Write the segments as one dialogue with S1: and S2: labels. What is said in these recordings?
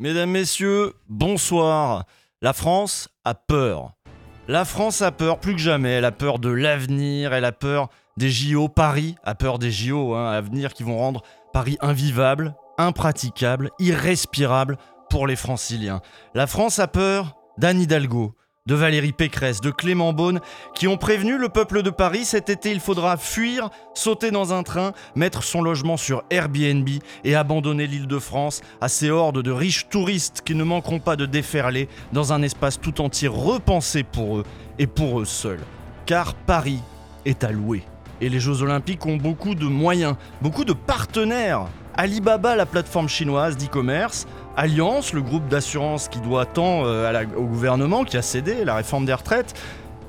S1: Mesdames, Messieurs, bonsoir. La France a peur. La France a peur plus que jamais. Elle a peur de l'avenir, elle a peur des JO. Paris a peur des JO hein, à qui vont rendre Paris invivable, impraticable, irrespirable pour les franciliens. La France a peur d'Anne Hidalgo, de Valérie Pécresse, de Clément Beaune, qui ont prévenu le peuple de Paris cet été il faudra fuir, sauter dans un train, mettre son logement sur Airbnb et abandonner l'île de France à ces hordes de riches touristes qui ne manqueront pas de déferler dans un espace tout entier repensé pour eux et pour eux seuls. Car Paris est à louer. Et les Jeux Olympiques ont beaucoup de moyens, beaucoup de partenaires. Alibaba, la plateforme chinoise d'e-commerce, Alliance, le groupe d'assurance qui doit tant euh, au gouvernement qui a cédé la réforme des retraites,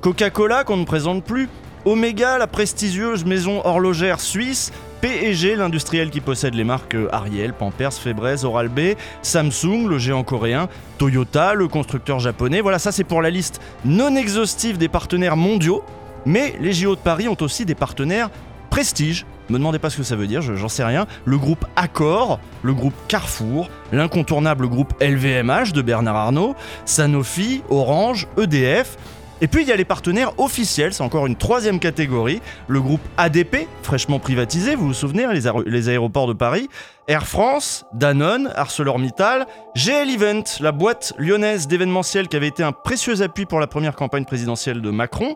S1: Coca-Cola qu'on ne présente plus, Omega, la prestigieuse maison horlogère suisse, P&G, l'industriel qui possède les marques Ariel, Pampers, Febreze, Oral-B, Samsung, le géant coréen, Toyota, le constructeur japonais. Voilà, ça c'est pour la liste non exhaustive des partenaires mondiaux. Mais les JO de Paris ont aussi des partenaires prestige. Me demandez pas ce que ça veut dire, je- j'en sais rien. Le groupe Accor, le groupe Carrefour, l'incontournable groupe LVMH de Bernard Arnault, Sanofi, Orange, EDF. Et puis il y a les partenaires officiels, c'est encore une troisième catégorie. Le groupe ADP, fraîchement privatisé, vous vous souvenez, hein, les aéroports de Paris. Air France, Danone, ArcelorMittal, GL Event, la boîte lyonnaise d'événementiel qui avait été un précieux appui pour la première campagne présidentielle de Macron.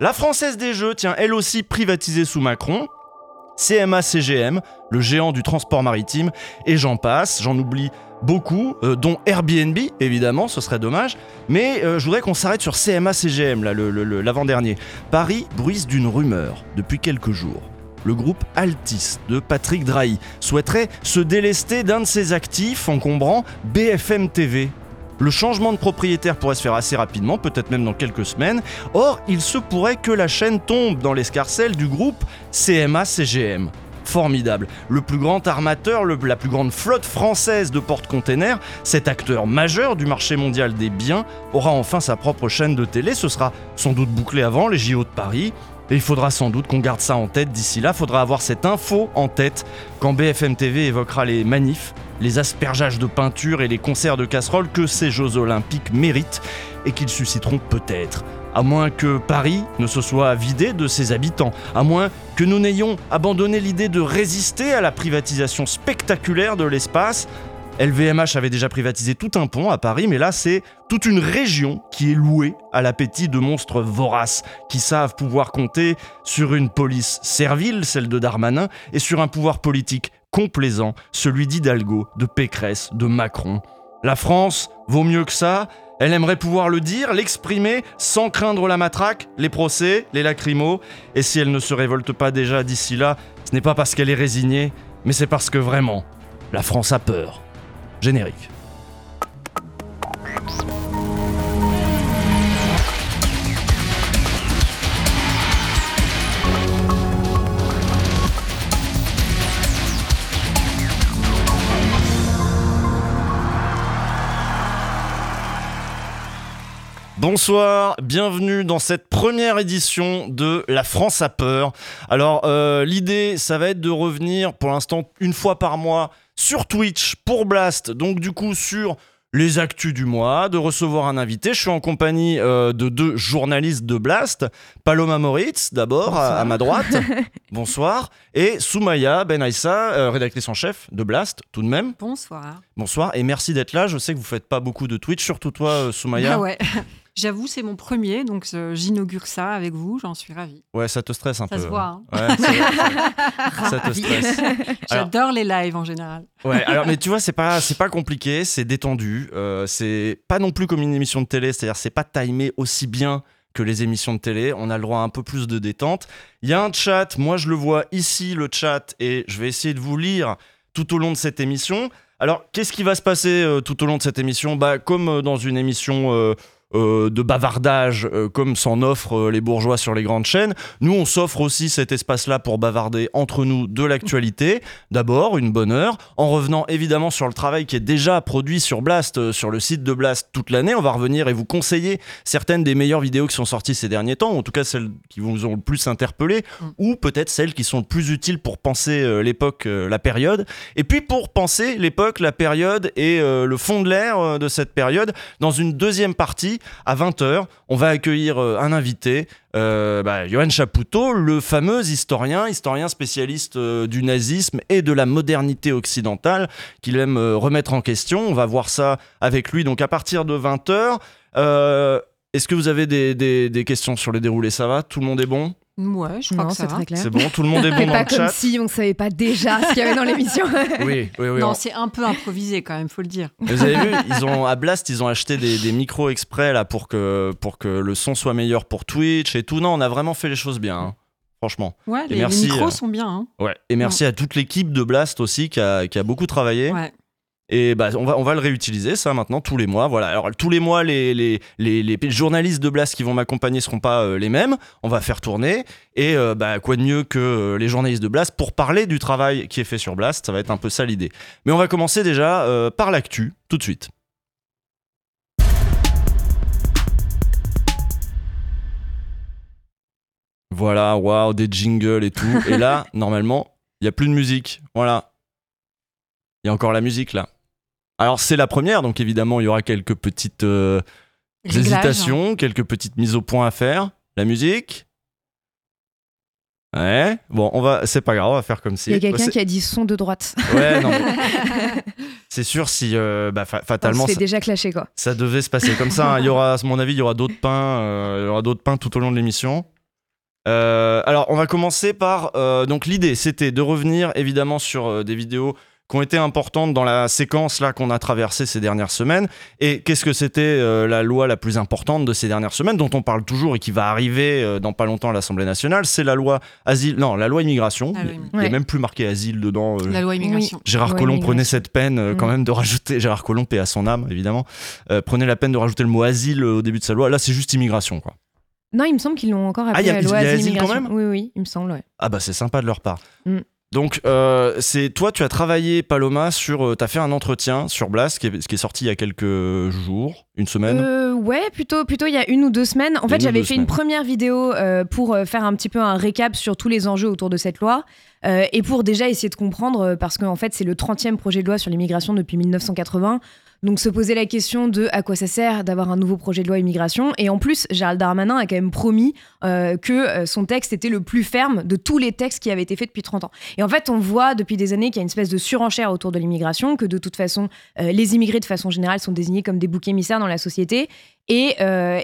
S1: La Française des Jeux, tiens, elle aussi privatisée sous Macron. CMA CGM, le géant du transport maritime, et j'en passe, j'en oublie beaucoup, euh, dont Airbnb, évidemment, ce serait dommage, mais euh, je voudrais qu'on s'arrête sur CMA CGM, l'avant-dernier. Paris bruise d'une rumeur depuis quelques jours. Le groupe Altis de Patrick Drahi souhaiterait se délester d'un de ses actifs encombrant BFM TV. Le changement de propriétaire pourrait se faire assez rapidement, peut-être même dans quelques semaines. Or, il se pourrait que la chaîne tombe dans l'escarcelle du groupe CMA-CGM. Formidable. Le plus grand armateur, la plus grande flotte française de porte-containers, cet acteur majeur du marché mondial des biens, aura enfin sa propre chaîne de télé. Ce sera sans doute bouclé avant les JO de Paris. Et il faudra sans doute qu'on garde ça en tête d'ici là. Faudra avoir cette info en tête quand BFM TV évoquera les manifs, les aspergeages de peinture et les concerts de casseroles que ces Jeux Olympiques méritent et qu'ils susciteront peut-être. À moins que Paris ne se soit vidé de ses habitants, à moins que nous n'ayons abandonné l'idée de résister à la privatisation spectaculaire de l'espace. LVMH avait déjà privatisé tout un pont à Paris, mais là c'est toute une région qui est louée à l'appétit de monstres voraces qui savent pouvoir compter sur une police servile, celle de Darmanin, et sur un pouvoir politique complaisant, celui d'Hidalgo, de Pécresse, de Macron. La France vaut mieux que ça. Elle aimerait pouvoir le dire, l'exprimer, sans craindre la matraque, les procès, les lacrymos. Et si elle ne se révolte pas déjà d'ici là, ce n'est pas parce qu'elle est résignée, mais c'est parce que vraiment, la France a peur. Générique. Bonsoir, bienvenue dans cette première édition de La France a peur. Alors euh, l'idée, ça va être de revenir pour l'instant une fois par mois sur Twitch pour Blast, donc du coup sur les actus du mois, de recevoir un invité. Je suis en compagnie euh, de deux journalistes de Blast, Paloma Moritz d'abord à, à ma droite, bonsoir, et Soumaya Ben Aïssa, euh, rédactrice en chef de Blast tout de même.
S2: Bonsoir.
S1: Bonsoir et merci d'être là. Je sais que vous faites pas beaucoup de Twitch, surtout toi euh, Soumaya.
S2: Ah ouais. J'avoue, c'est mon premier, donc euh, j'inaugure ça avec vous, j'en suis ravie.
S1: Ouais, ça te stresse un
S2: Ça
S1: peu.
S2: se voit. hein.
S1: Ouais, ça, ça te stresse.
S2: J'adore les lives en général.
S1: Ouais, alors mais tu vois, c'est pas c'est pas compliqué, c'est détendu, euh, c'est pas non plus comme une émission de télé, c'est-à-dire c'est pas timé aussi bien que les émissions de télé, on a le droit à un peu plus de détente. Il y a un chat, moi je le vois ici le chat et je vais essayer de vous lire tout au long de cette émission. Alors, qu'est-ce qui va se passer euh, tout au long de cette émission? Bah comme euh, dans une émission euh, de bavardage euh, comme s'en offrent euh, les bourgeois sur les grandes chaînes. Nous, on s'offre aussi cet espace-là pour bavarder entre nous de l'actualité. D'abord, une bonne heure, en revenant évidemment sur le travail qui est déjà produit sur Blast, sur le site de Blast toute l'année. On va revenir et vous conseiller certaines des meilleures vidéos qui sont sorties ces derniers temps, ou en tout cas celles qui vous ont le plus interpellé,
S2: Mm.
S1: ou peut-être celles qui sont le plus utiles pour penser l'époque, la période. Et puis pour penser l'époque, la période et le fond de l'air de cette période, dans une deuxième partie, à 20h, on va accueillir euh, un invité, euh, bah, Johan Chapoutot, le fameux historien, historien spécialiste euh, du nazisme et de la modernité occidentale, qu'il aime euh, remettre en question. On va voir ça avec lui donc à partir de 20h. Est-ce que vous avez des, questions sur les déroulés? Ça va? Tout le monde est bon?
S2: Ouais, je crois
S3: Non,
S2: que ça
S3: c'est très clair.
S1: C'est bon Tout le monde est bon dans
S3: pas
S1: le
S3: comme
S1: chat
S3: si on savait pas déjà ce qu'il y avait dans l'émission.
S1: Oui, oui, oui.
S2: non,
S1: on-
S2: c'est un peu improvisé quand même, faut le dire.
S1: Vous avez vu, ils ont à Blast, ils ont acheté des, des micros exprès là pour que pour que le son soit meilleur pour Twitch et tout. Non, on a vraiment fait les choses bien, hein. franchement.
S2: Ouais,
S1: Et
S2: les, micros
S1: euh,
S2: sont bien. hein.
S1: Ouais. Et merci à toute l'équipe de Blast aussi qui a, qui a beaucoup travaillé.
S2: Ouais.
S1: Et bah on va on va le réutiliser ça maintenant tous les mois. Voilà. Alors tous les mois les les, les, les journalistes de Blast qui vont m'accompagner seront pas euh, les mêmes. On va faire tourner et euh, bah quoi de mieux que euh, les journalistes de Blast pour parler du travail qui est fait sur Blast? Ça va être un peu ça l'idée. Mais on va commencer déjà par l'actu tout de suite. Voilà, waouh, des jingles et tout. Et là, normalement, il n'y a plus de musique. Voilà. Il y a encore la musique là. Alors, c'est la première, donc évidemment, il y aura quelques petites euh,
S2: Réglage,
S1: hésitations, quelques petites mises au point à faire. La musique Ouais. Bon, on va. C'est pas grave, on va faire comme si.
S3: Il y a quelqu'un
S1: C'est-
S3: qui a dit son de droite.
S1: Ouais, non. c'est sûr si euh, bah, fa-
S3: On
S1: fatalement
S3: se fait
S1: ça,
S3: déjà clasher quoi.
S1: ça devait se passer comme ça. hein. Il y aura, à mon avis, il y aura d'autres pains, euh, il y aura d'autres pains tout au long de l'émission. Euh, alors, on va commencer par donc l'idée, c'était de revenir évidemment sur des vidéos qui ont été importantes dans la séquence là qu'on a traversée ces dernières semaines. Et qu'est-ce que c'était euh, la loi la plus importante de ces dernières semaines, dont on parle toujours et qui va arriver euh, dans pas longtemps à l'Assemblée nationale, c'est la loi asile, non, la loi immigration.
S2: Loi
S1: Il n'y a
S3: Ouais.
S1: même plus marqué asile dedans. euh,
S2: La loi immigration.
S1: Gérard
S3: Ouais,
S1: Collomb prenait cette peine euh, quand
S3: Mm.
S1: même de rajouter, Gérard Collomb, paix à son âme évidemment, euh, prenait la peine de rajouter le mot asile euh, au début de sa loi. Là, c'est juste immigration quoi.
S3: Non, il me semble qu'ils l'ont encore
S1: Ah,
S3: appelé
S1: il y a-
S3: la
S1: y
S3: loi
S1: a
S3: asile
S1: asile quand
S3: immigration.
S1: même
S3: Oui, oui, il me semble. ouais.
S1: Ah bah c'est sympa de leur part.
S3: Mm.
S1: Donc, euh, c'est toi, tu as travaillé, Paloma, sur. tu as fait un entretien sur Blast, qui est, qui est sorti il y a quelques jours, une semaine.
S3: Euh, ouais, plutôt, plutôt il y a une ou deux semaines. En fait, j'avais fait une première vidéo euh, pour euh, faire un petit peu un récap sur tous les enjeux autour de cette loi euh, et pour déjà essayer de comprendre, euh, parce qu'en fait, c'est le 30e projet de loi sur l'immigration depuis 1980. Donc, se poser la question de à quoi ça sert d'avoir un nouveau projet de loi immigration. Et en plus, Gérald Darmanin a quand même promis euh, que son texte était le plus ferme de tous les textes qui avaient été faits depuis 30 ans. Et en fait, on voit depuis des années qu'il y a une espèce de surenchère autour de l'immigration, que de toute façon, les immigrés de façon générale sont désignés comme des boucs émissaires dans la société. Et,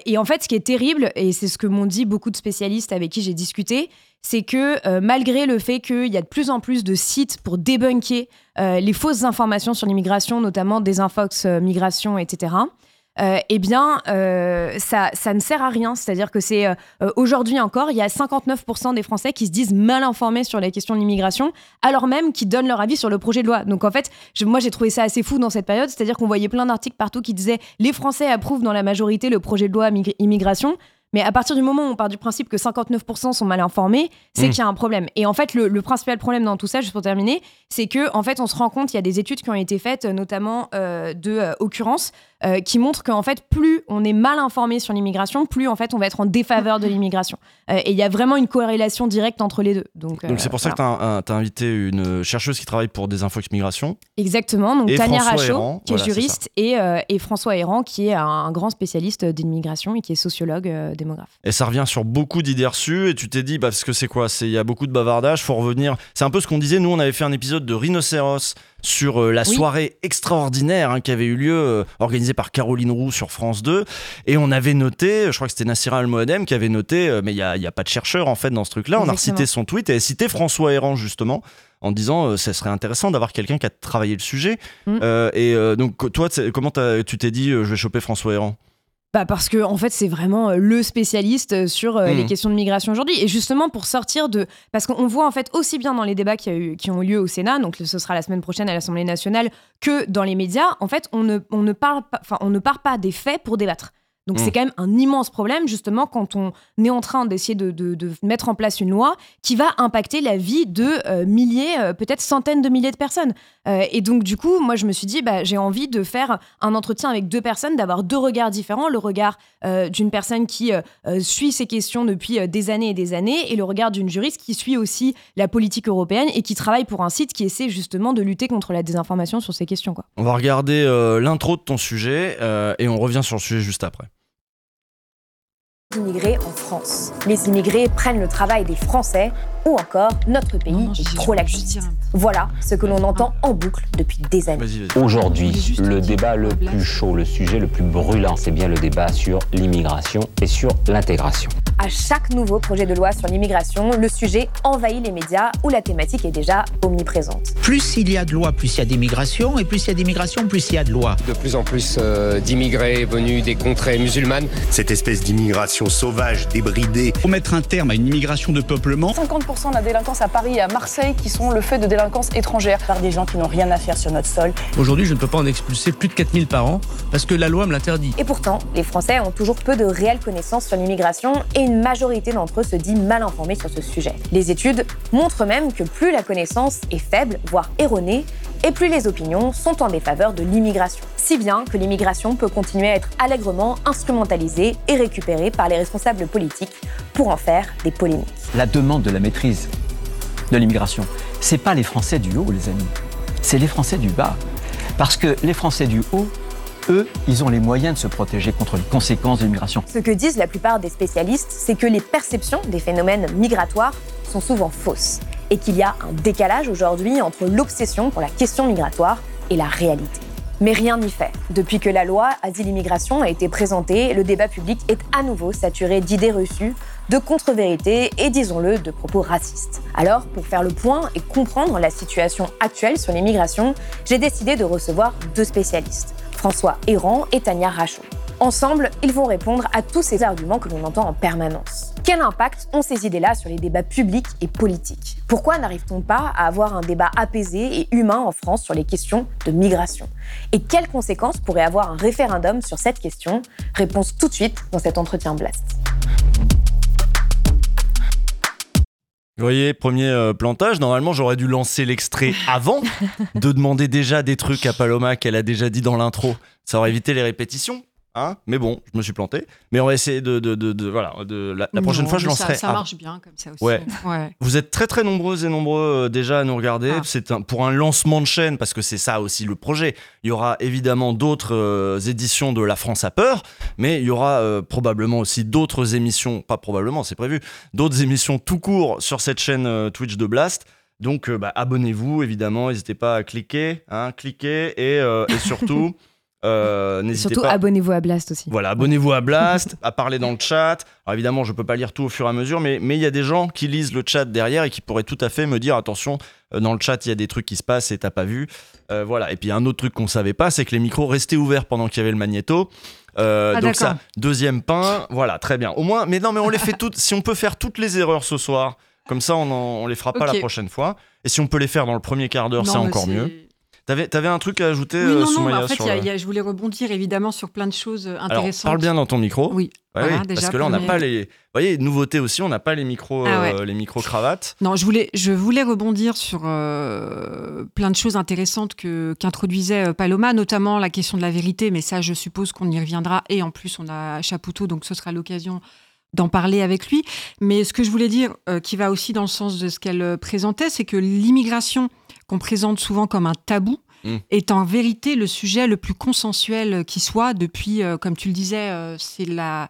S3: et en fait, ce qui est terrible, et c'est ce que m'ont dit beaucoup de spécialistes avec qui j'ai discuté, c'est que euh, malgré le fait qu'il y a de plus en plus de sites pour débunker euh, les fausses informations sur l'immigration, notamment des infox euh, migration, etc., eh bien, ça, ne sert à rien. C'est-à-dire que c'est aujourd'hui encore, il y a 59% des Français qui se disent mal informés sur la question de l'immigration, alors même qu'ils donnent leur avis sur le projet de loi. Donc en fait, je- moi j'ai trouvé ça assez fou dans cette période, c'est-à-dire qu'on voyait plein d'articles partout qui disaient les Français approuvent dans la majorité le projet de loi migr- immigration. Mais à partir du moment où on part du principe que 59% sont mal informés, c'est
S1: Mm.
S3: qu'il y a un problème. Et en fait, le, le principal problème dans tout ça, juste pour terminer, c'est que en fait, on se rend compte, il y a des études qui ont été faites, euh, notamment euh, de euh, occurrence, euh, qui montrent qu'en fait, plus on est mal informé sur l'immigration, plus en fait, on va être en défaveur de l'immigration. Euh, et il y a vraiment une corrélation directe entre les deux. Donc,
S1: Donc,
S3: euh,
S1: c'est pour ça
S3: voilà.
S1: que tu as, invité une chercheuse qui travaille pour des Infox Migration.
S3: Exactement. Donc
S1: Et
S3: Tania Rachaud, qui est
S1: voilà,
S3: juriste, et, et François Errand, qui est un, un grand spécialiste d'immigration et qui est sociologue démographe.
S1: Et ça revient sur beaucoup d'idées reçues. Et tu t'es dit, bah, parce que c'est quoi? Il y a beaucoup de bavardage, faut revenir. C'est un peu ce qu'on disait. Nous, on avait fait un épisode de Rhinocéros sur euh, la
S3: Oui.
S1: soirée extraordinaire hein, qui avait eu lieu, euh, organisée par Caroline Roux sur France 2. Et on avait noté, je crois que c'était Nassira Al-Moadem qui avait noté, euh, mais il n'y a, y a pas de chercheur en fait dans ce truc-là. On a recité son tweet et elle citait François Errand justement en disant euh, ça serait intéressant d'avoir quelqu'un qui a travaillé le sujet.
S3: Mm.
S1: Euh, et euh, donc toi, comment tu t'es dit je vais choper François Errand
S3: Bah parce que en fait c'est vraiment euh, le spécialiste euh, sur euh, les questions de migration aujourd'hui. Et justement pour sortir de parce qu'on voit en fait aussi bien dans les débats qui, a eu- qui ont eu lieu au Sénat donc ce sera la semaine prochaine à l'Assemblée nationale que dans les médias en fait on ne on ne parle pas enfin on ne part pas des faits pour débattre Donc
S1: Mm.
S3: c'est quand même un immense problème, justement, quand on est en train d'essayer de, de- de mettre en place une loi qui va impacter la vie de euh, milliers, euh, peut-être centaines de milliers de personnes. Euh, et donc, du coup, moi, je me suis dit, bah, j'ai envie de faire un entretien avec deux personnes, d'avoir deux regards différents. Le regard d'une personne qui suit ces questions depuis des années et des années, et le regard d'une juriste qui suit aussi la politique européenne et qui travaille pour un site qui essaie justement de lutter contre la désinformation sur ces questions. Quoi.
S1: On va regarder l'intro de ton sujet et on revient sur le sujet juste après.
S4: Immigrés en France. Les immigrés prennent le travail des Français ou encore notre pays
S2: Non, non, je-
S4: est trop laxiste. Voilà ce que l'on entend en boucle depuis des années.
S5: Aujourd'hui, le débat le plus chaud, le sujet le plus brûlant, c'est bien le débat sur l'immigration et sur l'intégration.
S4: À chaque nouveau projet de loi sur l'immigration, le sujet envahit les médias où la thématique est déjà omniprésente.
S6: Plus il y a de lois, plus il y a d'immigration, et plus il y a d'immigration, plus il y a de lois.
S7: De plus en plus euh, d'immigrés venus des contrées musulmanes.
S8: Cette espèce d'immigration sauvage, débridée,
S9: Pour mettre un terme à une immigration de peuplement,
S10: 50% de la délinquance à Paris et à Marseille qui sont le fait de délinquance étrangère.
S11: par des gens qui n'ont rien à faire sur notre sol.
S12: Aujourd'hui, je ne peux pas en expulser plus de 4000 par an parce que la loi me l'interdit.
S4: Et pourtant, les Français ont toujours peu de réelles connaissances sur l'immigration et une majorité d'entre eux se dit mal informés sur ce sujet. Les études montrent même que plus la connaissance est faible, voire erronée, et plus les opinions sont en défaveur de l'immigration. Si bien que l'immigration peut continuer à être allègrement instrumentalisée et récupérée par les responsables politiques pour en faire des polémiques.
S13: La demande de la maîtrise de l'immigration, c'est pas les Français du haut, les amis, c'est les Français du bas. Parce que les Français du haut, eux, ils ont les moyens de se protéger contre les conséquences de l'immigration.
S4: Ce que disent la plupart des spécialistes, c'est que les perceptions des phénomènes migratoires sont souvent fausses et qu'il y a un décalage aujourd'hui entre l'obsession pour la question migratoire et la réalité. Mais rien n'y fait. Depuis que la loi Asile-Immigration a été présentée, le débat public est à nouveau saturé d'idées reçues, de contre-vérités et, disons-le, de propos racistes. Alors, pour faire le point et comprendre la situation actuelle sur l'immigration, j'ai décidé de recevoir deux spécialistes, François Errand et Tania Rachaud. Ensemble, ils vont répondre à tous ces arguments que l'on entend en permanence. Quel impact ont ces idées-là sur les débats publics et politiques? Pourquoi n'arrive-t-on pas à avoir un débat apaisé et humain en France sur les questions de migration? Et quelles conséquences pourrait avoir un référendum sur cette question? Réponse tout de suite dans cet entretien Blast.
S1: Vous voyez, premier euh, plantage. Normalement, j'aurais dû lancer l'extrait avant de demander déjà des trucs à Paloma qu'elle a déjà dit dans l'intro. Ça aurait évité les répétitions. Hein mais bon, je me suis planté. Mais on va essayer de. de, de, de- voilà, de, la, la prochaine
S2: Non,
S1: fois, je lancerai.
S2: Ça, marche bien comme ça aussi.
S1: Ouais.
S2: ouais.
S1: Vous êtes très très nombreuses et nombreux euh, déjà à nous regarder.
S2: Ah.
S1: C'est pour un lancement de chaîne, parce que c'est ça aussi le projet. Il y aura évidemment d'autres euh, éditions de La France a peur, mais il y aura euh, probablement aussi d'autres émissions, pas probablement, c'est prévu, d'autres émissions tout court sur cette chaîne Twitch de Blast. Donc bah, abonnez-vous évidemment, n'hésitez pas à cliquer, hein, cliquer et, et surtout euh,
S3: Surtout,
S1: pas.
S3: abonnez-vous à Blast aussi.
S1: Voilà, abonnez-vous à Blast, à parler dans le chat. Alors évidemment, je peux pas lire tout au fur et à mesure, mais mais il y a des gens qui lisent le chat derrière et qui pourraient tout à fait me dire attention, euh, dans le chat il y a des trucs qui se passent et t'as pas vu. Euh, voilà. Et puis un autre truc qu'on savait pas, c'est que les micros restaient ouverts pendant qu'il y avait le magnéto. Euh,
S2: Ah,
S1: donc ça, deuxième pain, voilà, très bien. Au moins, mais non, mais on les fait toutes. Si on peut faire toutes les erreurs ce soir, comme ça, on en, on les fera pas la prochaine fois. Et si on peut les faire dans le premier quart d'heure, c'est encore mieux. T'avais, t'avais un truc à ajouter,
S2: Oui,
S1: euh,
S2: non, non,
S1: Soumaya,
S2: mais en fait,
S1: sur
S2: y a-
S1: le-
S2: il y a- je voulais rebondir évidemment sur plein de choses euh,
S1: Alors,
S2: intéressantes.
S1: parle bien dans ton micro.
S2: Oui,
S1: Ouais,
S2: voilà,
S1: oui,
S2: déjà,
S1: parce que là, on n'a pas les. Vous voyez, nouveauté aussi, on n'a pas les micros,
S2: Ah ouais.
S1: euh, les micros cravates.
S2: Non, je voulais, je voulais rebondir sur euh, plein de choses intéressantes que qu'introduisait euh, Paloma, notamment la question de la vérité, mais ça, je suppose qu'on y reviendra. Et en plus, on a Chapoutot, donc ce sera l'occasion d'en parler avec lui. Mais ce que je voulais dire, euh, qui va aussi dans le sens de ce qu'elle euh, présentait, c'est que l'immigration, qu'on présente souvent comme un tabou,
S1: Mm.
S2: est en vérité le sujet le plus consensuel qui soit depuis, euh, comme tu le disais, euh, c'est la,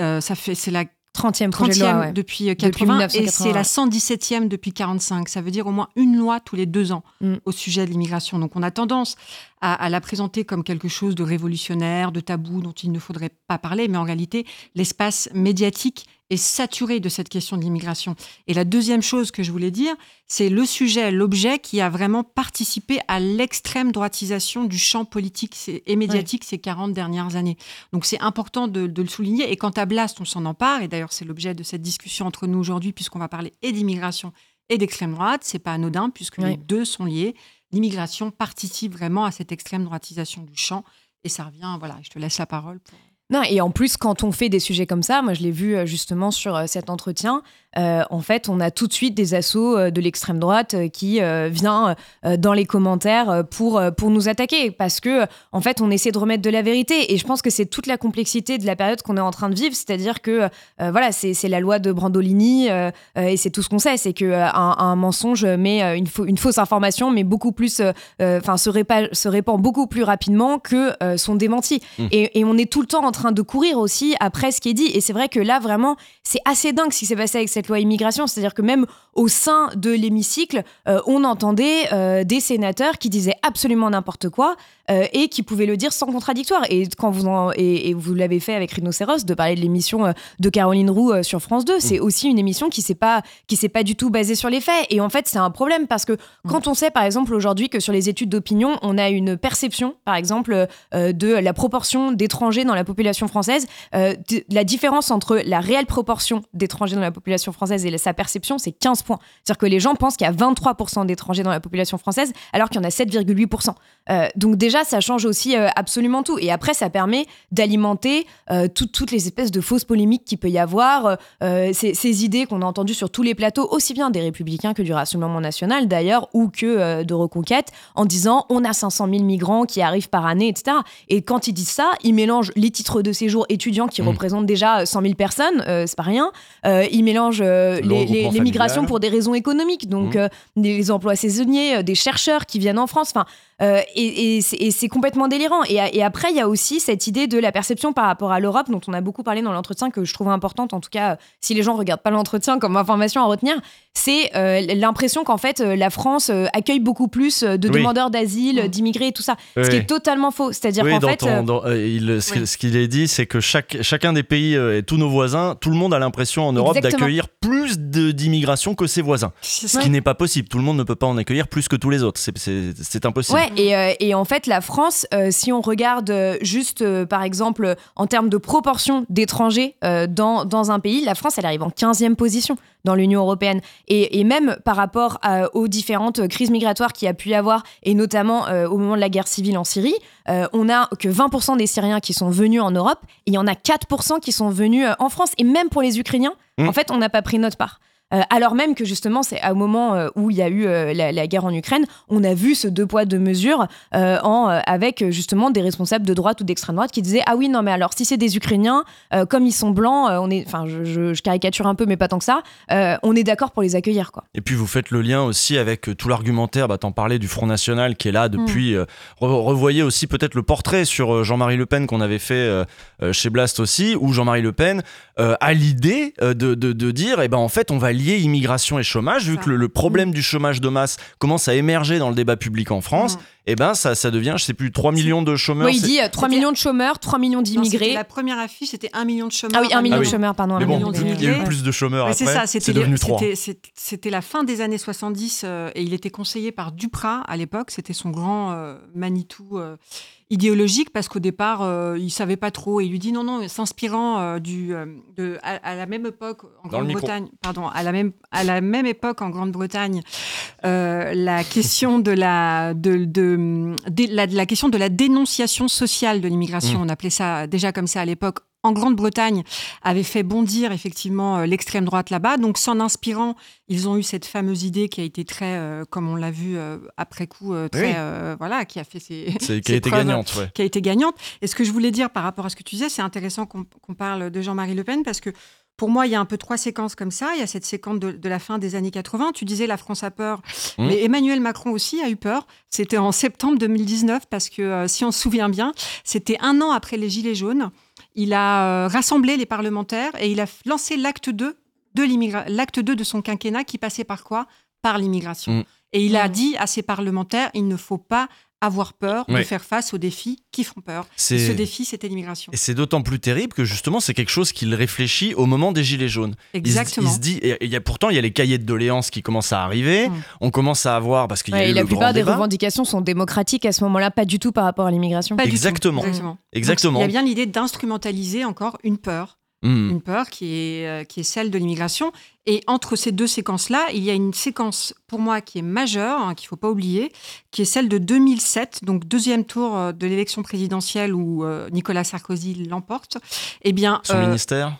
S2: euh, ça fait, c'est la
S3: 30e projet
S2: 30e
S3: de loi, ouais.
S2: depuis euh,
S3: Depuis
S2: 80 et
S3: 1980,
S2: c'est la 117e depuis 45. Ça veut dire au moins une loi tous les deux ans
S3: Mm.
S2: au sujet de l'immigration. Donc on a tendance à, à la présenter comme quelque chose de révolutionnaire, de tabou dont il ne faudrait pas parler, mais en réalité l'espace médiatique est saturé de cette question de l'immigration. Et la deuxième chose que je voulais dire, c'est le sujet, l'objet qui a vraiment participé à l'extrême droitisation du champ politique et médiatique ces 40 dernières années. Donc c'est important de, de le souligner. Et quant à Blast, on s'en empare. Et d'ailleurs, c'est l'objet de cette discussion entre nous aujourd'hui, puisqu'on va parler et d'immigration et d'extrême droite. C'est pas anodin, puisque les deux sont liés. L'immigration participe vraiment à cette extrême droitisation du champ. Et ça revient, voilà, je te laisse la parole. Pour...
S3: Non, et en plus, quand on fait des sujets comme ça, moi je l'ai vu euh, justement sur euh, cet entretien, en fait, on a tout de suite des assauts euh, de l'extrême droite euh, qui euh, vient euh, dans les commentaires euh, pour, euh, pour nous attaquer parce que, en fait, on essaie de remettre de la vérité. Et je pense que c'est toute la complexité de la période qu'on est en train de vivre, c'est-à-dire que, euh, voilà, c'est la loi de Brandolini euh, euh, et c'est tout ce qu'on sait, c'est que euh, un, mensonge met euh, une, fau- une fausse information, mais beaucoup plus, euh, euh, enfin, se, répand, se répand beaucoup plus rapidement que euh, son démenti.
S14: Mm.
S3: Et, et on est tout le temps en train de courir aussi après ce qui est dit. Et c'est vrai que là, vraiment, c'est assez dingue ce qui s'est passé avec cette loi immigration. C'est-à-dire que même au sein de l'hémicycle, euh, on entendait euh, des sénateurs qui disaient absolument n'importe quoi euh, et qui pouvaient le dire sans contradictoire. Et quand vous en- et, et vous l'avez fait avec Rhinocéros de parler de l'émission euh, de Caroline Roux euh, sur France 2, c'est aussi une émission qui s'est pas qui s'est pas du tout basée sur les faits. Et en fait, c'est un problème parce que quand on sait par exemple aujourd'hui que sur les études d'opinion, on a une perception, par exemple, euh, de la proportion d'étrangers dans la population française, euh, de- la différence entre la réelle proportion d'étrangers dans la population française et la- sa perception, c'est 15 points. C'est-à-dire que les gens pensent qu'il y a 23% d'étrangers dans la population française, alors qu'il y en a 7,8%. Euh, donc déjà, ça change aussi euh, absolument tout. Et après, ça permet d'alimenter euh, tout- toutes les espèces de fausses polémiques qu'il peut y avoir, euh, ces, ces idées qu'on a entendues sur tous les plateaux, aussi bien des républicains que du Rassemblement national d'ailleurs, ou que de Reconquête, en disant on a 500 000 migrants qui arrivent par année, etc. Et quand ils disent ça, ils mélangent les titres de séjour étudiants qui
S14: Mmh.
S3: représentent déjà 100 000 personnes, c'est pas rien. Ils mélangent
S14: Le
S3: les, les- les migrations pour des raisons économiques, donc
S14: Mmh.
S3: des emplois saisonniers, des chercheurs qui viennent en France. Enfin, et, et c'est- et c'est complètement délirant. Et, après, il y a aussi cette idée de la perception par rapport à l'Europe, dont on a beaucoup parlé dans l'entretien, que je trouve importante, en tout cas, euh, si les gens regardent pas l'entretien comme information à retenir, c'est euh, l'impression qu'en fait, euh, la France accueille beaucoup plus de
S1: Oui.
S3: demandeurs d'asile, d'immigrés et tout ça. Ce qui est totalement faux. C'est-à-dire
S1: Oui,
S3: qu'en fait.
S1: ton- dans- il- ce qu'il est dit, c'est que chaque, chacun des pays euh, et tous nos voisins, tout le monde a l'impression en Europe d'accueillir plus d'immigration que ses voisins. Ce qui n'est pas possible. Tout le monde ne peut pas en accueillir plus que tous les autres. C'est- impossible.
S3: Ouais, et, euh, et en fait, la France, euh, si on regarde euh, juste, euh, par exemple, en termes de proportion d'étrangers dans, dans un pays, la France, elle arrive en 15e position dans l'Union européenne. Et, et même par rapport à- aux différentes crises migratoires qu'il y a pu y avoir, et notamment au moment de la guerre civile en Syrie, on a que 20% des Syriens qui sont venus en Europe, et il y en a 4% qui sont venus en France. Et même pour les Ukrainiens,
S14: Mm.
S3: en fait, on n'a pas pris notre part. Euh, alors même que justement, c'est au moment euh, où il y a eu euh, la, la guerre en Ukraine, on a vu ce deux poids deux mesures en, avec justement des responsables de droite ou d'extrême droite qui disaient ah oui non mais alors si c'est des Ukrainiens, comme ils sont blancs, on est, enfin je, je- je caricature un peu mais pas tant que ça, on est d'accord pour les accueillir quoi.
S1: Et puis vous faites le lien aussi avec tout l'argumentaire, bah, t'en parlais du Front National qui est là depuis... euh, re- revoyez aussi peut-être le portrait sur Jean-Marie Le Pen qu'on avait fait chez Blast aussi, où Jean-Marie Le Pen a l'idée de, de- de dire, eh ben, en fait on va lier immigration et chômage, vu que le, le problème du chômage de masse commence à émerger dans le débat public en France, et ben ça, ça devient, je sais plus, 3 millions de chômeurs.
S3: Oui, il dit euh, 3 millions de chômeurs, 3 millions d'immigrés.
S2: La première affiche, c'était un million de chômeurs.
S3: Ah oui, un million
S1: Ah
S3: de chômeurs, pardon. un
S1: Mais bon,
S3: million
S1: il y a eu
S3: d'immigrés.
S1: plus de chômeurs
S2: Mais
S1: après,
S2: c'est ça,
S1: c'est
S2: c'était
S1: devenu
S2: les-
S1: 3.
S2: c'était- c'est- C'était la fin des années 70 euh, et il était conseillé par Duprat à l'époque. C'était son grand euh, Manitou euh, idéologique parce qu'au départ, euh, il savait pas trop. Et il lui dit non, non, s'inspirant euh, du, euh, de, à, à la même époque en. Grande-Bretagne, pardon, à la même, à la même époque en Grande-Bretagne, la question de la, de, de, de la, de la question de la dénonciation sociale de l'immigration,
S14: Mm.
S2: on appelait ça déjà comme ça à l'époque. En Grande-Bretagne, avait fait bondir effectivement euh, l'extrême droite là-bas. Donc, s'en inspirant, ils ont eu cette fameuse idée qui a été très, euh, comme on l'a vu euh, après coup, euh, très,
S1: Oui.
S2: voilà, qui a fait ses,
S1: qui a été
S2: preuves,
S1: gagnante, ouais.
S2: qui a été gagnante. Et ce que je voulais dire par rapport à ce que tu disais, c'est intéressant qu'on parle de Jean-Marie Le Pen parce que pour moi, il y a un peu trois séquences comme ça. Il y a cette séquence de, de la fin des années 80. Tu disais la France a peur,
S14: Mmh.
S2: mais Emmanuel Macron aussi a eu peur. C'était en septembre 2019 parce que, si on se souvient bien, c'était un an après les Gilets jaunes. Il a euh, rassemblé les parlementaires et il a lancé l'acte 2 de l'immigra- l'acte 2 de son quinquennat qui passait par quoi? Par l'immigration.
S1: Mm.
S2: Et il a dit à ses parlementaires, il ne faut pas avoir peur de faire face aux défis qui font peur. Et ce défi, c'était l'immigration.
S1: Et c'est d'autant plus terrible que justement, c'est quelque chose qu'il réfléchit au moment des Gilets jaunes. Il se-
S2: Exactement.
S1: Il se, dit, et il y a, pourtant, il y a les cahiers de doléances qui commencent à arriver. On commence à avoir, parce qu'il y a eu
S3: la
S1: le grand
S3: plupart des
S1: débat.
S3: revendications sont démocratiques à ce moment-là, pas du tout par rapport à l'immigration.
S2: Pas du tout.
S1: Exactement.
S2: Exactement.
S1: Exactement.
S2: Donc, il y a bien l'idée d'instrumentaliser encore une peur
S1: Hmm.
S2: une peur qui est, euh, qui est celle de l'immigration. Et entre ces deux séquences-là, il y a une séquence pour moi qui est majeure, hein, qu'il ne faut pas oublier, qui est celle de 2007, donc deuxième tour euh, de l'élection présidentielle où euh, Nicolas Sarkozy l'emporte. Eh bien,
S1: Son
S2: euh,
S1: ministère?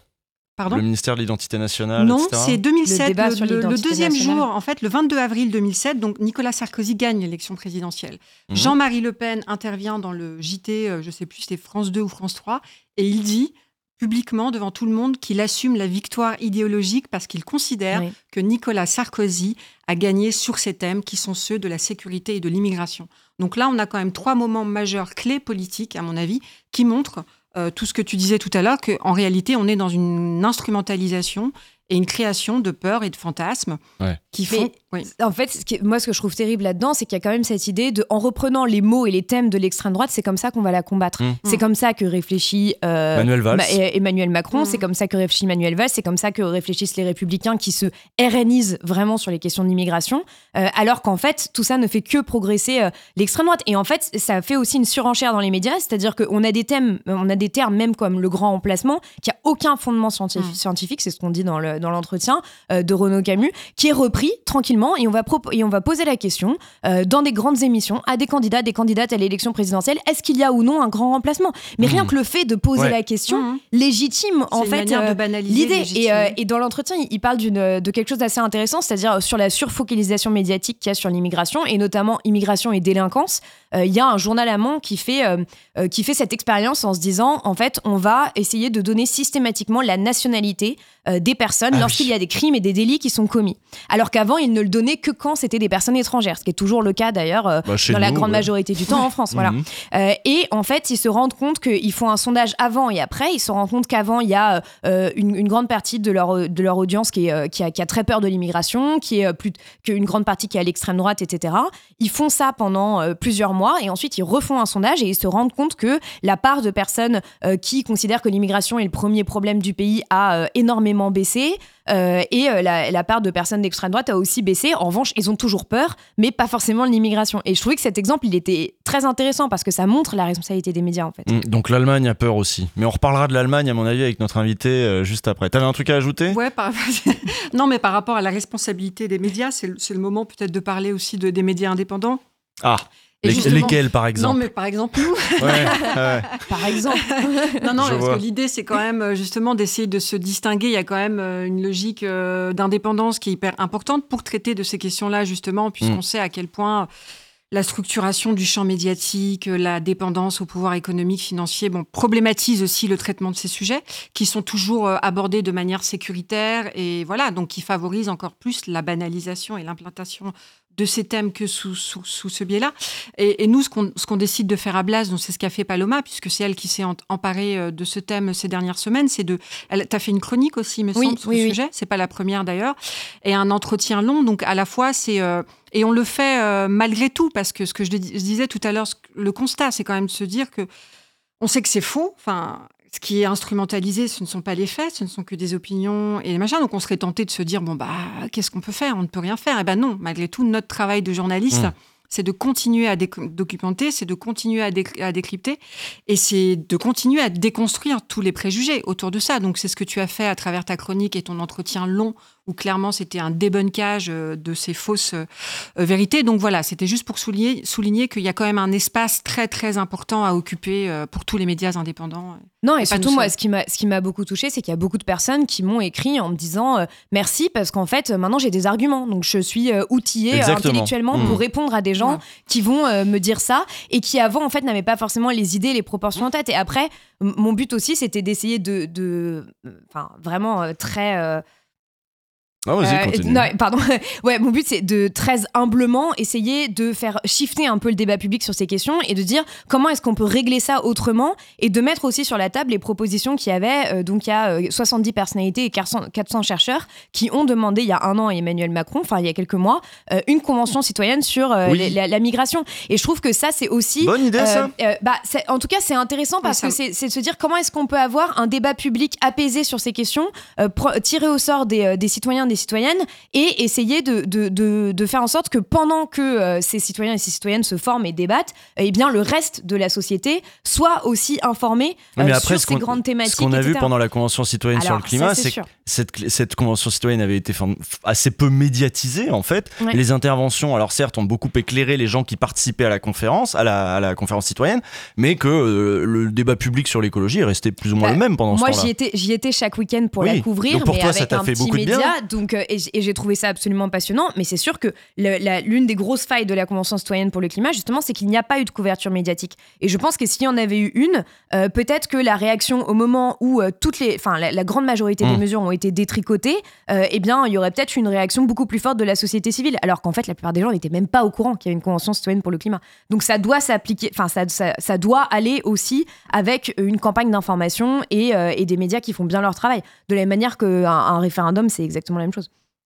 S2: pardon?
S1: Le ministère de l'identité nationale,
S2: non, c'est 2007,
S3: Le
S2: deuxième
S3: nationale.
S2: jour, en fait, le 22 avril 2007, donc Nicolas Sarkozy gagne l'élection présidentielle.
S1: Mhm.
S2: Jean-Marie Le Pen intervient dans le JT, je sais plus, c'était France 2 ou France 3, et il dit publiquement devant tout le monde qu'il assume la victoire idéologique parce qu'il considère
S3: Oui.
S2: que Nicolas Sarkozy a gagné sur ces thèmes qui sont ceux de la sécurité et de l'immigration. Donc là, on a quand même trois moments majeurs clés politiques, à mon avis, qui montrent euh, tout ce que tu disais tout à l'heure, qu'en réalité, on est dans une instrumentalisation et une création de peurs et de fantasmes
S1: Ouais.
S2: qui font... oui.
S3: En fait, ce qui est- moi, ce que je trouve terrible là-dedans, c'est qu'il y a quand même cette idée de, en reprenant les mots et les thèmes de l'extrême droite, c'est comme ça qu'on va la combattre.
S1: Mm.
S3: C'est comme ça que réfléchit euh,
S1: Manuel Valls.
S3: Ma- et- Emmanuel Macron,
S2: Mm.
S3: c'est comme ça que réfléchit Manuel Valls, c'est comme ça que réfléchissent les républicains qui se RNisent vraiment sur les questions d'immigration, euh, alors qu'en fait, tout ça ne fait que progresser euh, l'extrême droite. Et en fait, ça fait aussi une surenchère dans les médias, c'est-à-dire qu'on a des thèmes, on a des termes même comme le grand emplacement, qui a aucun fondement scientifique c'est ce qu'on dit dans le- dans l'entretien euh, de Renaud Camus, qui est repris tranquillement et on va, et on va poser la question euh, dans des grandes émissions à des candidats, des candidates à l'élection présidentielle, est-ce qu'il y a ou non un grand remplacement? Mais rien
S1: Mhm.
S3: que le fait de poser
S1: Ouais.
S3: la question
S2: Mhm.
S3: légitime en fait euh, l'idée. Et, euh, dans l'entretien, il- parle d'une- de quelque chose d'assez intéressant, c'est-à-dire sur la surfocalisation médiatique qu'il y a sur l'immigration et notamment immigration et délinquance. Euh, Il y a un journal allemand qui fait, euh, euh, qui fait cette expérience en se disant en fait, on va essayer de donner systématiquement la nationalité euh, des personnes
S1: Ah oui.
S3: lorsqu'il y a des crimes et des délits qui sont commis. Alors qu'avant, il ne le donnait que quand c'était des personnes étrangères, ce qui est toujours le cas d'ailleurs euh,
S1: Bah,
S3: dans la grande
S1: ouais.
S3: majorité du temps en France. voilà.
S1: Mhm.
S3: Euh, et en fait, ils se rendent compte qu'ils font un sondage avant et après. Ils se rendent compte qu'avant, il y a euh, une, une grande partie de leur, de leur audience qui, est, qui, a, qui a très peur de l'immigration, qui est plus qu'une grande partie qui est à l'extrême droite, etc. Ils font ça pendant plusieurs mois et ensuite ils refont un sondage et ils se rendent compte que la part de personnes qui considèrent que l'immigration est le premier problème du pays a énormément baissé. Euh, et euh, la, la part de personnes d'extrême droite a aussi baissé. En revanche, ils ont toujours peur, mais pas forcément de l'immigration. Et je trouvais que cet exemple, il était très intéressant parce que ça montre la responsabilité des médias, en fait.
S1: Mm, Donc l'Allemagne a peur aussi. Mais on reparlera de l'Allemagne, à mon avis, avec notre invité euh, juste après. T'avais un truc à ajouter?
S2: Ouais, par... non, mais par rapport à la responsabilité des médias, c'est le, moment peut-être de parler aussi de, des médias indépendants.
S1: Ah, lesquels par
S2: Non,
S1: exemple
S2: mais par exemple, nous.
S1: Ouais, ouais.
S3: Par exemple.
S2: non, non,
S1: Je
S2: parce
S1: vois.
S2: que l'idée, c'est quand même euh, justement d'essayer de se distinguer. Il y a quand même euh, une logique euh, d'indépendance qui est hyper importante pour traiter de ces questions-là, justement, puisqu'on
S1: Mm.
S2: sait à quel point la structuration du champ médiatique, la dépendance au pouvoir économique, financier, bon, problématise aussi le traitement de ces sujets, qui sont toujours abordés de manière sécuritaire et voilà, donc qui favorisent encore plus la banalisation et l'implantation de ces thèmes que sous, sous, sous ce biais-là. Et, et nous, ce qu'on décide de faire à Blas, c'est ce qu'a fait Paloma, puisque c'est elle qui s'est emparée euh, de ce thème ces dernières semaines, c'est de... Elle t'a fait une chronique aussi, me
S3: Oui,
S2: semble, sur
S3: oui,
S2: le
S3: oui.
S2: sujet. C'est pas la première d'ailleurs. Et un entretien long, donc à la fois, c'est... euh, et on le fait euh, malgré tout, parce que ce que je, dis- je disais tout à l'heure, le constat, c'est quand même de se dire que on sait que c'est faux. Enfin, ce qui est instrumentalisé, ce ne sont pas les faits, ce ne sont que des opinions et des machins. Donc on serait tenté de se dire bon bah qu'est-ce qu'on peut faire? On ne peut rien faire. Et ben non, malgré tout, notre travail de journaliste.
S1: Mm.
S2: C'est de continuer à documenter, c'est de continuer à décrypter et c'est de continuer à déconstruire tous les préjugés autour de ça. Donc c'est ce que tu as fait à travers ta chronique et ton entretien long où clairement c'était un débunkage euh, de ces fausses euh, euh, vérités. Donc voilà, c'était juste pour souligner, souligner qu'il y a quand même un espace très très important à occuper euh, pour tous les médias indépendants.
S3: Non, et,
S2: Et pas
S3: surtout, moi, ce qui m'a, ce qui m'a beaucoup touché, c'est qu'il y a beaucoup de personnes qui m'ont écrit en me disant euh, merci parce qu'en fait, maintenant j'ai des arguments. Donc, je suis euh, outillée euh,
S1: Exactement.
S3: intellectuellement
S1: Mmh.
S3: pour répondre à des gens
S2: Ouais.
S3: qui vont euh, me dire ça et qui avant, en fait, n'avaient pas forcément les idées, les proportions en tête. Et après, mon but aussi, c'était d'essayer de. de- Enfin, vraiment euh, très. Euh,
S1: Ah, vas-y,
S3: euh,
S1: continue.
S3: non, pardon. ouais, mon but c'est de très humblement essayer de faire shifter un peu le débat public sur ces questions et de dire comment est-ce qu'on peut régler ça autrement et de mettre aussi sur la table les propositions qu'il y avait. Euh, donc il y a euh, 70 personnalités et 400, 400 chercheurs qui ont demandé il y a un an à Emmanuel Macron, enfin il y a quelques mois, euh, une convention citoyenne sur euh,
S1: Oui.
S3: la, la migration. Et je trouve que ça c'est aussi
S1: Bonne idée, ça.
S3: euh, euh, bah, en tout cas, c'est intéressant parce que
S2: ça-
S3: c'est c'est de se dire comment est-ce qu'on peut avoir un débat public apaisé sur ces questions, euh, pro- tirer au sort des, euh, des citoyens, des des citoyennes et essayer de, de, de, de faire en sorte que pendant que euh, ces citoyens et ces citoyennes se forment et débattent, eh bien le reste de la société soit aussi informé
S1: Mais
S3: euh,
S1: après,
S3: sur
S1: ce
S3: ces grandes thématiques.
S1: ce qu'on a vu pendant la Convention citoyenne sur le climat,
S3: ça, c'est
S1: que cette, cette Convention citoyenne avait été assez peu médiatisée, en fait.
S3: Ouais.
S1: Les interventions, alors certes, ont beaucoup éclairé les gens qui participaient à la conférence, à la, à la conférence citoyenne, mais que euh, le débat public sur l'écologie est resté plus ou moins
S3: Bah,
S1: le même pendant
S3: Moi,
S1: ce temps-là.
S3: j'y étais, j'y étais chaque week-end pour
S1: Oui.
S3: la couvrir,
S1: Donc pour
S3: mais
S1: toi, ça
S3: avec
S1: t'a
S3: un
S1: fait beaucoup de bien.
S3: média. Donc, euh, et, j'ai trouvé ça absolument passionnant. Mais c'est sûr que l'une des grosses failles de la Convention citoyenne pour le climat, justement, c'est qu'il n'y a pas eu de couverture médiatique. Et je pense que s'il y en avait eu une, euh, peut-être que la réaction au moment où euh, toutes les, enfin, la, la grande majorité des
S1: Mm.
S3: mesures ont été détricotées, eh bien, il y aurait peut-être une réaction beaucoup plus forte de la société civile. Alors qu'en fait, la plupart des gens n'étaient même pas au courant qu'il y a une Convention citoyenne pour le climat. Donc ça doit s'appliquer, enfin ça, ça, ça doit aller aussi avec une campagne d'information et, et des médias qui font bien leur travail. De la même manière qu'un un référendum, c'est exactement la même chose.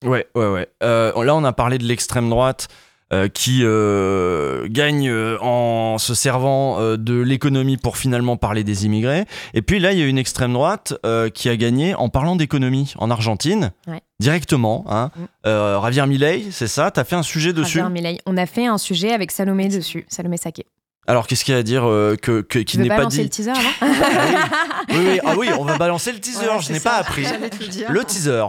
S1: Ouais, ouais, ouais. Euh, là, on a parlé de l'extrême droite euh, qui euh, gagne euh, en se servant de l'économie pour finalement parler des immigrés. Et puis là, il y a une extrême droite qui a gagné en parlant d'économie en Argentine.
S3: Ouais.
S1: Directement, hein.
S3: Mm.
S1: Javier Milei, c'est ça? T'as fait un sujet dessus?
S3: Javier Milei. On a fait un sujet avec Salomé dessus, Salomé Saké.
S1: Alors, qu'est-ce qu'il y a à dire euh, que, qui n'est
S3: pas
S1: dit?
S3: le teaser là
S1: oui, oui, ah oui, on va balancer le teaser,
S2: Ouais,
S1: je n'ai pas appris.
S2: Le
S1: teaser.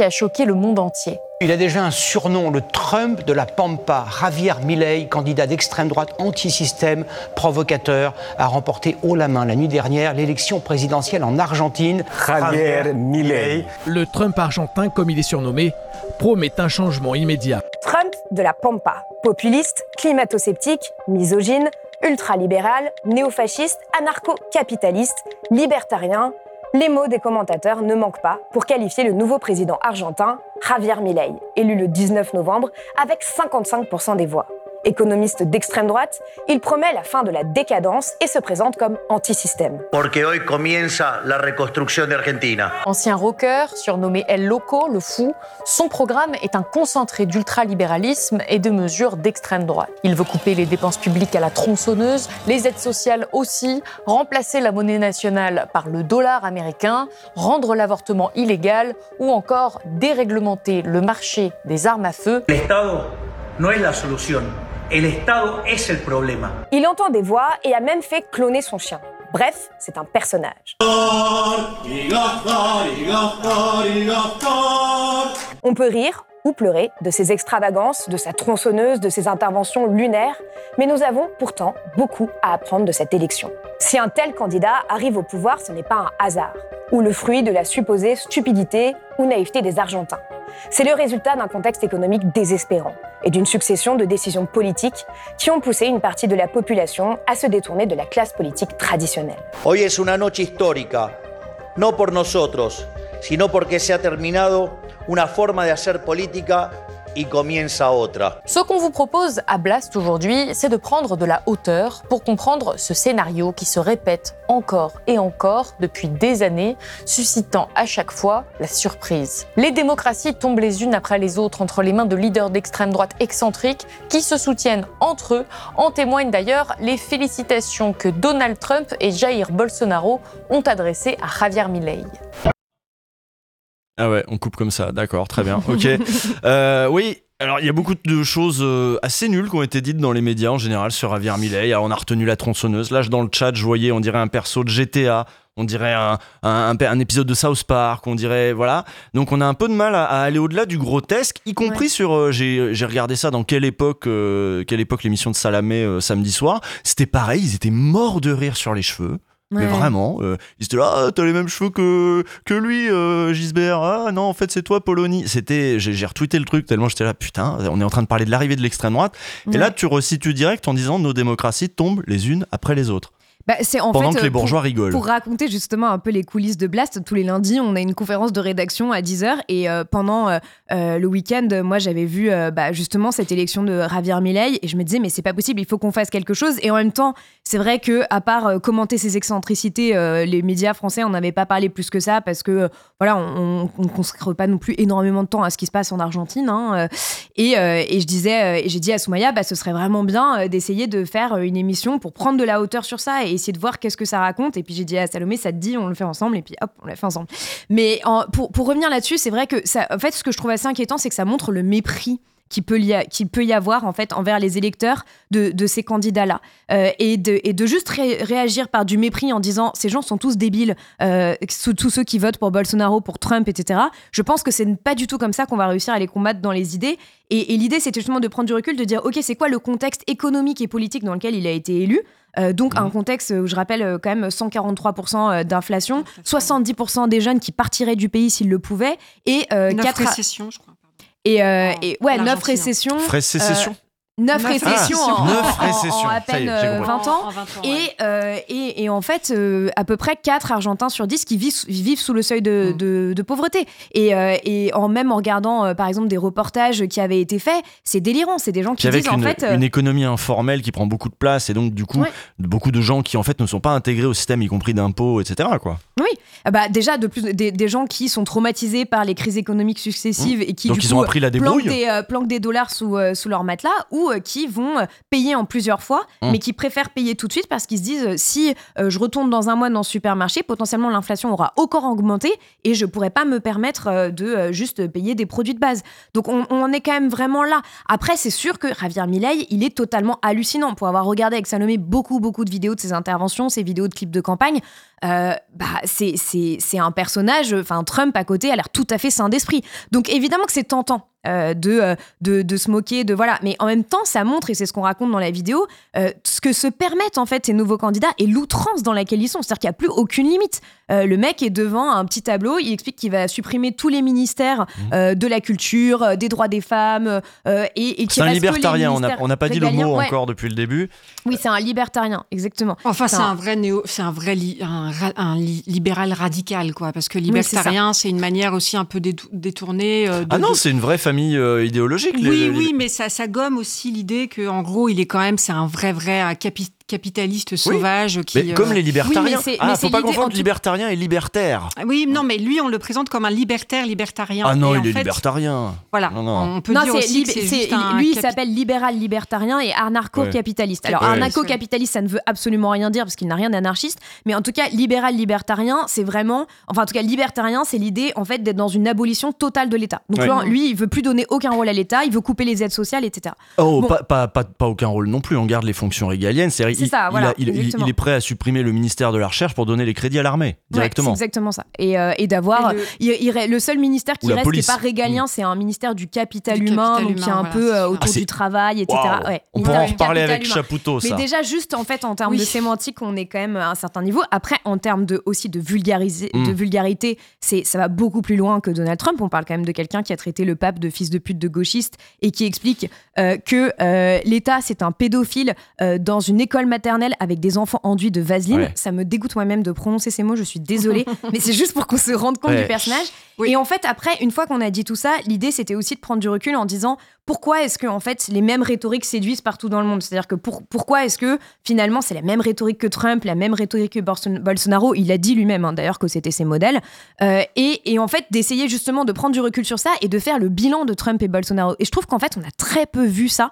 S11: Qui a choqué le monde entier.
S6: Il a déjà un surnom, le Trump de la Pampa. Javier Milei, candidat d'extrême droite anti-système, provocateur, a remporté haut la main la nuit dernière l'élection présidentielle en Argentine.
S8: Javier Milei.
S12: Le Trump argentin, comme il est surnommé, promet un changement immédiat.
S4: Trump de la Pampa. Populiste, climato-sceptique, misogyne, ultralibéral, néofasciste, anarcho-capitaliste, libertarien. Les mots des commentateurs ne manquent pas pour qualifier le nouveau président argentin, Javier Milei, élu le 19 novembre avec 55% des voix. Économiste d'extrême droite, il promet la fin de la décadence et se présente comme anti-système.
S14: Porque hoy comienza la reconstrucción de Argentina.
S10: Ancien rocker, surnommé El Loco, le fou, son programme est un concentré d'ultralibéralisme et de mesures d'extrême droite. Il veut couper les dépenses publiques à la tronçonneuse, les aides sociales aussi, remplacer la monnaie nationale par le dollar américain, rendre l'avortement illégal ou encore déréglementer le marché des armes à feu.
S14: No es la solución.
S4: Il entend des voix et a même fait cloner son chien. Bref, c'est un personnage. On peut rire ou pleurer de ses extravagances, de sa tronçonneuse, de ses interventions lunaires, mais nous avons pourtant beaucoup à apprendre de cette élection. Si un tel candidat arrive au pouvoir, ce n'est pas un hasard, ou le fruit de la supposée stupidité ou naïveté des Argentins. C'est le résultat d'un contexte économique désespérant et d'une succession de décisions politiques qui ont poussé une partie de la population à se détourner de la classe politique traditionnelle.
S14: Hoy es una noche histórica, no por nosotros, sino porque se ha terminado una forma de hacer política
S10: Ce qu'on vous propose à Blast aujourd'hui, c'est de prendre de la hauteur pour comprendre ce scénario qui se répète encore et encore depuis des années, suscitant à chaque fois la surprise. Les démocraties tombent les unes après les autres entre les mains de leaders d'extrême droite excentriques qui se soutiennent entre eux. En témoignent d'ailleurs les félicitations que Donald Trump et Jair Bolsonaro ont adressées à Javier Milei.
S1: Ah ouais, on coupe comme ça, d'accord, très bien, ok. Euh, oui, alors il y a beaucoup de choses euh, assez nulles qui ont été dites dans les médias en général sur Javier Milei. Alors, on a retenu la tronçonneuse. Là, je- dans le chat, je voyais, on dirait un perso de GTA. On dirait un, un, épisode de South Park, on dirait, voilà. Donc on a un peu de mal à, à aller au-delà du grotesque, y compris sur, euh, j'ai j'ai regardé ça dans quelle époque, euh, quelle époque l'émission de Salamé euh, samedi soir. C'était pareil, ils étaient morts de rire sur les cheveux. Mais vraiment, euh, ils étaient là, ah, t'as les mêmes cheveux que, que lui, euh, Gisbert. Ah non, en fait, c'est toi, Polony. C'était, j'ai j'ai retweeté le truc tellement j'étais là, putain, on est en train de parler de l'arrivée de l'extrême droite. Et là, tu resitues direct en disant nos démocraties tombent les unes après les autres.
S3: Bah, c'est en
S1: Pendant
S3: fait,
S1: que les
S3: euh, pour-
S1: bourgeois rigolent.
S3: Pour raconter justement un peu les coulisses de Blast, tous les lundis, on a une conférence de rédaction à 10h et euh, pendant euh, le week-end, moi j'avais vu bah, justement cette élection de Javier Milei et je me disais mais c'est pas possible, il faut qu'on fasse quelque chose et en même temps, c'est vrai que à part commenter ses excentricités, les médias français on n'avait pas parlé plus que ça parce que voilà, on ne consacre pas non plus énormément de temps à ce qui se passe en Argentine hein, et, et je disais et j'ai dit à Soumaya bah ce serait vraiment bien d'essayer de faire une émission pour prendre de la hauteur sur ça et essayer de voir qu'est-ce que ça raconte. Et puis j'ai dit à Salomé, ça te dit, on le fait ensemble. Et puis hop, on l'a fait ensemble. Mais pour, pour revenir là-dessus, c'est vrai que en fait, ce que je trouve assez inquiétant, c'est que ça montre le mépris qui peut, y peut y avoir en fait envers les électeurs de, de ces candidats-là euh, et, de, et de juste réagir par du mépris en disant ces gens sont tous débiles, euh, tous ceux qui votent pour Bolsonaro, pour Trump, etc. Je pense que c'est pas du tout comme ça qu'on va réussir à les combattre dans les idées. Et, l'idée, c'était justement de prendre du recul, de dire ok, c'est quoi le contexte économique et politique dans lequel il a été élu? Euh, donc un mhm. contexte où je rappelle euh, quand même 143% d'inflation, ah, 70% des jeunes qui partiraient du pays s'ils le pouvaient et
S2: 4 récessions, je crois.
S3: Ah. Et, ouais, 9 hein.
S1: récessions. Récession.
S3: 9 récessions en, 9
S1: en, en,
S3: à peine euh, est, 20 ans. En, 20 ans et, euh, et, et, en fait, euh, à peu près 4 Argentins sur 10 qui vivent, vivent sous le seuil de, hmm. de, de pauvreté. Et, euh, et, en même en regardant, euh, par exemple, des reportages qui avaient été faits, c'est délirant. C'est des gens qui, qui disent,
S1: une,
S3: en fait...
S1: Euh, une économie informelle qui prend beaucoup de place et donc, du coup, ouais. beaucoup de gens qui, en fait, ne sont pas intégrés au système, y compris d'impôts, etc. Quoi.
S3: Oui. Ah bah, déjà, de plus, des, des, gens qui sont traumatisés par les crises économiques successives mmh. et qui,
S1: donc
S3: du
S1: ils coup, ont appris la débrouille.
S3: Planquent des, planquent des dollars sous, sous leur matelas ou euh, qui vont euh, payer en plusieurs fois, mmh. mais qui préfèrent payer tout de suite parce qu'ils se disent euh, si je retourne dans un mois dans le supermarché, potentiellement l'inflation aura encore augmenté et je pourrais pas me permettre de juste payer des produits de base. Donc on, en est quand même vraiment là. Après, c'est sûr que Javier Milei, il est totalement hallucinant. Pour avoir regardé avec Salomé beaucoup, beaucoup de vidéos de ses interventions, ses vidéos de clips de campagne, bah, c'est un personnage, enfin Trump à côté a l'air tout à fait sain d'esprit. Donc évidemment que c'est tentant euh, euh, de, de, se moquer, de voilà. Mais en même temps, ça montre, et c'est ce qu'on raconte dans la vidéo, euh, ce que se permettent en fait ces nouveaux candidats et l'outrance dans laquelle ils sont. C'est-à-dire qu'il n'y a plus aucune limite. Le mec est devant un petit tableau, il explique qu'il va supprimer tous les ministères mmh. de la culture, des droits des femmes, et, et
S1: C'est un libertarien, on n'a pas dit le mot encore depuis le début.
S3: Oui, c'est un libertarien, exactement.
S2: Enfin, c'est un... vrai néo, c'est un vrai un, libéral radical, quoi, parce que libertarien, c'est une manière aussi un peu détournée. De,
S1: ah non, c'est une vraie famille euh, idéologique.
S2: Oui, oui, mais ça, ça gomme aussi l'idée que, en gros, il est quand même, c'est un vrai, vrai capitaliste capitaliste sauvage qui.
S1: Mais comme euh, les libertariens. Oui, ah, faut pas confondre libertarien et libertaire.
S2: Oui, non, mais lui, on le présente comme un libertaire libertarien.
S1: Ah non, il est libertarien.
S2: Voilà.
S1: Non, non.
S2: On peut dire aussi que c'est
S3: lui, il s'appelle libéral libertarien et anarcho-capitaliste. Alors, anarcho-capitaliste, ça ne veut absolument rien dire parce qu'il n'a rien d'anarchiste. Mais en tout cas, libéral libertarien, c'est vraiment. Enfin, en tout cas, libertarien, c'est l'idée, en fait, d'être dans une abolition totale de l'État. Donc, lui, il veut plus donner aucun rôle à l'État, il veut couper les aides sociales, etc.
S1: Oh, pas, pas, pas, pas, aucun rôle non plus. On garde les fonctions régaliennes. C'est il, est prêt à supprimer le ministère de la Recherche pour donner les crédits à l'armée, directement.
S3: c'est exactement ça. Et, euh, d'avoir. Le... seul ministère qui reste, qui n'est pas régalien, mm. c'est un ministère du capital humain, donc qui est un peu euh, autour ah, du travail, etc.
S1: on pourra en reparler avec Chapoutot,
S3: ça. Mais déjà, juste en fait, en termes de sémantique, on est quand même à un certain niveau. Après, en termes de, aussi de, vulgariser, mm. de vulgarité, ça va beaucoup plus loin que Donald Trump. On parle quand même de quelqu'un qui a traité le pape de fils de pute de gauchiste et qui explique euh, que l'État, c'est un pédophile dans une école maternelle avec des enfants enduits de vaseline. Ça me dégoûte moi-même de prononcer ces mots, je suis désolée, mais c'est juste pour qu'on se rende compte du personnage. Et en fait, après, une fois qu'on a dit tout ça, l'idée c'était aussi de prendre du recul en disant pourquoi est-ce que en fait les mêmes rhétoriques séduisent partout dans le monde? C'est-à-dire que pourquoi est-ce que finalement c'est la même rhétorique que Trump, la même rhétorique que Bolsonaro? Il a dit lui-même hein, d'ailleurs que c'était ses modèles. Euh, et, en fait d'essayer justement de prendre du recul sur ça et de faire le bilan de Trump et Bolsonaro. Et je trouve qu'en fait on a très peu vu ça.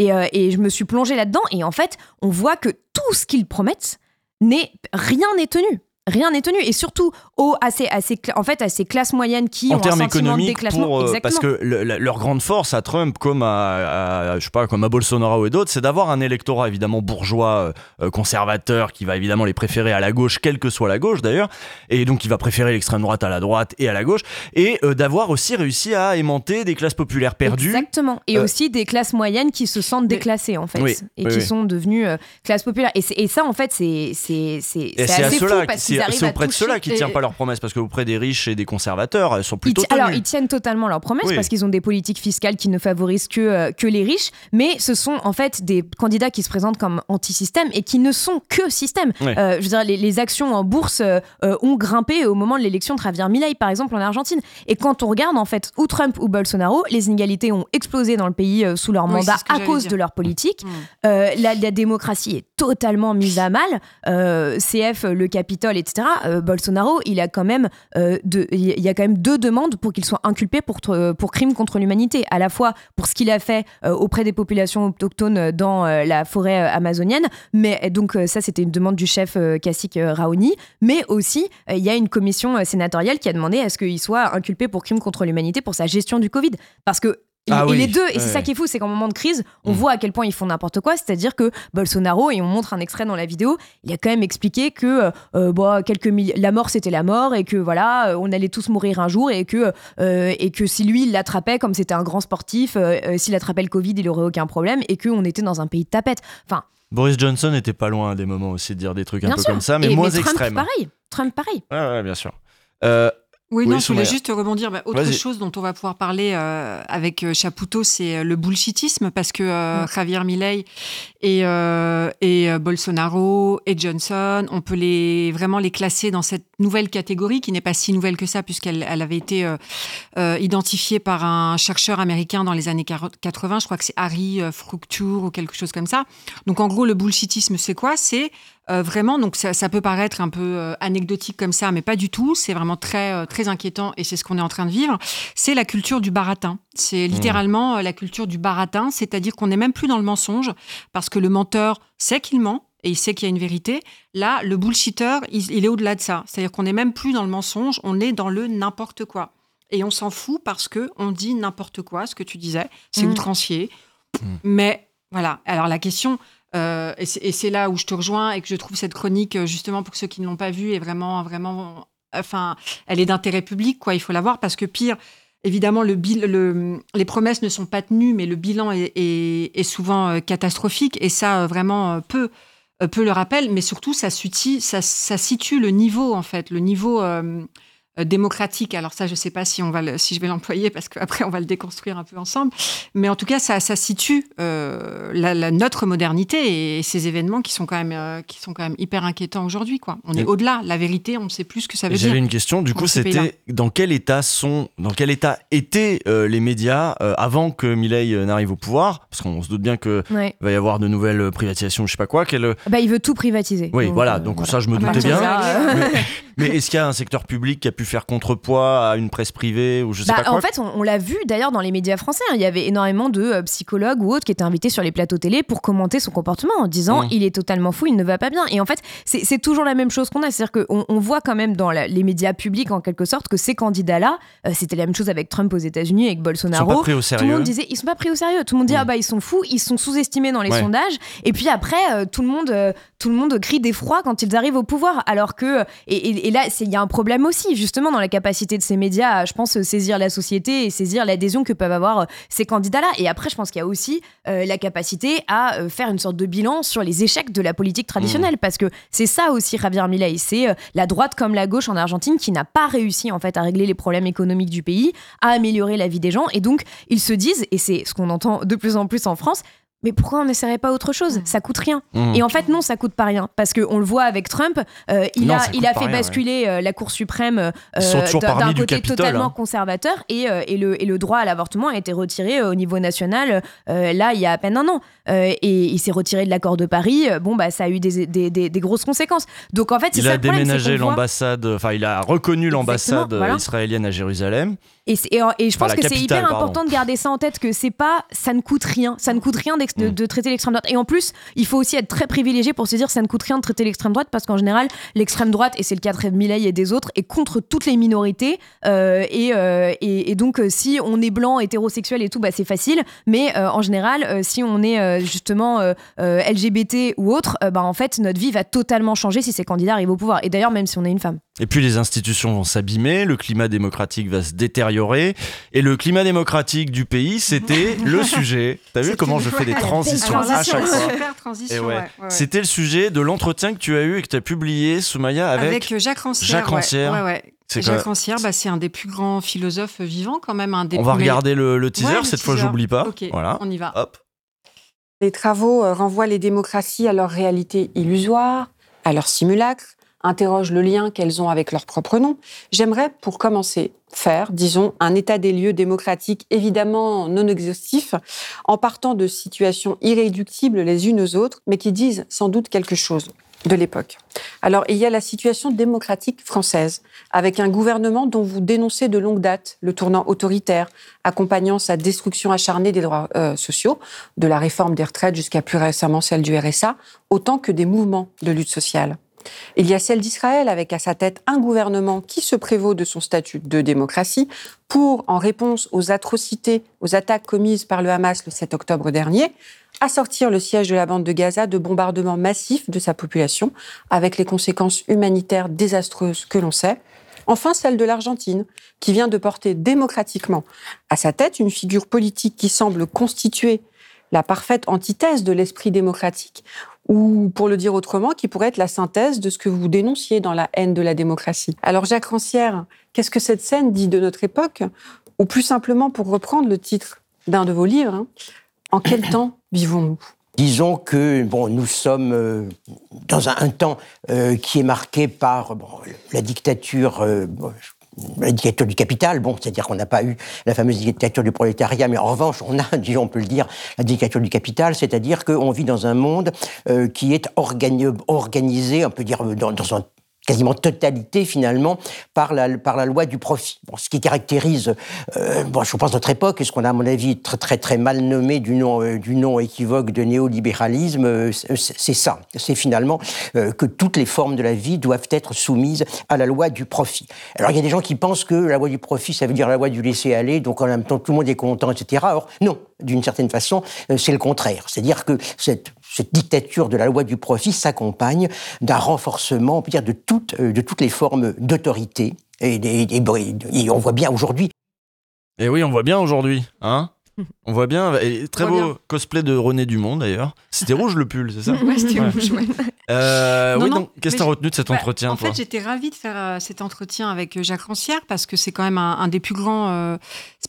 S3: Et, euh, et, je me suis plongée là-dedans et en fait, on voit que tout ce qu'ils promettent, n'est rien n'est tenu rien n'est tenu et surtout au, à, ces, en fait, à ces classes moyennes qui
S1: en
S3: ont
S1: termes
S3: un
S1: sentiment
S3: de déclassement.
S1: Euh, parce que leur grande force à Trump, comme à, je sais pas, comme à Bolsonaro et d'autres, c'est d'avoir un électorat évidemment bourgeois, euh, euh, conservateur, qui va évidemment les préférer à la gauche, quelle que soit la gauche d'ailleurs, et donc il va préférer l'extrême droite à la droite et à la gauche, et d'avoir aussi réussi à aimanter des classes populaires perdues.
S3: Exactement. Et aussi des classes moyennes qui se sentent déclassées en fait, et qui sont devenues classes populaires. Et, et, ça en fait, c'est assez fou parce
S1: c'est auprès de ceux-là qui ne tiennent pas leurs promesses, parce qu'auprès des riches et des conservateurs, elles sont plutôt.
S3: Ils alors, ils tiennent totalement leurs promesses parce qu'ils ont des politiques fiscales qui ne favorisent que, euh, que les riches, mais ce sont en fait des candidats qui se présentent comme anti-système et qui ne sont que système. Euh, je veux dire, les, actions en bourse euh, ont grimpé au moment de l'élection de Javier Milei, par exemple, en Argentine. Et quand on regarde, en fait, ou Trump ou Bolsonaro, les inégalités ont explosé dans le pays sous leur mandat à cause de leur politique. Mm. La, la, démocratie est totalement mise à mal. CF, le Capitole, etc etc. Bolsonaro, il a quand même il y a quand même deux demandes pour qu'il soit inculpé pour pour crime contre l'humanité, à la fois pour ce qu'il a fait auprès des populations autochtones dans la forêt amazonienne, mais donc ça c'était une demande du chef Kassik Raoni, mais aussi il y a une commission sénatoriale qui a demandé à ce qu'il soit inculpé pour crime contre l'humanité pour sa gestion du Covid, parce que
S1: Ah
S3: et les deux, et c'est ça qui est fou, c'est qu'en moment de crise, on
S1: Mm.
S3: voit à quel point ils font n'importe quoi. C'est-à-dire que Bolsonaro, et on montre un extrait dans la vidéo, il a quand même expliqué que euh, bon, quelques milli- la mort c'était la mort et que voilà, euh, on allait tous mourir un jour et que euh, et que si lui il l'attrapait comme c'était un grand sportif, euh, euh, s'il attrapait le Covid, il aurait aucun problème et qu'on était dans un pays de tapettes. Enfin,
S1: Boris Johnson était pas loin à des moments aussi de dire des trucs un
S3: bien
S1: peu
S3: sûr.
S1: comme ça, mais
S3: Et-
S1: moins
S3: Trump,
S1: extrêmes.
S3: pareil. Trump pareil.
S1: Ouais, ouais, bien sûr. Euh,
S2: Oui,
S1: Oui,
S2: non, je voulais juste rebondir. Bah, autre chose dont on va pouvoir parler euh, avec euh, Chapoutot, c'est euh, le bullshitisme, parce que euh, Javier Milei et, euh, et euh, Bolsonaro et Johnson, on peut les, vraiment les classer dans cette nouvelle catégorie, qui n'est pas si nouvelle que ça, puisqu'elle elle avait été euh, euh, identifiée par un chercheur américain dans les années 40 80. Je crois que c'est Harry Fructure ou quelque chose comme ça. Donc, en gros, le bullshitisme, c'est quoi? C'est euh, vraiment, donc ça, ça peut paraître un peu euh, anecdotique comme ça, mais pas du tout. C'est vraiment très, euh, très inquiétant et c'est ce qu'on est en train de vivre. C'est la culture du baratin. C'est littéralement euh, la culture du baratin, c'est-à-dire qu'on n'est même plus dans le mensonge parce que le menteur sait qu'il ment et il sait qu'il y a une vérité. Là, le bullshitter, il, il est au-delà de ça. C'est-à-dire qu'on n'est même plus dans le mensonge, on est dans le n'importe quoi. Et on s'en fout parce que on dit n'importe quoi, ce que tu disais, c'est
S3: Mm.
S2: outrancier. Mais voilà. Alors la question, euh, et c'est là où je te rejoins et que je trouve cette chronique, euh, justement pour ceux qui ne l'ont pas vue, est vraiment, vraiment, enfin, elle est d'intérêt public, quoi. Il faut la voir parce que pire. Évidemment, le, le- les promesses ne sont pas tenues, mais le bilan est, est- souvent euh, catastrophique. Et ça, vraiment, peu, peu le rappelle. Mais surtout, ça, situe- ça, ça situe le niveau, en fait, le niveau démocratique. Alors ça, je ne sais pas si, on va le- si je vais l'employer, parce qu'après, on va le déconstruire un peu ensemble. Mais en tout cas, ça, ça situe euh, la, la- notre modernité et ces événements qui sont quand même, euh, qui sont quand même hyper inquiétants aujourd'hui. quoi. On est au-delà. La vérité, on ne sait plus ce que ça veut dire.
S1: J'avais une question. Du coup, c'était dans quel état sont, dans quel état étaient euh, les médias euh, avant que Milei euh, n'arrive au pouvoir? Parce qu'on se doute bien que
S3: Ouais.
S1: va y avoir de nouvelles euh, privatisations, je sais pas quoi. Quelle...
S3: Bah, il veut tout privatiser.
S1: Oui,
S3: Donc,
S1: voilà.
S3: euh,
S1: Donc ça, je me doutais bien.
S3: euh,
S1: Mais, mais est-ce qu'il y a un secteur public qui a pu faire contrepoids à une presse privée ou je sais
S3: Bah,
S1: pas quoi
S3: en fait, on, on l'a vu d'ailleurs dans les médias français. hein. Il y avait énormément de euh, psychologues ou autres qui étaient invités sur les plateaux télé pour commenter son comportement en disant
S1: Mm.
S3: il est totalement fou, il ne va pas bien. Et en fait, c'est toujours la même chose qu'on a. C'est-à-dire qu'on on voit quand même dans la- les médias publics, en quelque sorte, que ces candidats-là, euh, c'était la même chose avec Trump aux États-Unis, avec Bolsonaro.
S1: Ils sont pas pris au
S3: Tout le
S1: sérieux.
S3: monde disait ils sont pas pris au sérieux. Tout le monde dit
S1: Mm.
S3: ah bah ils sont fous, ils sont sous-estimés dans les
S1: Ouais.
S3: sondages. Et puis après, euh, tout le monde, tout le monde crie d'effroi quand ils arrivent au pouvoir. Alors que et, et- et là, il y a un problème aussi justement dans la capacité de ces médias, à, je pense, saisir la société et saisir l'adhésion que peuvent avoir euh, ces candidats-là. Et après, je pense qu'il y a aussi euh, la capacité à euh, faire une sorte de bilan sur les échecs de la politique traditionnelle, parce que c'est ça aussi Javier Milei, c'est euh, la droite comme la gauche en Argentine qui n'a pas réussi en fait à régler les problèmes économiques du pays, à améliorer la vie des gens, et donc ils se disent, et c'est ce qu'on entend de plus en plus en France. Mais pourquoi on n'essaierait pas autre chose? Ça coûte rien.
S1: Mmh.
S3: Et en fait, non, ça coûte pas rien. Parce qu'on le voit avec Trump, euh, il
S1: Non,
S3: a, il a fait
S1: rien,
S3: basculer euh, la Cour suprême euh, d'un côté
S1: Capitole,
S3: totalement
S1: hein.
S3: conservateur et, euh, et, le, et le droit à l'avortement a été retiré au niveau national euh, là il y a à peine un an Euh, et il s'est retiré de l'accord de Paris bon bah ça a eu des, des, des, des grosses conséquences donc en fait c'est
S1: Il
S3: ça
S1: a
S3: le
S1: déménagé l'ambassade, enfin il a reconnu l'ambassade
S3: voilà.
S1: israélienne à Jérusalem.
S3: Et, c'est- et, et je pense que c'est hyper
S1: pardon.
S3: important de garder ça en tête que c'est pas, ça ne coûte rien, ça ne coûte rien
S1: Mm.
S3: de, de traiter l'extrême droite. Et en plus, il faut aussi être très privilégié pour se dire ça ne coûte rien de traiter l'extrême droite parce qu'en général, l'extrême droite et c'est le cas de Milei et des autres est contre toutes les minorités. euh, et, euh, et, et donc euh, si on est blanc, hétérosexuel et tout, bah c'est facile. Mais euh, en général, si on est justement LGBT ou autre, bah en fait notre vie va totalement changer si ces candidats arrivent au pouvoir. Et d'ailleurs même si on est une femme.
S1: Et puis les institutions vont s'abîmer, le climat démocratique va se détériorer. Et le climat démocratique du pays, c'était le sujet. T'as vu comment je fais des transitions
S2: transition,
S1: à chaque fois. Et
S2: ouais,
S1: ouais.
S2: ouais, ouais.
S1: C'était le sujet de l'entretien que tu as eu et que tu as publié, Soumaya, avec,
S2: Avec, euh, Jacques Rancière.
S1: Jacques. Rancière.
S2: Ouais, ouais.
S1: C'est
S2: Jacques
S1: quoi
S2: Rancière, bah, c'est un des plus grands philosophes vivants quand même. Un des
S1: On va regarder le, le teaser,
S2: Ouais, le
S1: cette fois
S2: teaser.
S1: j'oublie pas. Voilà.
S2: on y va.
S1: Hop.
S15: Les travaux euh, renvoient les démocraties à leur réalité illusoire, à leur simulacre, interrogent le lien qu'elles ont avec leur propre nom. J'aimerais, pour commencer, faire, disons, un état des lieux démocratiques évidemment non exhaustif, en partant de situations irréductibles les unes aux autres, mais qui disent sans doute quelque chose. de l'époque. Alors, il y a la situation démocratique française, avec un gouvernement dont vous dénoncez de longue date le tournant autoritaire, accompagnant sa destruction acharnée des droits euh, sociaux, de la réforme des retraites jusqu'à plus récemment celle du RSA, autant que des mouvements de lutte sociale. Il y a celle d'Israël, avec à sa tête un gouvernement qui se prévaut de son statut de démocratie pour, en réponse aux atrocités, aux attaques commises par le Hamas le 7 octobre dernier, assortir le siège de la bande de Gaza de bombardements massifs de sa population, avec les conséquences humanitaires désastreuses que l'on sait. Enfin, celle de l'Argentine, qui vient de porter démocratiquement à sa tête une figure politique qui semble constituer la parfaite antithèse de l'esprit démocratique, ou pour le dire autrement, qui pourrait être la synthèse de ce que vous dénonciez dans la haine de la démocratie. Alors Jacques Rancière, qu'est-ce que cette scène dit de notre époque? Ou plus simplement, pour reprendre le titre d'un de vos livres, hein, en quel temps vivons-nous?
S6: Disons que bon, nous sommes euh, dans un, temps euh, qui est marqué par la dictature. Euh, la dictature du capital, bon, c'est-à-dire qu'on n'a pas eu la fameuse dictature du prolétariat, mais en revanche, on a, disons, on peut le dire, la dictature du capital, c'est-à-dire qu'on vit dans un monde qui est organisé, on peut dire, dans un quasiment totalité finalement par la, par la loi du profit. Bon, ce qui caractérise, euh, bon, je pense notre époque, et ce qu'on a à mon avis très très très mal nommé du nom euh, du nom équivoque de néolibéralisme, euh, c'est ça. C'est finalement que toutes les formes de la vie doivent être soumises à la loi du profit. Alors il y a des gens qui pensent que la loi du profit, ça veut dire la loi du laisser aller, donc en même temps tout le monde est content, etc. Or non, d'une certaine façon, c'est le contraire. C'est-à-dire que cette cette dictature de la loi du profit s'accompagne d'un renforcement, on peut dire, de toutes, euh, de toutes les formes d'autorité. Et, on voit bien aujourd'hui.
S1: Et oui, on voit bien aujourd'hui, hein on voit bien, très beau cosplay de René Dumont d'ailleurs. C'était rouge le pull, c'est ça?
S2: Ouais, c'était rouge,
S1: euh, oui, donc qu'est-ce que tu as retenu de cet bah, entretien
S2: En fait, j'étais ravie de faire euh, cet entretien avec Jacques Rancière parce que c'est quand même un, des plus grands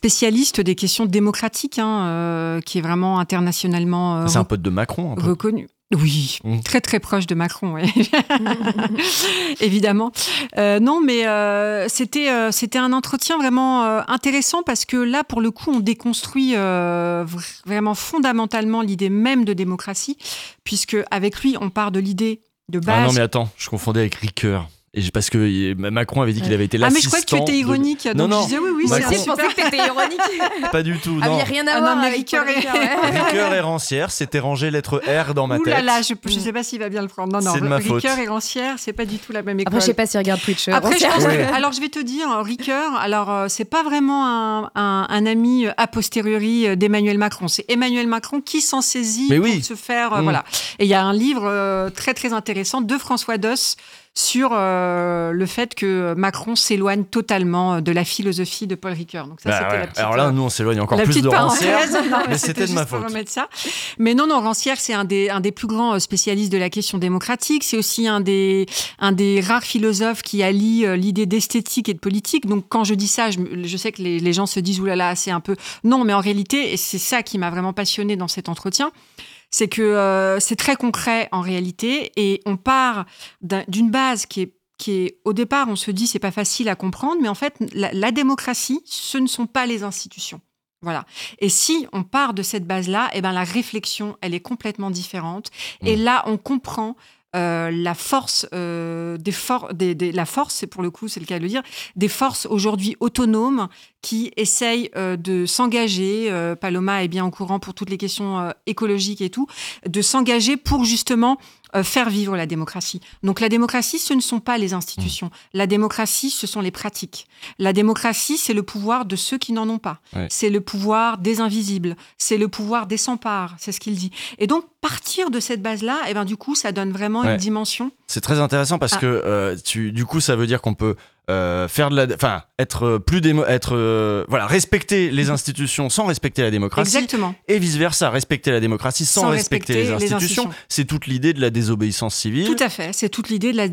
S2: spécialistes des questions démocratiques, hein, qui est vraiment internationalement
S1: C'est un pote de Macron, un peu.
S2: reconnu. Oui, mmh. très très proche de Macron, évidemment. Euh, non, mais euh, c'était euh, c'était un entretien vraiment intéressant parce que là, pour le coup, on déconstruit vraiment fondamentalement l'idée même de démocratie, puisque avec lui, on part de l'idée de base.
S1: Ah non, mais attends, je confondais avec Ricoeur. Et parce que Macron avait dit qu'il avait été l'assistant.
S2: Ah, mais je crois que tu étais ironique. Donc non, non. Je disais, oui, oui,
S3: c'est Je pensais que tu étais ironique.
S1: Pas du tout.
S3: Ah, il n'y a rien à ah, voir non, avec Ricoeur et...
S1: Ricoeur et Rancière, c'était rangé lettre R dans ma tête. Ouh là
S2: là, je ne sais pas s'il va bien le prendre. Non, non,
S1: c'est de ma
S2: Ricoeur et Rancière, c'est pas du tout la même école.
S3: Après, je sais pas s'il regarde Twitch. Euh,
S2: Après, je pense que, alors, je vais te dire, Ricoeur, alors, euh, c'est pas vraiment un, un, un, ami a posteriori d'Emmanuel Macron. C'est Emmanuel Macron qui s'en saisit
S1: mais
S2: pour
S1: oui.
S2: se faire. Mm. Voilà. Et il y a un livre très, très intéressant de François Doss sur euh, le fait que Macron s'éloigne totalement de la philosophie de Paul Ricoeur.
S1: Donc ça, bah c'était la petite, Alors là, nous, on s'éloigne encore plus de Rancière, mais c'était de ma faute.
S2: Ça. Mais non, non, Rancière, c'est un des, un des plus grands euh, spécialistes de la question démocratique. C'est aussi un des, un des rares philosophes qui allie euh, l'idée d'esthétique et de politique. Donc quand je dis ça, je, je sais que les, les, gens se disent, oulala, c'est un peu... Non, mais en réalité, et c'est ça qui m'a vraiment passionné dans cet entretien, c'est que euh, c'est très concret en réalité et on part d'une base qui est qui est au départ on se dit c'est pas facile à comprendre mais en fait la, démocratie ce ne sont pas les institutions voilà. Et si on part de cette base-là, eh ben la réflexion, elle est complètement différente. Et mmh. là, on comprend euh, la force euh, des, for des, des, la force, c'est pour le coup, c'est le cas de le dire, des forces aujourd'hui autonomes qui essayent euh, de s'engager. Euh, Paloma est bien au courant pour toutes les questions euh, écologiques et tout, de s'engager pour justement faire vivre la démocratie. Donc la démocratie, ce ne sont pas les institutions. Mmh. La démocratie, ce sont les pratiques. La démocratie, c'est le pouvoir de ceux qui n'en ont pas. C'est le pouvoir des invisibles. C'est le pouvoir des sans-parts. C'est ce qu'il dit. Et donc partir de cette base-là, et eh ben du coup, ça donne vraiment une dimension.
S1: C'est très intéressant parce ah. que tu, du coup, ça veut dire qu'on peut euh, faire de la, enfin, être plus démo, être, euh, voilà, respecter les institutions sans respecter la démocratie.
S2: Exactement.
S1: Et vice versa, respecter la démocratie sans, respecter, les, institutions. C'est toute l'idée de la désobéissance civile.
S2: Tout à fait. C'est toute l'idée de la.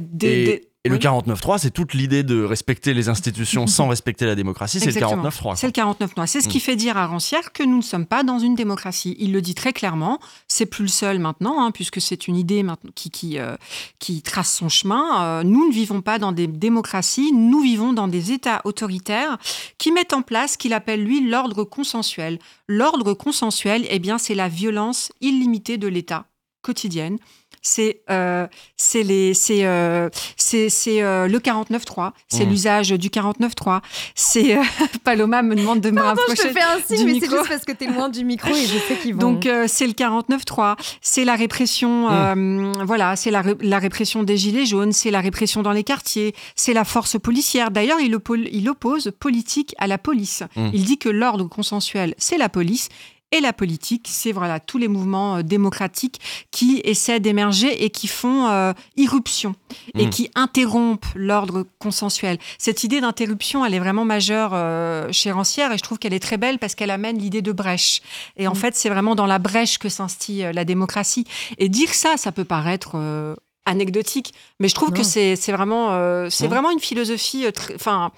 S1: Et le 49.3, c'est toute l'idée de respecter les institutions sans respecter la démocratie, c'est le 49.3.
S2: C'est le 49.3. C'est ce qui mm. fait dire à Rancière que nous ne sommes pas dans une démocratie. Il le dit très clairement. C'est plus le seul maintenant, hein, puisque c'est une idée qui, qui, euh, qui trace son chemin. Euh, nous ne vivons pas dans des démocraties, nous vivons dans des États autoritaires qui mettent en place ce qu'il appelle, lui, l'ordre consensuel. L'ordre consensuel, eh bien, c'est la violence illimitée de l'État quotidienne c'est euh, c'est les c'est euh, c'est c'est euh, le 49.3, c'est
S3: Mmh.
S2: l'usage du 49.3. C'est euh, Paloma me demande de me
S3: Pardon, je
S2: rapprocher
S3: te fais un signe,
S2: du
S3: mais c'est
S2: micro.
S3: juste parce que t'es loin du micro et je sais qu'ils vont.
S2: Donc euh, c'est le 49-3, c'est la répression, euh, voilà, c'est la, ré- la répression des gilets jaunes, c'est la répression dans les quartiers, c'est la force policière. D'ailleurs, il, il oppose politique à la police.
S16: Mm.
S2: Il dit que l'ordre consensuel, c'est la police. Et la politique, c'est voilà tous les mouvements euh, démocratiques qui essaient d'émerger et qui font euh, irruption et
S16: Mm.
S2: qui interrompent l'ordre consensuel. Cette idée d'interruption, elle est vraiment majeure euh, chez Rancière et je trouve qu'elle est très belle parce qu'elle amène l'idée de brèche. Et en fait, c'est vraiment dans la brèche que s'instille euh, la démocratie. Et dire ça, ça peut paraître euh, anecdotique, mais je trouve que
S16: Non.
S2: c'est c'est vraiment, euh, c'est
S16: Non.
S2: vraiment une philosophie, euh, très- enfin,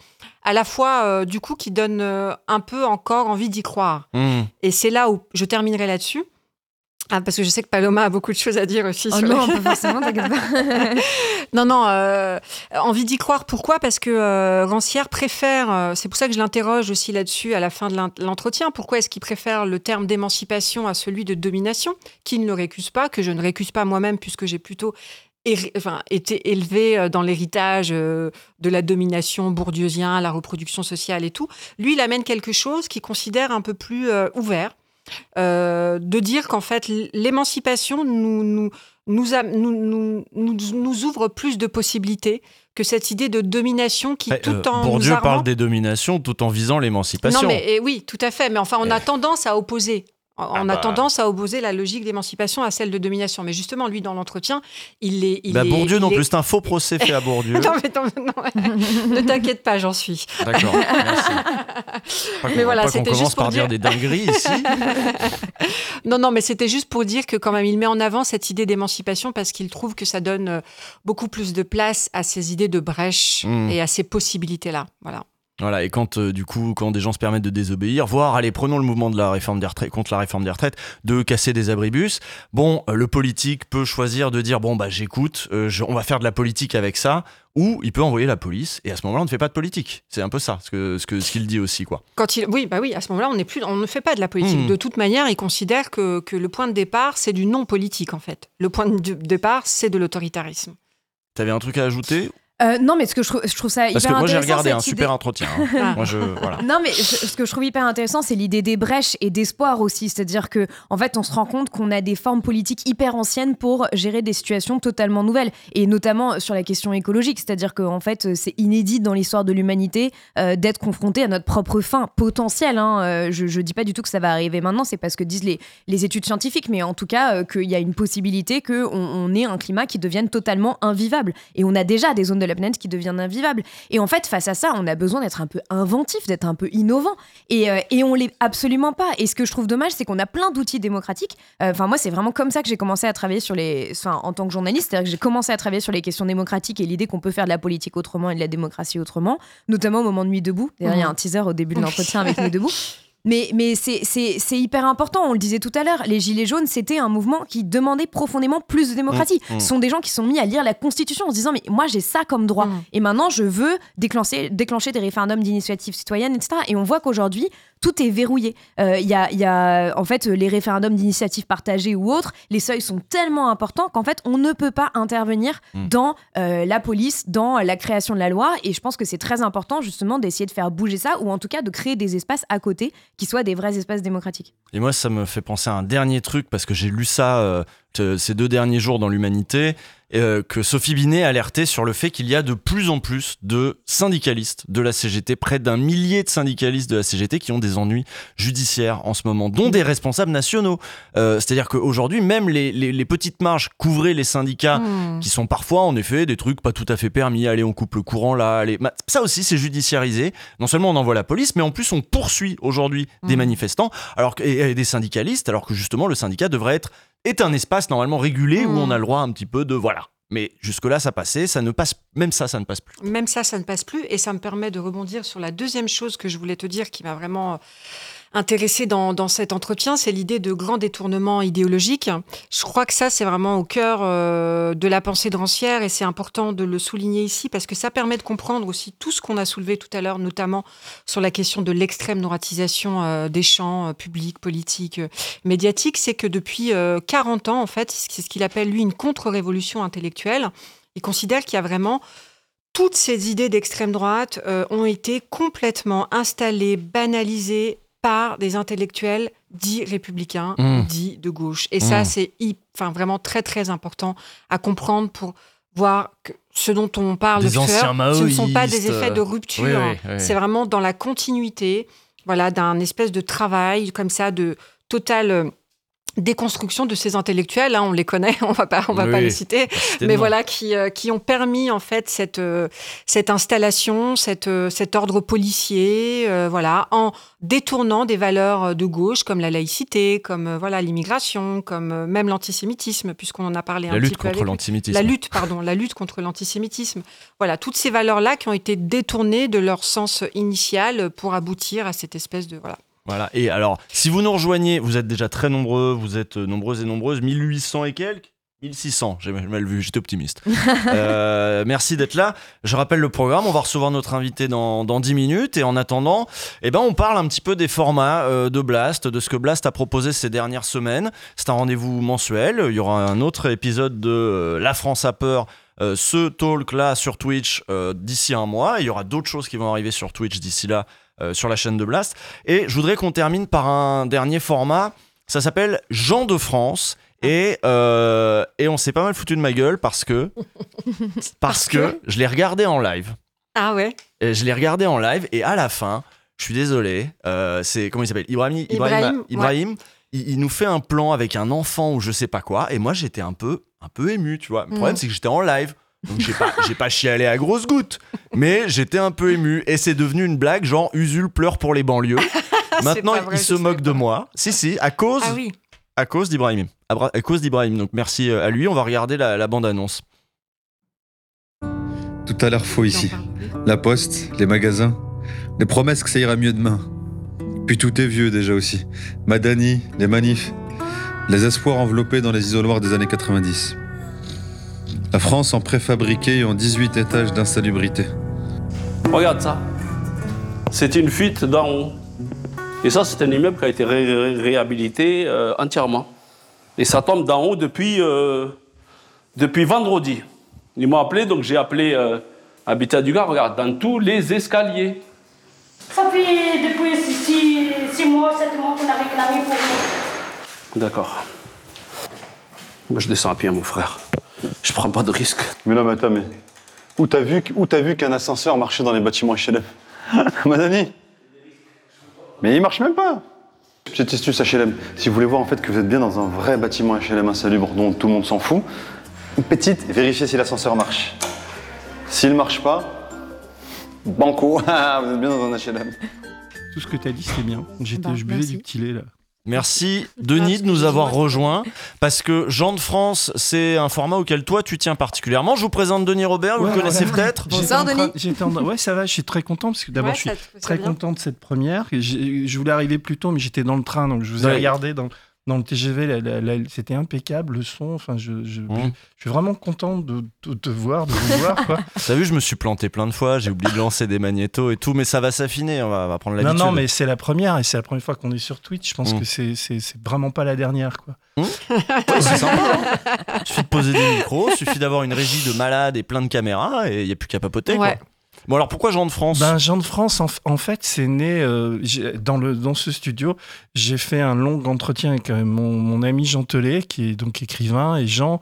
S2: à la fois euh, du coup qui donne euh, un peu encore envie d'y croire.
S1: Mmh.
S2: Et c'est là où je terminerai là-dessus. Ah, parce que je sais que Paloma a beaucoup de choses à dire aussi.
S3: Oh
S2: sur
S3: non,
S2: les-
S3: pas forcément, t'inquiète pas.
S2: non, non, euh, envie d'y croire. Pourquoi? Parce que euh, Rancière préfère, euh, c'est pour ça que je l'interroge aussi là-dessus à la fin de l'entretien, pourquoi est-ce qu'il préfère le terme d'émancipation à celui de domination, qui ne le récuse pas, que je ne récuse pas moi-même, puisque j'ai plutôt enfin, été élevé euh, dans l'héritage euh, de la domination bourdieusien, la reproduction sociale et tout. Lui, il amène quelque chose qu'il considère un peu plus euh, ouvert, euh, de dire qu'en fait, l'émancipation nous, nous, nous, a- nous, nous, nous, nous ouvre plus de possibilités que cette idée de domination qui,
S1: Eh,
S2: tout en
S1: Bourdieu
S2: nous armant-
S1: parle des dominations tout en visant l'émancipation.
S2: non, mais eh oui, tout à fait. Mais enfin, on a tendance à opposer. On
S1: Ah
S2: a
S1: bah.
S2: tendance à opposer la logique d'émancipation à celle de domination. Mais justement, lui, dans l'entretien, il est. Il
S1: Bah,
S2: est-
S1: Bourdieu
S2: il
S1: non
S2: est-
S1: plus, c'est un faux procès fait à Bourdieu.
S2: non, mais non, mais non, ne t'inquiète pas, j'en suis.
S1: D'accord, merci.
S2: Mais voilà,
S1: pas
S2: c'était
S1: commence
S2: juste pour
S1: par dire
S2: dire
S1: des dingueries ici.
S2: non, non, mais c'était juste pour dire que quand même, il met en avant cette idée d'émancipation parce qu'il trouve que ça donne euh, beaucoup plus de place à ces idées de brèche
S1: Mm.
S2: et à ces possibilités-là. Voilà.
S1: Voilà, et quand euh, du coup, quand des gens se permettent de désobéir, voire, allez, prenons le mouvement de la réforme des retraites, contre la réforme des retraites, de casser des abribus. Bon, euh, le politique peut choisir de dire bon bah j'écoute, euh, je- on va faire de la politique avec ça, ou il peut envoyer la police. Et à ce moment-là, on ne fait pas de politique. C'est un peu ça, ce que ce que ce qu'il dit aussi quoi.
S2: Quand il, oui, bah oui, à ce moment-là, on n'est plus, on ne fait pas de la politique.
S1: Mm.
S2: De toute manière, il considère que, que le point de départ, c'est du non politique en fait. Le point de départ, c'est de l'autoritarisme.
S1: T'avais un truc à ajouter?
S3: Euh, non, mais ce que je, trouve- je trouve ça
S1: Parce
S3: hyper
S1: que moi j'ai
S3: intéressant,
S1: regardé un super
S3: idée-
S1: entretien. hein. Moi je voilà.
S3: Non, mais je- ce que je trouve hyper intéressant, c'est l'idée des brèches et d'espoir aussi. C'est-à-dire que, en fait, on se rend compte qu'on a des formes politiques hyper anciennes pour gérer des situations totalement nouvelles, et notamment sur la question écologique. C'est-à-dire qu'en fait, c'est inédit dans l'histoire de l'humanité euh, d'être confronté à notre propre fin potentielle. hein. Euh, je, je dis pas du tout que ça va arriver maintenant, c'est parce que disent les, les études scientifiques, mais en tout cas, euh, qu'il y a une possibilité qu'on on ait un climat qui devienne totalement invivable. Et on a déjà des zones de la planète qui deviennent invivables. Et en fait, face à ça, on a besoin d'être un peu inventif, d'être un peu innovant. Et, euh, et on l'est absolument pas. Et ce que je trouve dommage, c'est qu'on a plein d'outils démocratiques. Euh, Enfin, moi, c'est vraiment comme ça que j'ai commencé à travailler sur les. Enfin, en tant que journaliste, c'est-à-dire que j'ai commencé à travailler sur les questions démocratiques et l'idée qu'on peut faire de la politique autrement et de la démocratie autrement, notamment au moment de Nuit debout. D'ailleurs, il y a un teaser au début de l'entretien avec Nuit debout. Mais, mais c'est- c'est c'est hyper important, on le disait tout à l'heure, les Gilets jaunes, c'était un mouvement qui demandait profondément plus de démocratie.
S16: Mm, mm.
S3: Ce sont des gens qui sont mis à lire la Constitution en se disant, mais moi j'ai ça comme droit, et maintenant je veux déclencher, déclencher des référendums d'initiative citoyenne, etc. Et on voit qu'aujourd'hui, tout est verrouillé. Euh, Il y, a, il y a, en fait, les référendums d'initiative partagée ou autres, les seuils sont tellement importants qu'en fait, on ne peut pas intervenir
S1: Mm.
S3: dans euh, la police, dans la création de la loi, et je pense que c'est très important justement d'essayer de faire bouger ça, ou en tout cas de créer des espaces à côté qui soient des vrais espaces démocratiques.
S1: Et moi, ça me fait penser à un dernier truc, parce que j'ai lu ça euh, ces deux derniers jours dans l'Humanité, euh, que Sophie Binet alertait sur le fait qu'il y a de plus en plus de syndicalistes de la CGT, près d'un millier de syndicalistes de la CGT qui ont des ennuis judiciaires en ce moment, dont des responsables nationaux. Euh, C'est-à-dire qu'aujourd'hui, même les, les- les petites marges couvraient les syndicats,
S2: Mmh.
S1: qui sont parfois, en effet, des trucs pas tout à fait permis. Allez, on coupe le courant là. Allez. Ma- Ça aussi, c'est judiciarisé. Non seulement on envoie la police, mais en plus on poursuit aujourd'hui des
S2: Mmh.
S1: manifestants alors que, et, et des syndicalistes, alors que justement le syndicat devrait être est un espace normalement régulé où on a le droit un petit peu de voilà. Mais jusque-là, ça passait, ça ne passe, même ça, ça ne passe plus.
S2: Même ça, ça ne passe plus. Et ça me permet de rebondir sur la deuxième chose que je voulais te dire qui m'a vraiment intéressé dans, cet entretien, c'est l'idée de grand détournement idéologique. Je crois que ça, c'est vraiment au cœur euh, de la pensée de Rancière et c'est important de le souligner ici parce que ça permet de comprendre aussi tout ce qu'on a soulevé tout à l'heure, notamment sur la question de l'extrême noratisation euh, des champs euh, publics, politiques, médiatiques. C'est que depuis 40 ans, en fait, c'est ce qu'il appelle, lui, une contre-révolution intellectuelle. Il considère qu'il y a vraiment toutes ces idées d'extrême droite ont été complètement installées, banalisées, par des intellectuels dits républicains, mmh. dits de gauche. Et ça, mmh. c'est enfin, vraiment très, très important à comprendre pour voir que ce dont on parle,
S1: des anciens
S2: ce ne sont pas des effets de rupture. C'est vraiment dans la continuité voilà, d'un espèce de travail comme ça, de total euh, déconstruction de ces intellectuels, hein, on les connaît, on va pas, on va pas les citer, mais voilà qui, euh, qui ont permis en fait cette euh, cette installation, cette, euh, cet ordre policier, voilà, en détournant des valeurs de gauche comme la laïcité, comme voilà l'immigration, comme même l'antisémitisme, puisqu'on en a parlé
S1: la
S2: un
S1: lutte
S2: petit peu.
S1: Contre l'antisémitisme.
S2: La lutte, pardon, la lutte contre l'antisémitisme. Voilà, toutes ces valeurs là qui ont été détournées de leur sens initial pour aboutir à cette espèce de voilà
S1: voilà. Et alors, si vous nous rejoignez, vous êtes déjà très nombreux, vous êtes euh, nombreuses et nombreuses, 1800 et quelques? 1600, j'ai mal vu, j'étais optimiste. Euh, merci d'être là. Je rappelle le programme, on va recevoir notre invité dans, dans 10 minutes et en attendant, eh ben, on parle un petit peu des formats euh, de Blast, de ce que Blast a proposé ces dernières semaines. C'est un rendez-vous mensuel, il y aura un autre épisode de La France a peur, ce talk là sur Twitch d'ici un mois. il y aura d'autres choses qui vont arriver sur Twitch d'ici là sur la chaîne de Blast. Et je voudrais qu'on termine par un dernier format. Ça s'appelle Jean de France. Et, euh, et on s'est pas mal foutu de ma gueule parce que, parce, que, je l'ai regardé en live.
S2: Ah ouais
S1: et Je l'ai regardé en live et à la fin, je suis désolé, euh, c'est comment il s'appelle? Ibrahim. Ibrahim, Ibrahim, il, nous fait un plan avec un enfant ou je sais pas quoi. Et moi, j'étais un peu, un peu ému, tu vois. Le problème, mm. c'est que j'étais en live. Donc j'ai pas, j'ai pas chialé à grosses gouttes, mais j'étais un peu ému et c'est devenu une blague genre Usul pleure pour les banlieues. Maintenant il se moque de moi. Si si, à cause,
S2: ah oui.
S1: à cause d'Ibrahim, à, cause d'Ibrahim. Donc merci euh, à lui. On va regarder la, bande annonce.
S16: Tout à l'heure faux ici. La poste, les magasins, les promesses que ça ira mieux demain. Puis tout est vieux déjà aussi. Madani, les manifs, les espoirs enveloppés dans les isoloirs des années 90. La France en préfabriqué et en 18 étages d'insalubrité.
S17: Regarde ça. C'est une fuite d'en haut. Et ça, c'est un immeuble qui a été réhabilité euh, entièrement. Et ça tombe d'en haut depuis, euh, depuis vendredi. Ils m'ont appelé, donc j'ai appelé euh, Habitat du Gard. Regarde, dans tous les escaliers.
S18: Ça fait depuis 6 mois, 7 mois qu'on a réclamé pour.
S17: D'accord. Moi, je descends à pied, mon frère. Je prends pas de risque.
S16: Mais là, mais attends, mais. Où t'as vu, vu qu'un ascenseur marchait dans les bâtiments HLM Madani Mais il marche même pas Petite astuce HLM. Si vous voulez voir en fait que vous êtes bien dans un vrai bâtiment HLM insalubre dont tout le monde s'en fout, une petite, vérifiez si l'ascenseur marche. S'il marche pas, banco, vous êtes bien dans un HLM.
S19: Tout ce que t'as dit, c'était bien. J'étais, bah, je buvais du petit lait là.
S1: Merci Denis de nous avoir rejoints parce que Jean de France, c'est un format auquel toi tu tiens particulièrement. Je vous présente Denis Robert, vous le connaissez peut-être.
S2: Bonsoir Denis.
S19: Ouais, ça va, je suis très content parce que d'abord je suis très content de cette première. Je voulais arriver plus tôt, mais j'étais dans le train donc je vous ai regardé dans, dans le TGV, c'était impeccable, le son. Enfin, je, mmh. je, suis vraiment content de, te voir, de vous voir.
S1: T'as vu, je me suis planté plein de fois, j'ai oublié de lancer des magnétos et tout, mais ça va s'affiner, on va, prendre l'habitude.
S19: Non, non, mais c'est la première et c'est la première fois qu'on est sur Twitch. Je pense mmh. que c'est vraiment pas la dernière, quoi.
S1: Mmh. c'est sympa. Hein. Il suffit de poser des micros, il suffit d'avoir une régie de malade et plein de caméras et il n'y a plus qu'à papoter. Quoi. Bon alors pourquoi Jean de France?
S19: Ben Jean de France, en, fait, c'est né euh, dans, le, dans ce studio. J'ai fait un long entretien avec euh, mon, mon, ami Jean Telet, qui est donc écrivain, et Jean.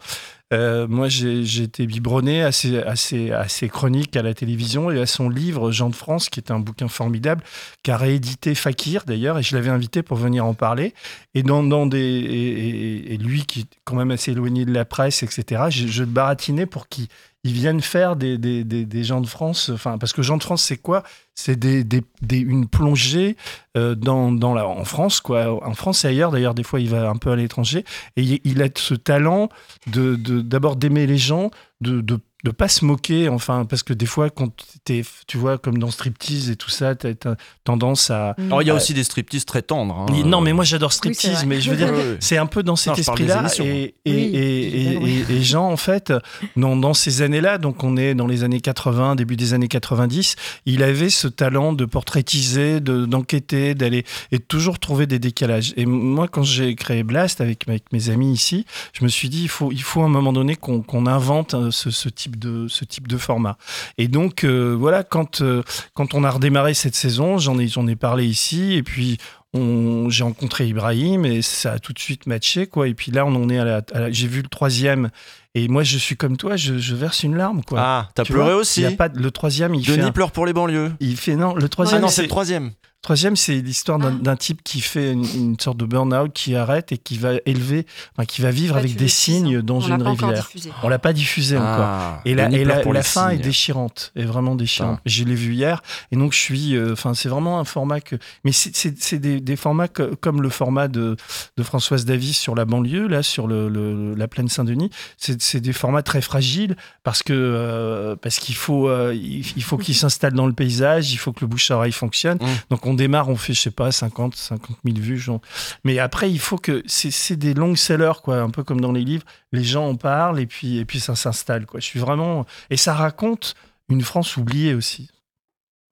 S19: Euh, moi, j'ai été biberonné à ses, à, chroniques à la télévision et à son livre Jean de France, qui est un bouquin formidable, qu'a réédité Fakir d'ailleurs, et je l'avais invité pour venir en parler. Et, dans, dans des, et, lui, qui est quand même assez éloigné de la presse, etc., je, je le baratinais pour qu'il viennent faire des, des, des, gens de France. Enfin, parce que gens de France, c'est quoi? C'est des, une plongée euh, dans, dans la, en France, quoi. En France et ailleurs, d'ailleurs, des fois, il va un peu à l'étranger. Et il, a ce talent de d'abord d'aimer les gens, de de pas se moquer, enfin, parce que des fois, quand t'es, tu vois, comme dans striptease et tout ça, t'as, as tendance à.
S1: Mm. Alors, il y a aussi des striptease très tendres. Hein.
S19: Non, mais moi, j'adore striptease, mais je veux dire, c'est un peu dans cet esprit-là. Et, et, et, et, Jean, en fait, dans, dans ces années-là, donc on est dans les années 80, début des années 90, il avait ce talent de portraitiser, de, d'enquêter, d'aller, et de toujours trouver des décalages. Et moi, quand j'ai créé Blast avec, avec mes amis ici, je me suis dit, il faut, il faut à un moment donné qu'on, invente euh, ce, ce type de ce type de format. Et donc euh, voilà, quand euh, quand on a redémarré cette saison, j'en ai j'en ai parlé ici et puis j'ai rencontré Ibrahim et ça a tout de suite matché quoi. Et puis là on en est à la, j'ai vu le troisième et moi, je suis comme toi, je, verse une larme, quoi.
S1: Ah, t'as pleuré aussi.
S19: a pas, le troisième, il
S1: Denis
S19: fait.
S1: pleure pour les banlieues.
S19: Il fait non, le troisième.
S1: Ah non, c'est le troisième.
S19: Troisième, c'est l'histoire d'un ah. type qui fait une, sorte de burn-out, qui arrête et qui va élever, enfin, qui va vivre avec des signes dans une rivière. On l'a pas diffusé ah, encore. Et la, et la, fin est déchirante, est vraiment déchirante. Je l'ai vu hier, et donc je suis, euh, enfin, c'est vraiment un format que, mais c'est des, des, formats comme le format de, de Françoise Davis sur la banlieue, là, sur le, la plaine Saint-Denis. C'est des formats très fragiles parce que euh, parce qu'il faut euh, il, faut qu'ils s'installent dans le paysage, il faut que le bouche à oreille fonctionne. Mmh. Donc on démarre, on fait, je sais pas, 50, 50 000 vues. Genre. Mais après, il faut que. C'est des longs sellers, quoi, un peu comme dans les livres. Les gens en parlent et puis, et puis ça s'installe, quoi. Je suis vraiment. Et ça raconte une France oubliée aussi.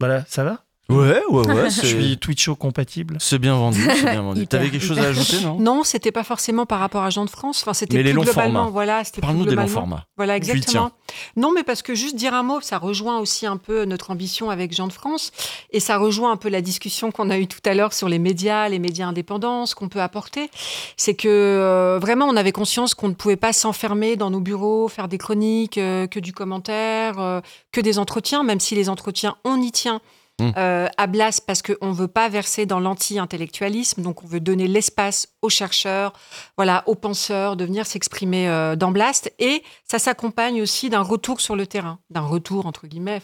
S19: Voilà, ça va?
S1: Ouais, ouais, ouais.
S19: Je suis Twitcho compatible.
S1: C'est bien vendu, c'est bien vendu. T'avais quelque chose à ajouter, non?
S2: Non, c'était pas forcément par rapport à Jean de France. Enfin, c'était
S1: mais les longs formats.
S2: Voilà,
S1: Parle-nous des longs formats.
S2: Voilà, exactement. Non, mais parce que juste dire un mot, ça rejoint aussi un peu notre ambition avec Jean de France, et ça rejoint un peu la discussion qu'on a eue tout à l'heure sur les médias, les médias indépendants, ce qu'on peut apporter. C'est que euh, vraiment, on avait conscience qu'on ne pouvait pas s'enfermer dans nos bureaux, faire des chroniques, euh, que du commentaire, euh, que des entretiens, même si les entretiens, on y tient. Mmh. Euh, à Blas parce qu'on ne veut pas verser dans l'anti-intellectualisme, donc on veut donner l'espace aux chercheurs, voilà, aux penseurs de venir s'exprimer euh, dans Blast. Et ça s'accompagne aussi d'un retour sur le terrain, d'un retour entre guillemets,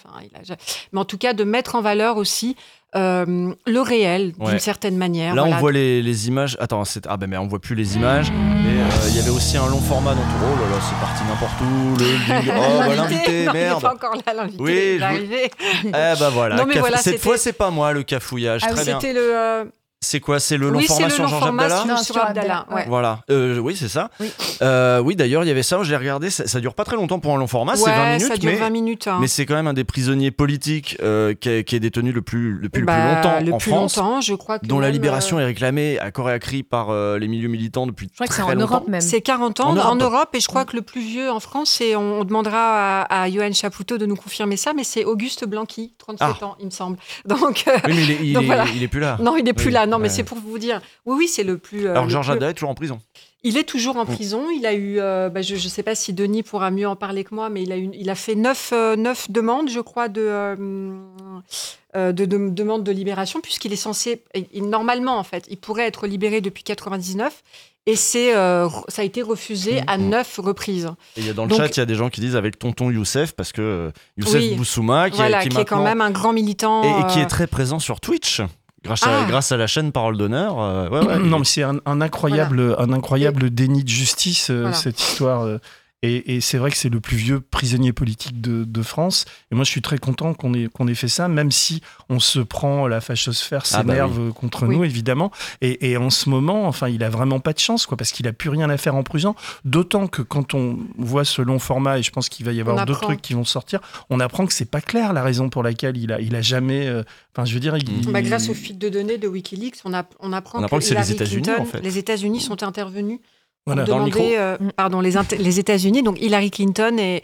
S2: mais en tout cas de mettre en valeur aussi euh, le réel d'une certaine manière.
S1: Là, on voit les, images. Attends, ah ben mais on voit plus les images. Mais il y avait aussi un long format dans tout. Oh là là, c'est parti n'importe où. Le, oh, bah, l'invité, merde.
S2: Pas encore là, l'invité.
S1: Oui, je... eh ben voilà. voilà Cette fois, c'est pas moi le cafouillage. Ah, Très bien.
S2: C'était le.
S1: C'est quoi C'est le long format sur Jean Abdallah
S2: sur, Abdallah, ouais.
S1: Voilà. Euh, oui, c'est ça. Oui, euh, oui d'ailleurs, il y avait ça, j'ai regardé, ça, ça, dure pas très longtemps pour un long format, c'est 20 minutes.
S2: Ça dure
S1: mais,
S2: 20 minutes. Hein.
S1: Mais c'est quand même un des prisonniers politiques euh, qui, est, qui, est, détenu le plus, depuis le plus bah, longtemps
S2: le
S1: en
S2: plus
S1: France.
S2: longtemps, je crois que
S1: dont la libération est réclamée à corps et à cri par les milieux militants depuis je crois que c'est en Europe
S2: même. C'est 40 ans en Europe. et je crois que le plus vieux en France, et on, demandera à, Johan Chapoutot de nous confirmer ça, mais c'est Auguste Blanqui, 37 ah. ans, il me semble.
S1: Donc, oui, mais il est plus là.
S2: Non, il est plus là. Non, mais c'est pour vous dire oui, oui, c'est le plus.
S1: Euh, Alors, Georges plus... est toujours en prison.
S2: Il est toujours en mm. prison. Il a eu, euh, bah, je ne sais pas si Denis pourra mieux en parler que moi, mais il a, eu, il a fait neuf, euh, neuf demandes, je crois, de, de, de, demandes de libération, puisqu'il est censé, normalement en fait, il pourrait être libéré depuis 99. Et c'est, ça a été refusé à mm, mm. neuf reprises.
S1: Et y a dans le chat, il y a des gens qui disent avec tonton Youssef, parce que Youssef Boussouma, qui,
S2: qui, est quand même un grand militant.
S1: Et, et qui est très présent sur Twitch. Grâce, à, ah. grâce à la chaîne Parole d'honneur. Euh,
S19: non, mais c'est un, incroyable, un incroyable déni de justice, euh, cette histoire. Euh, et, c'est vrai que c'est le plus vieux prisonnier politique de, France. Et moi, je suis très content qu'on ait, qu'on ait fait ça, même si on se prend la fachosphère ah bah s'énerve contre nous, évidemment. Et, en ce moment, enfin, il a vraiment pas de chance, quoi, parce qu'il a plus rien à faire en prison. D'autant que quand on voit ce long format, et je pense qu'il va y avoir d'autres trucs qui vont sortir, on apprend que c'est pas clair la raison pour laquelle il a, il a jamais. Euh, enfin, je veux dire,
S2: bah, grâce aux fuites de données de WikiLeaks, on, a, on apprend, que, les États-Unis, en fait. les États-Unis sont intervenus voilà. Demander, euh, pardon, les, les États-Unis. Donc Hillary Clinton est,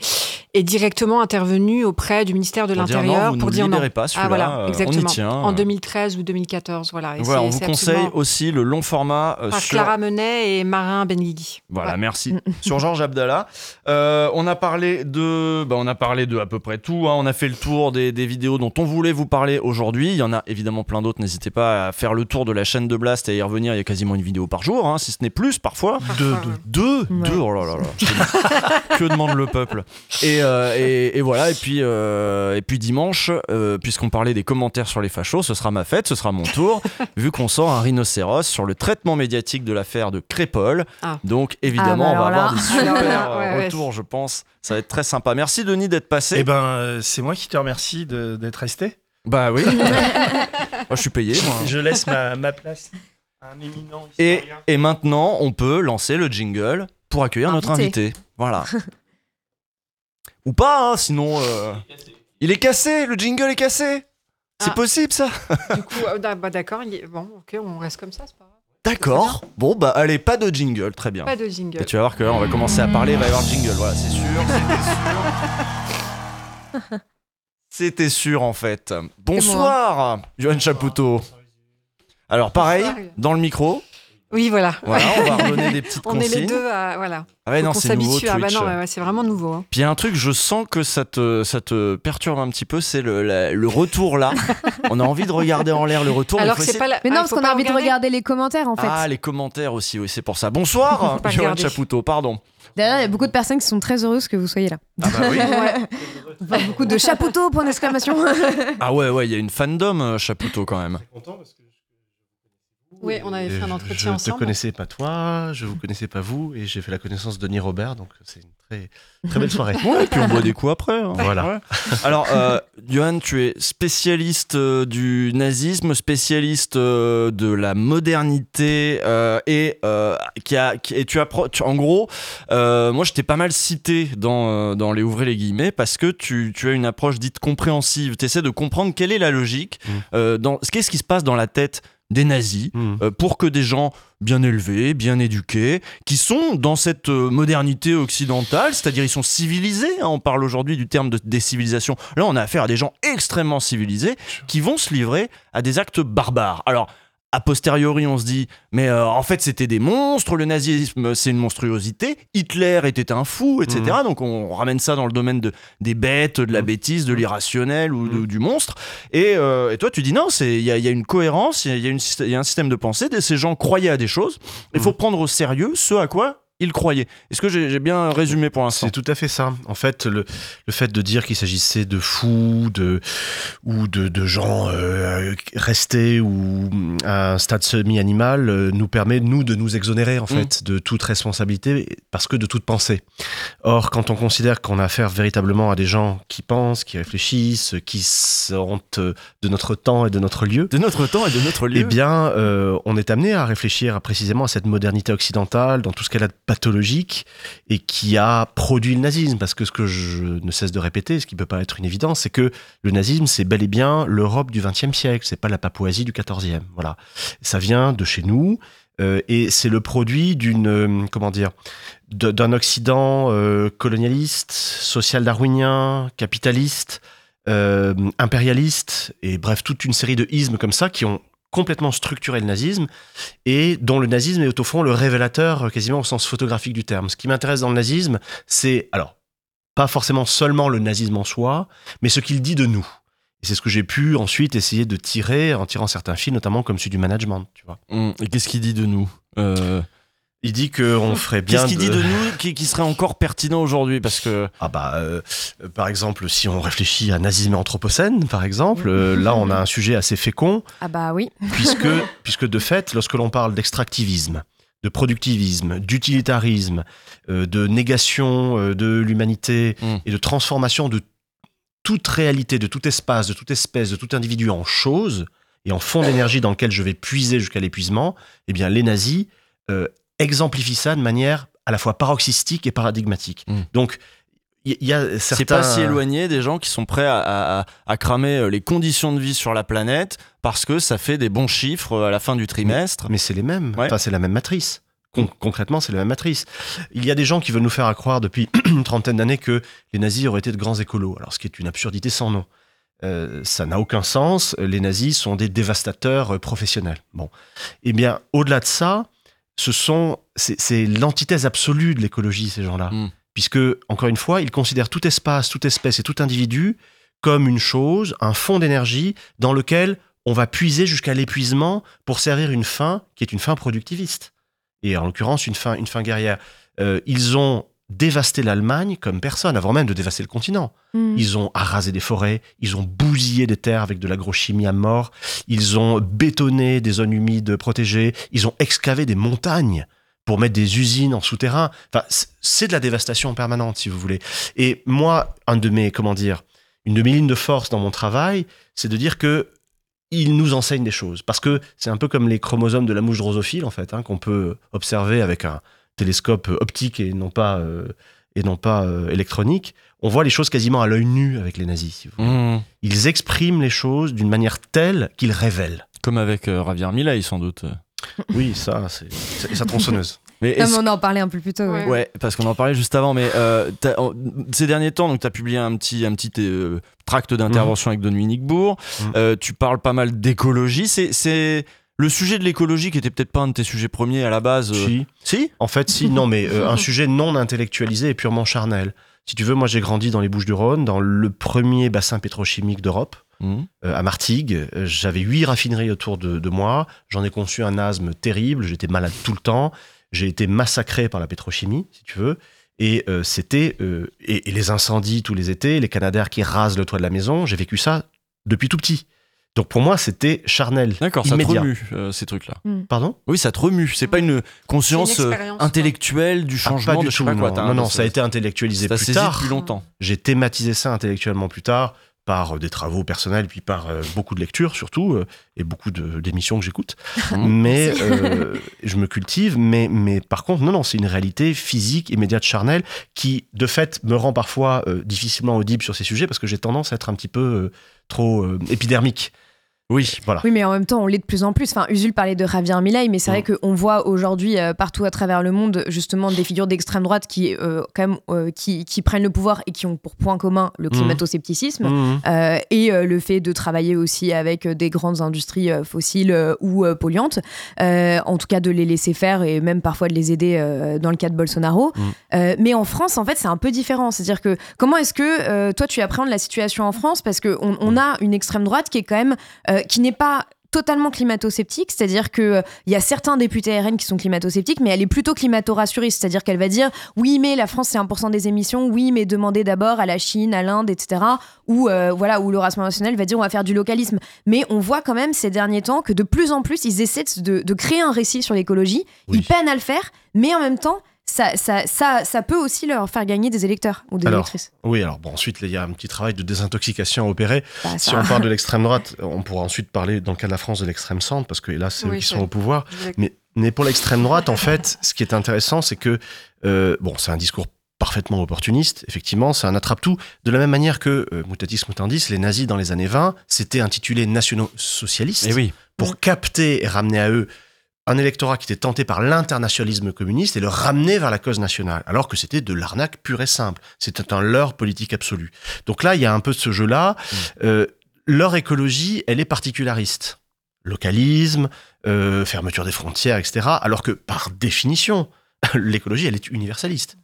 S2: est directement intervenue auprès du ministère de l'Intérieur
S1: pour dire non. Pas ah voilà,
S2: exactement.
S1: On y tient.
S2: En 2013 ou 2014, voilà.
S1: voilà on vous conseille aussi le long format
S2: euh, par Clara Menet et Marin Benguigui.
S1: Voilà, merci. sur Georges Abdallah, euh, on a parlé de, bah, on a parlé de à peu près tout. Hein. On a fait le tour des, des, vidéos dont on voulait vous parler aujourd'hui. Il y en a évidemment plein d'autres. N'hésitez pas à faire le tour de la chaîne de Blast et à y revenir. Il y a quasiment une vidéo par jour, hein, si ce n'est plus parfois.
S19: Deux, deux.
S2: ouais.
S1: Deux, deux, oh là là là. que demande le peuple? Et, euh, et, et voilà, et puis, euh, et puis dimanche, euh, puisqu'on parlait des commentaires sur les fachos, ce sera ma fête, ce sera mon tour, vu qu'on sort un rhinocéros sur le traitement médiatique de l'affaire de Crépol.
S2: Ah.
S1: Donc évidemment,
S3: Ah bah
S1: on va
S3: alors
S1: avoir des super
S2: ouais, ouais.
S1: retours, je pense. Ça va être très sympa. Merci Denis d'être passé.
S19: Eh ben, euh, c'est moi qui te remercie d'être resté.
S1: Bah oui. Moi, je suis payé, moi.
S19: Je laisse ma, ma place un éminent
S1: Et, maintenant, on peut lancer le jingle pour accueillir notre
S3: Invité.
S1: Voilà. Ou pas, hein, sinon. euh, Il est cassé, le jingle est cassé. C'est
S2: Ah.
S1: possible ça
S2: Du coup, euh, d'a- bah, d'accord, bon, ok, on reste comme ça, c'est pas grave.
S1: D'accord. Bon, bah allez, pas de jingle, très bien.
S2: Pas de jingle.
S1: Et tu vas voir que là, on va commencer à parler, il va y avoir le jingle. Voilà, c'est sûr, c'était sûr. C'était sûr en fait. Bonsoir, Johan Chapoutot. Alors pareil, dans le micro.
S2: Oui, voilà.
S1: Voilà, on va redonner des petites
S2: On est
S1: consignes.
S2: les deux à. Voilà.
S1: Ah ouais, non, nouveau,
S2: s'habitue. Ah bah non, ouais, ouais, c'est vraiment nouveau. hein.
S1: Puis il y a un truc, je sens que ça te, ça te perturbe un petit peu, c'est le, la- le retour là. On a envie de regarder en l'air le retour. mais
S2: Alors que c'est pas la.
S3: Mais non,
S2: ah,
S3: parce qu'on a envie de
S2: regarder.
S3: les commentaires en fait.
S1: Ah, les commentaires aussi, oui, c'est pour ça. Bonsoir,
S2: regarder.
S1: Chapoutot, pardon.
S3: D'ailleurs, il y a beaucoup de personnes qui sont très heureuses que vous soyez là.
S1: Ah bah oui.
S3: Beaucoup de chapoutot, point d'exclamation.
S1: Ah ouais, ouais, il y a une fandom euh, Chapoutot quand même.
S2: Oui, on avait fait un entretien
S20: Je te
S2: ensemble.
S20: connaissais pas toi, je vous connaissais pas vous, et j'ai fait la connaissance de Denis Robert, donc c'est une très, très belle soirée.
S1: Ouais, et puis on boit des coups après. hein.
S20: Voilà.
S1: Ouais. Alors, euh, Johan, tu es spécialiste euh, du nazisme, spécialiste euh, de la modernité, euh, et, euh, qui a, qui- et tu as, tu- en gros, euh, moi je t'ai pas mal cité dans, euh, dans les ouvrez les guillemets parce que tu, tu as une approche dite compréhensive. Tu essaies de comprendre quelle est la logique, euh, dans qu'est-ce qui se passe dans la tête des nazis euh, pour que des gens bien élevés, bien éduqués, qui sont dans cette euh, modernité occidentale, c'est-à-dire ils sont civilisés, hein, on parle aujourd'hui du terme de, des civilisations, là on a affaire à des gens extrêmement civilisés qui vont se livrer à des actes barbares. Alors, a posteriori, on se dit, mais euh, en fait, c'était des monstres, le nazisme, c'est une monstruosité, Hitler était un fou, etc. Donc, on ramène ça dans le domaine de, des bêtes, de la bêtise, de l'irrationnel ou de- du monstre. Et, euh, et toi, tu dis non, c'est- il y a, il y a une cohérence, il y a- y, y un système de pensée, ces gens croyaient à des choses, il faut prendre au sérieux ce à quoi ils croyaient. Est-ce que j'ai bien résumé pour l'instant?
S20: C'est tout à fait ça. En fait, le, le fait de dire qu'il s'agissait de fous, de, ou de, de gens euh, restés ou à un stade semi-animal euh, nous permet, nous, de nous exonérer, en fait, de toute responsabilité, parce que de toute pensée. Or, quand on considère qu'on a affaire véritablement à des gens qui pensent, qui réfléchissent, qui sont euh, de notre temps et de notre lieu,
S1: De notre temps et de notre lieu.
S20: eh bien, on est amené à réfléchir à- précisément à cette modernité occidentale, dans tout ce qu'elle a de pathologique, et qui a produit le nazisme. Parce que ce que je ne cesse de répéter, ce qui peut pas être une évidence, c'est que le nazisme, c'est bel et bien l'Europe du XXe siècle, c'est pas la Papouasie du XIVe. Voilà, ça vient de chez nous. euh, et c'est le produit d'une euh, comment dire d'un Occident euh, colonialiste, social-darwinien, capitaliste, impérialiste, et bref, toute une série de ismes comme ça qui ont complètement structuré le nazisme et dont le nazisme est au fond le révélateur euh, quasiment au sens photographique du terme. Ce qui m'intéresse dans le nazisme, c'est alors pas forcément seulement le nazisme en soi, mais ce qu'il dit de nous. Et c'est ce que j'ai pu ensuite essayer de tirer en tirant certains fils, notamment comme celui du management, tu vois.
S1: Hum, Et qu'est-ce qu'il dit de nous Euh,
S20: Il dit qu'on ferait bien.
S1: Qu'est-ce qu'il dit de nous qui, qui serait encore pertinent aujourd'hui Parce que.
S20: Ah bah, euh, euh, par exemple, si on réfléchit à nazisme et anthropocène, par exemple, euh, là on a un sujet assez fécond,
S3: Ah bah oui.
S20: puisque, puisque de fait, lorsque l'on parle d'extractivisme, de productivisme, d'utilitarisme, euh, de négation de l'humanité et de transformation de toute réalité, de tout espace, de toute espèce, de tout individu en chose et en fond d'énergie dans lequel je vais puiser jusqu'à l'épuisement, eh bien les nazis exemplifient ça de manière à la fois paroxystique et paradigmatique. Donc il y, y a certains...
S1: C'est pas si éloigné des gens qui sont prêts à, à- à- à cramer euh, les conditions de vie sur la planète parce que ça fait des bons chiffres euh, à la fin du trimestre.
S20: Mais c'est les mêmes. Enfin, c'est la même matrice. Con- concrètement, c'est la même matrice. Il y a des gens qui veulent nous faire croire depuis une trentaine d'années que les nazis auraient été de grands écolos. Alors, ce qui est une absurdité sans nom. Euh, ça n'a aucun sens. Les nazis sont des dévastateurs professionnels. Bon. Eh bien, au-delà de ça, ce sont, c'est l'antithèse absolue de l'écologie, ces gens-là. Puisque, encore une fois, ils considèrent tout espace, toute espèce et tout individu comme une chose, un fond d'énergie dans lequel on va puiser jusqu'à l'épuisement pour servir une fin qui est une fin productiviste. et en l'occurrence une fin, une fin guerrière. Euh, ils ont dévasté l'Allemagne comme personne, avant même de dévaster le continent.
S3: Mm.
S20: Ils ont arasé des forêts, ils ont bousillé des terres avec de l'agrochimie à mort, ils ont bétonné des zones humides protégées, ils ont excavé des montagnes pour mettre des usines en souterrain. Enfin, c'est de la dévastation permanente, si vous voulez. Et moi, un de mes, comment dire, une de mes lignes de force dans mon travail, c'est de dire que il nous enseigne des choses. Parce que c'est un peu comme les chromosomes de la mouche drosophile, en fait, hein, qu'on peut observer avec un télescope optique et non pas, euh, et non pas euh, électronique. On voit les choses quasiment à l'œil nu avec les nazis. si vous voulez.
S1: Mmh.
S20: Ils expriment les choses d'une manière telle qu'ils révèlent.
S1: Comme avec euh, Javier Milei, sans doute.
S20: Oui, ça, c'est sa tronçonneuse.
S1: Mais
S3: Non,
S1: est-ce-
S3: mais on en parlait un peu plus tôt. ouais.
S1: Ouais, parce qu'on en parlait juste avant, mais euh, en- ces derniers temps, donc tu as publié un petit, un petit euh, tract d'intervention avec Dominique Bourg. Euh, tu parles pas mal d'écologie. C'est, c'est le sujet de l'écologie qui était peut-être pas un de tes sujets premiers à la base. euh.
S20: Si.
S1: Si
S20: En fait, si, non, mais euh, un sujet non intellectualisé et purement charnel. Si tu veux, moi j'ai grandi dans les Bouches-du-Rhône, dans le premier bassin pétrochimique d'Europe,
S1: Mhm.
S20: euh, à Martigues. J'avais huit raffineries autour de, de moi. J'en ai conçu un asthme terrible. J'étais malade tout le temps. J'ai été massacré par la pétrochimie, si tu veux. Et euh, c'était. euh, et, et les incendies tous les étés, les canadaires qui rasent le toit de la maison, j'ai vécu ça depuis tout petit. Donc pour moi, c'était charnel.
S1: D'accord, ça te remue, euh, ces trucs-là.
S20: Pardon?
S1: Oui, ça te remue. C'est pas une conscience
S15: une
S1: euh, intellectuelle du
S20: Ah,
S1: changement
S20: pas du
S1: de je sais
S20: tout,
S1: pas quoi.
S20: non. non, non, ça a été intellectualisé
S1: ça
S20: plus
S1: saisit
S20: tard.
S1: depuis longtemps.
S20: J'ai thématisé ça intellectuellement plus tard par euh, des travaux personnels, puis par euh, beaucoup de lectures surtout, euh, et beaucoup de- d'émissions que j'écoute. mais euh, je me cultive, mais, mais par contre, non, non, c'est une réalité physique, immédiate, charnelle, qui de fait me rend parfois euh, difficilement audible sur ces sujets, parce que j'ai tendance à être un petit peu euh, trop euh, épidermique.
S1: Oui,
S20: voilà.
S3: Oui, mais en même temps, on l'est de plus en plus. Enfin, Usul parlait de Javier Milei, mais c'est vrai qu'on voit aujourd'hui euh, partout à travers le monde justement des figures d'extrême droite qui, euh, quand même, euh, qui, qui prennent le pouvoir et qui ont pour point commun le
S20: Mhm.
S3: climato-scepticisme euh, et le fait de travailler aussi avec des grandes industries fossiles ou polluantes. En tout cas, de les laisser faire et même parfois de les aider dans le cas de Bolsonaro. Mais en France, en fait, c'est un peu différent. C'est-à-dire que comment est-ce que toi, tu appréhendes la situation en France? Parce qu'on on a une extrême droite qui est quand même euh, qui n'est pas totalement climato-sceptique, c'est-à-dire que euh, il y a certains députés RN qui sont climato-sceptiques, mais elle est plutôt climato-rassuriste, c'est-à-dire qu'elle va dire oui, mais la France c'est 1% des émissions, oui, mais demandez d'abord à la Chine, à l'Inde, etc. Ou euh, voilà, où le Rassemblement national va dire on va faire du localisme. Mais on voit quand même ces derniers temps que de plus en plus ils essaient de, de créer un récit sur l'écologie, ils peinent à le faire, mais en même temps ça, ça, ça, ça peut aussi leur faire gagner des électeurs ou des
S20: Alors,
S3: électrices.
S20: oui, alors bon, ensuite, il y a un petit travail de désintoxication à opérer.
S3: Bah,
S20: si on parle de l'extrême droite, on pourra ensuite parler, dans le cas de la France, de l'extrême centre, parce que là, c'est eux qui sont au pouvoir. Mais, mais pour l'extrême droite, en fait, ce qui est intéressant, c'est que, euh, bon, c'est un discours parfaitement opportuniste, effectivement, c'est un attrape-tout. De la même manière que, euh, mutatis mutandis, les nazis dans les années 20 s'étaient intitulés nationaux socialistes
S1: Eh oui.
S20: pour capter et ramener à eux un électorat qui était tenté par l'internationalisme communiste et le ramener vers la cause nationale, alors que c'était de l'arnaque pure et simple. C'était un leurre politique absolu. Donc là, il y a un peu de ce jeu-là. Euh, leur écologie, elle est particulariste. Localisme, euh, fermeture des frontières, etc. Alors que, par définition, l'écologie, elle est universaliste.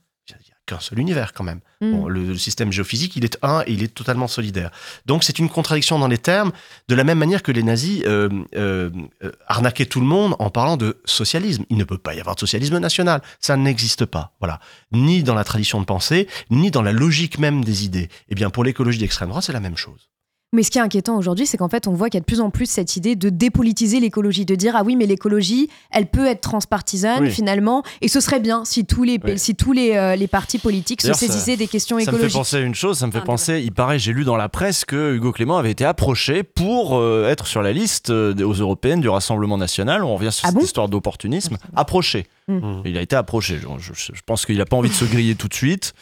S20: Qu'un seul univers quand même.
S3: Mm.
S20: Bon, le, le système géophysique, il est un et il est totalement solidaire. Donc c'est une contradiction dans les termes, de la même manière que les nazis euh, euh, euh, arnaquaient tout le monde en parlant de socialisme. Il ne peut pas y avoir de socialisme national. Ça n'existe pas. Voilà. Ni dans la tradition de pensée, ni dans la logique même des idées. Eh bien, pour l'écologie d'extrême droite, c'est la même chose.
S3: Mais ce qui est inquiétant aujourd'hui, c'est qu'en fait, on voit qu'il y a de plus en plus cette idée de dépolitiser l'écologie, de dire ah oui, mais l'écologie, elle peut être transpartisane
S1: Oui.
S3: finalement, et ce serait bien si tous les
S1: Oui.
S3: si tous les, euh, les partis politiques se
S1: ça-
S3: saisissaient des questions
S1: Ça me fait
S3: écologiques.
S1: penser à une chose, ça me fait penser, il paraît, j'ai lu dans la presse que Hugo Clément avait été approché pour euh, être sur la liste euh, aux européennes du Rassemblement National. On revient sur
S3: Ah
S1: cette
S3: bon?
S1: histoire d'opportunisme. Approché.
S3: Mm.
S1: Il a été approché. Je, je- je pense qu'il n'a pas envie de se griller tout de suite.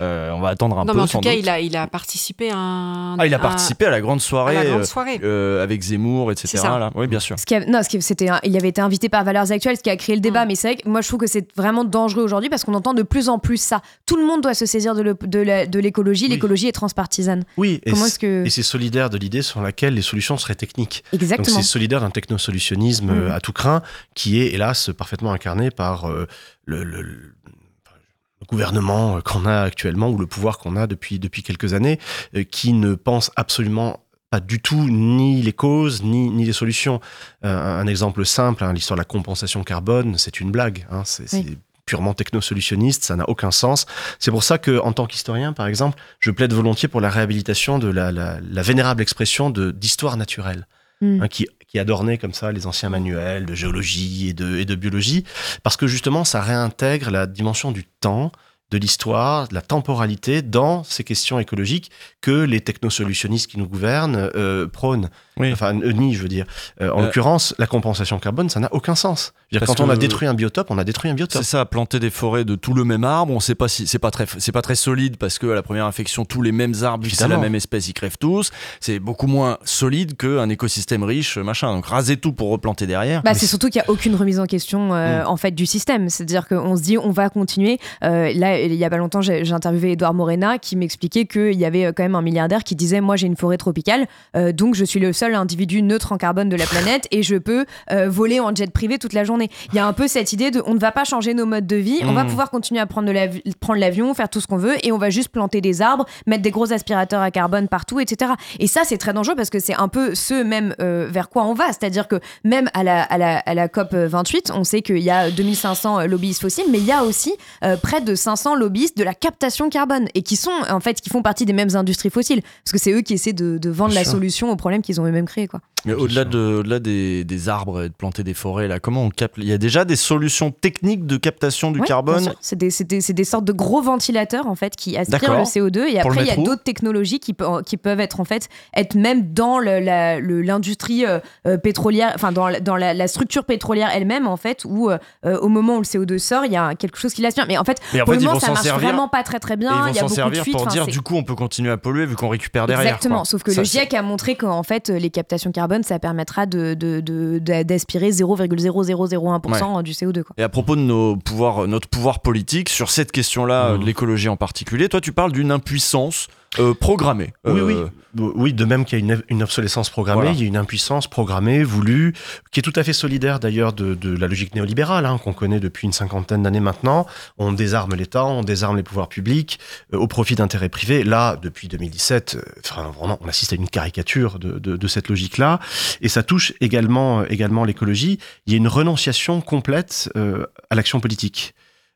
S1: Euh, on va attendre un
S15: non,
S1: peu.
S15: mais en
S1: sans
S15: tout cas,
S1: doute.
S15: il a, il a participé à un.
S1: Ah, il a
S15: un-
S1: participé à la grande soirée,
S15: à la grande
S1: euh,
S15: soirée.
S1: euh, avec Zemmour, etc.
S3: C'est ça.
S1: là. Oui, bien sûr.
S3: Ce qui a- non, ce qui- c'était un- il avait été invité par Valeurs Actuelles, ce qui a créé le
S15: Mm.
S3: débat. Mais c'est vrai que moi, je trouve que c'est vraiment dangereux aujourd'hui parce qu'on entend de plus en plus ça. Tout le monde doit se saisir de le- l'écologie. L'écologie est transpartisane.
S20: Oui, et
S3: Comment que-
S20: et c'est solidaire de l'idée sur laquelle les solutions seraient techniques.
S3: Exactement.
S20: Donc c'est solidaire d'un technosolutionnisme
S3: Mm.
S20: à tout craint, qui est hélas parfaitement incarné par euh, le, le- le- le gouvernement euh, qu'on a actuellement, ou le pouvoir qu'on a depuis, depuis quelques années, euh, qui ne pense absolument pas du tout ni les causes ni, ni les solutions. un exemple simple, hein, l'histoire de la compensation carbone, c'est une blague. Hein, c'est purement technosolutionniste, ça n'a aucun sens. C'est pour ça que, en tant qu'historien, par exemple, je plaide volontiers pour la réhabilitation de la, la, vénérable expression de d'histoire naturelle, mm. hein, qui, qui adornait comme ça les anciens manuels de géologie et de, et de biologie, parce que justement, ça réintègre la dimension du temps, de l'histoire, de la temporalité dans ces questions écologiques que les technosolutionnistes qui nous gouvernent euh, prônent. Enfin, ni, je veux dire. Euh, en euh, l'occurrence, la compensation carbone, ça n'a aucun sens. Dire, quand on a détruit un biotope, on a détruit un biotope.
S1: C'est ça, planter des forêts de tout le même arbre, on sait pas si c'est pas très c'est pas très solide parce que à la première infection, tous les mêmes arbres, c'est la même espèce, ils crèvent tous. C'est beaucoup moins solide qu'un écosystème riche, machin. Donc raser tout pour replanter derrière.
S3: Bah, c'est surtout qu'il y a aucune remise en question mm. en fait du système. C'est-à-dire qu'on se dit on va continuer. là, il y a pas longtemps, j'ai interviewé Edouard Morena qui m'expliquait qu'il y avait quand même un milliardaire qui disait moi j'ai une forêt tropicale, donc je suis le seul individu neutre en carbone de la planète et je peux euh, voler en jet privé toute la journée. Il y a un peu cette idée de on ne va pas changer nos modes de vie, on va mmh. pouvoir continuer à prendre l'avion, faire tout ce qu'on veut et on va juste planter des arbres, mettre des gros aspirateurs à carbone partout, etc. Et ça, c'est très dangereux parce que c'est un peu ce même euh, vers quoi on va. C'est-à-dire que même à la, à la, à la COP 28, on sait qu'il y a 2500 lobbyistes fossiles, mais il y a aussi euh, près de 500 lobbyistes de la captation carbone et qui sont en fait qui font partie des mêmes industries fossiles parce que c'est eux qui essaient de, de vendre la solution aux problèmes qu'ils ont eux-mêmes créés. Quoi.
S1: Mais au-delà de, au des, des, arbres et de planter des forêts, là, comment on capte? Il y a déjà des solutions techniques de captation du carbone?
S3: C'est des, des, des, sortes de gros ventilateurs en fait qui aspirent le CO2 et après il y a d'autres technologies qui, qui, peuvent être en fait être même dans l'industrie euh, euh, pétrolière, enfin dans, dans la, structure pétrolière elle-même en fait où euh, au moment où le CO2 sort, il y a quelque chose qui l'aspire. Mais en fait, pour le moment, ça marche vraiment pas très très bien.
S1: ils vont s'en servir pour dire du coup on peut continuer à polluer vu qu'on récupère derrière.
S3: Exactement. Sauf que le GIEC a montré qu'en fait les captations carbone ça permettra d'aspirer de, de, 0,0001% du CO2. Quoi.
S1: Et à propos de nos pouvoirs, notre pouvoir politique, sur cette question-là, mmh. de l'écologie en particulier, toi tu parles d'une impuissance euh, programmée.
S20: Oui, oui. Euh, oui, de même qu'il y a une, obsolescence programmée, il y a une impuissance programmée, voulue, qui est tout à fait solidaire d'ailleurs de, la logique néolibérale hein, qu'on connaît depuis une cinquantaine d'années maintenant. On désarme l'État, on désarme les pouvoirs publics euh, au profit d'intérêts privés. Là, depuis 2017, enfin, vraiment, on assiste à une caricature de, cette logique-là. Et ça touche également, également l'écologie. Il y a une renonciation complète à l'action politique.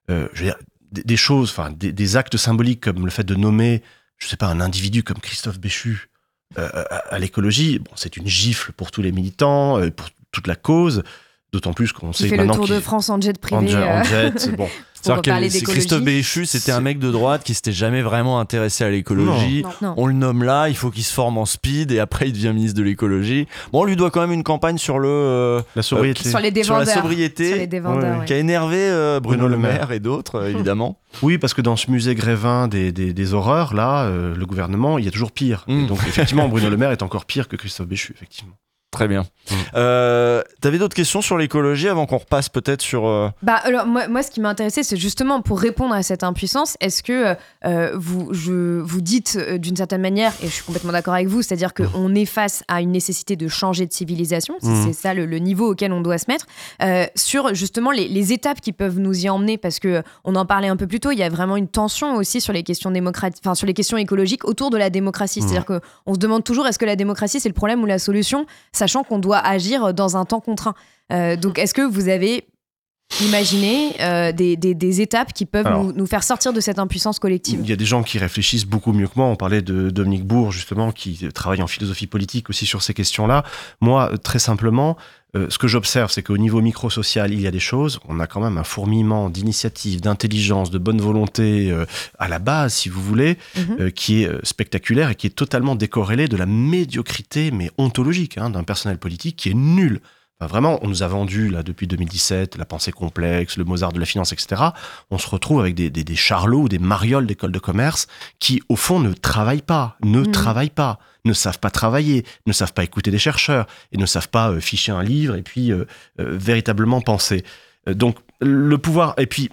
S20: je veux dire, des, choses, enfin, des actes symboliques comme le fait de nommer je sais pas, un individu comme Christophe Béchu euh, à, l'écologie, c'est une gifle pour tous les militants, euh, pour toute la cause. D'autant plus qu'on sait
S3: fait
S20: maintenant
S3: le tour de France en jet privé.
S20: En jet, euh. bon.
S1: C'est Christophe Béchu, c'était un mec de droite qui s'était jamais vraiment intéressé à l'écologie. On le nomme là, il faut qu'il se forme en speed et après il devient ministre de l'écologie. Bon, on lui doit quand même une campagne sur le
S20: la sobriété,
S3: sur, les
S1: la sobriété, qui a énervé Bruno, Le Maire et d'autres évidemment.
S20: Oui, parce que dans ce musée Grévin des, des, horreurs, là, le gouvernement, il y a toujours pire. Hmm. Donc effectivement, Bruno Le Maire est encore pire que Christophe Béchu, effectivement.
S1: Très bien. Mmh. Euh, T'avais d'autres questions sur l'écologie avant qu'on repasse peut-être sur. Euh,
S3: bah alors moi, moi ce qui m'a intéressé c'est justement pour répondre à cette impuissance, est-ce que euh, vous je vous dites euh, d'une certaine manière et je suis complètement d'accord avec vous, c'est-à-dire qu'on mmh. est face à une nécessité de changer de civilisation, mmh. c'est ça le, niveau auquel on doit se mettre sur justement les, les, étapes qui peuvent nous y emmener parce que on en parlait un peu plus tôt, il y a vraiment une tension aussi sur les questions démocratiques, enfin sur les questions écologiques autour de la démocratie, c'est-à-dire que on se demande toujours est-ce que la démocratie c'est le problème ou la solution? Sachant qu'on doit agir dans un temps contraint. Euh, donc, est-ce que vous avez imaginé euh, des, étapes qui peuvent nous, faire sortir de cette impuissance collective?
S20: Il y a des gens qui réfléchissent beaucoup mieux que moi. On parlait de Dominique Bourg, justement, qui travaille en philosophie politique aussi sur ces questions-là. Moi, très simplement, euh, ce que j'observe, c'est qu'au niveau micro-social, il y a des choses. On a quand même un fourmillement d'initiatives, d'intelligence, de bonne volonté euh, à la base, si vous voulez, mhm. euh, qui est spectaculaire et qui est totalement décorrélé de la médiocrité, mais ontologique, hein, d'un personnel politique qui est nul. vraiment, on nous a vendu, là, depuis 2017, la pensée complexe, le Mozart de la finance, etc. On se retrouve avec des, des, des charlots ou des marioles d'école de commerce qui, au fond, ne travaillent pas, ne mhm. travaillent pas ne savent pas travailler, ne savent pas écouter des chercheurs et ne savent pas euh, ficher un livre et puis euh, euh, véritablement penser. donc le pouvoir, et puis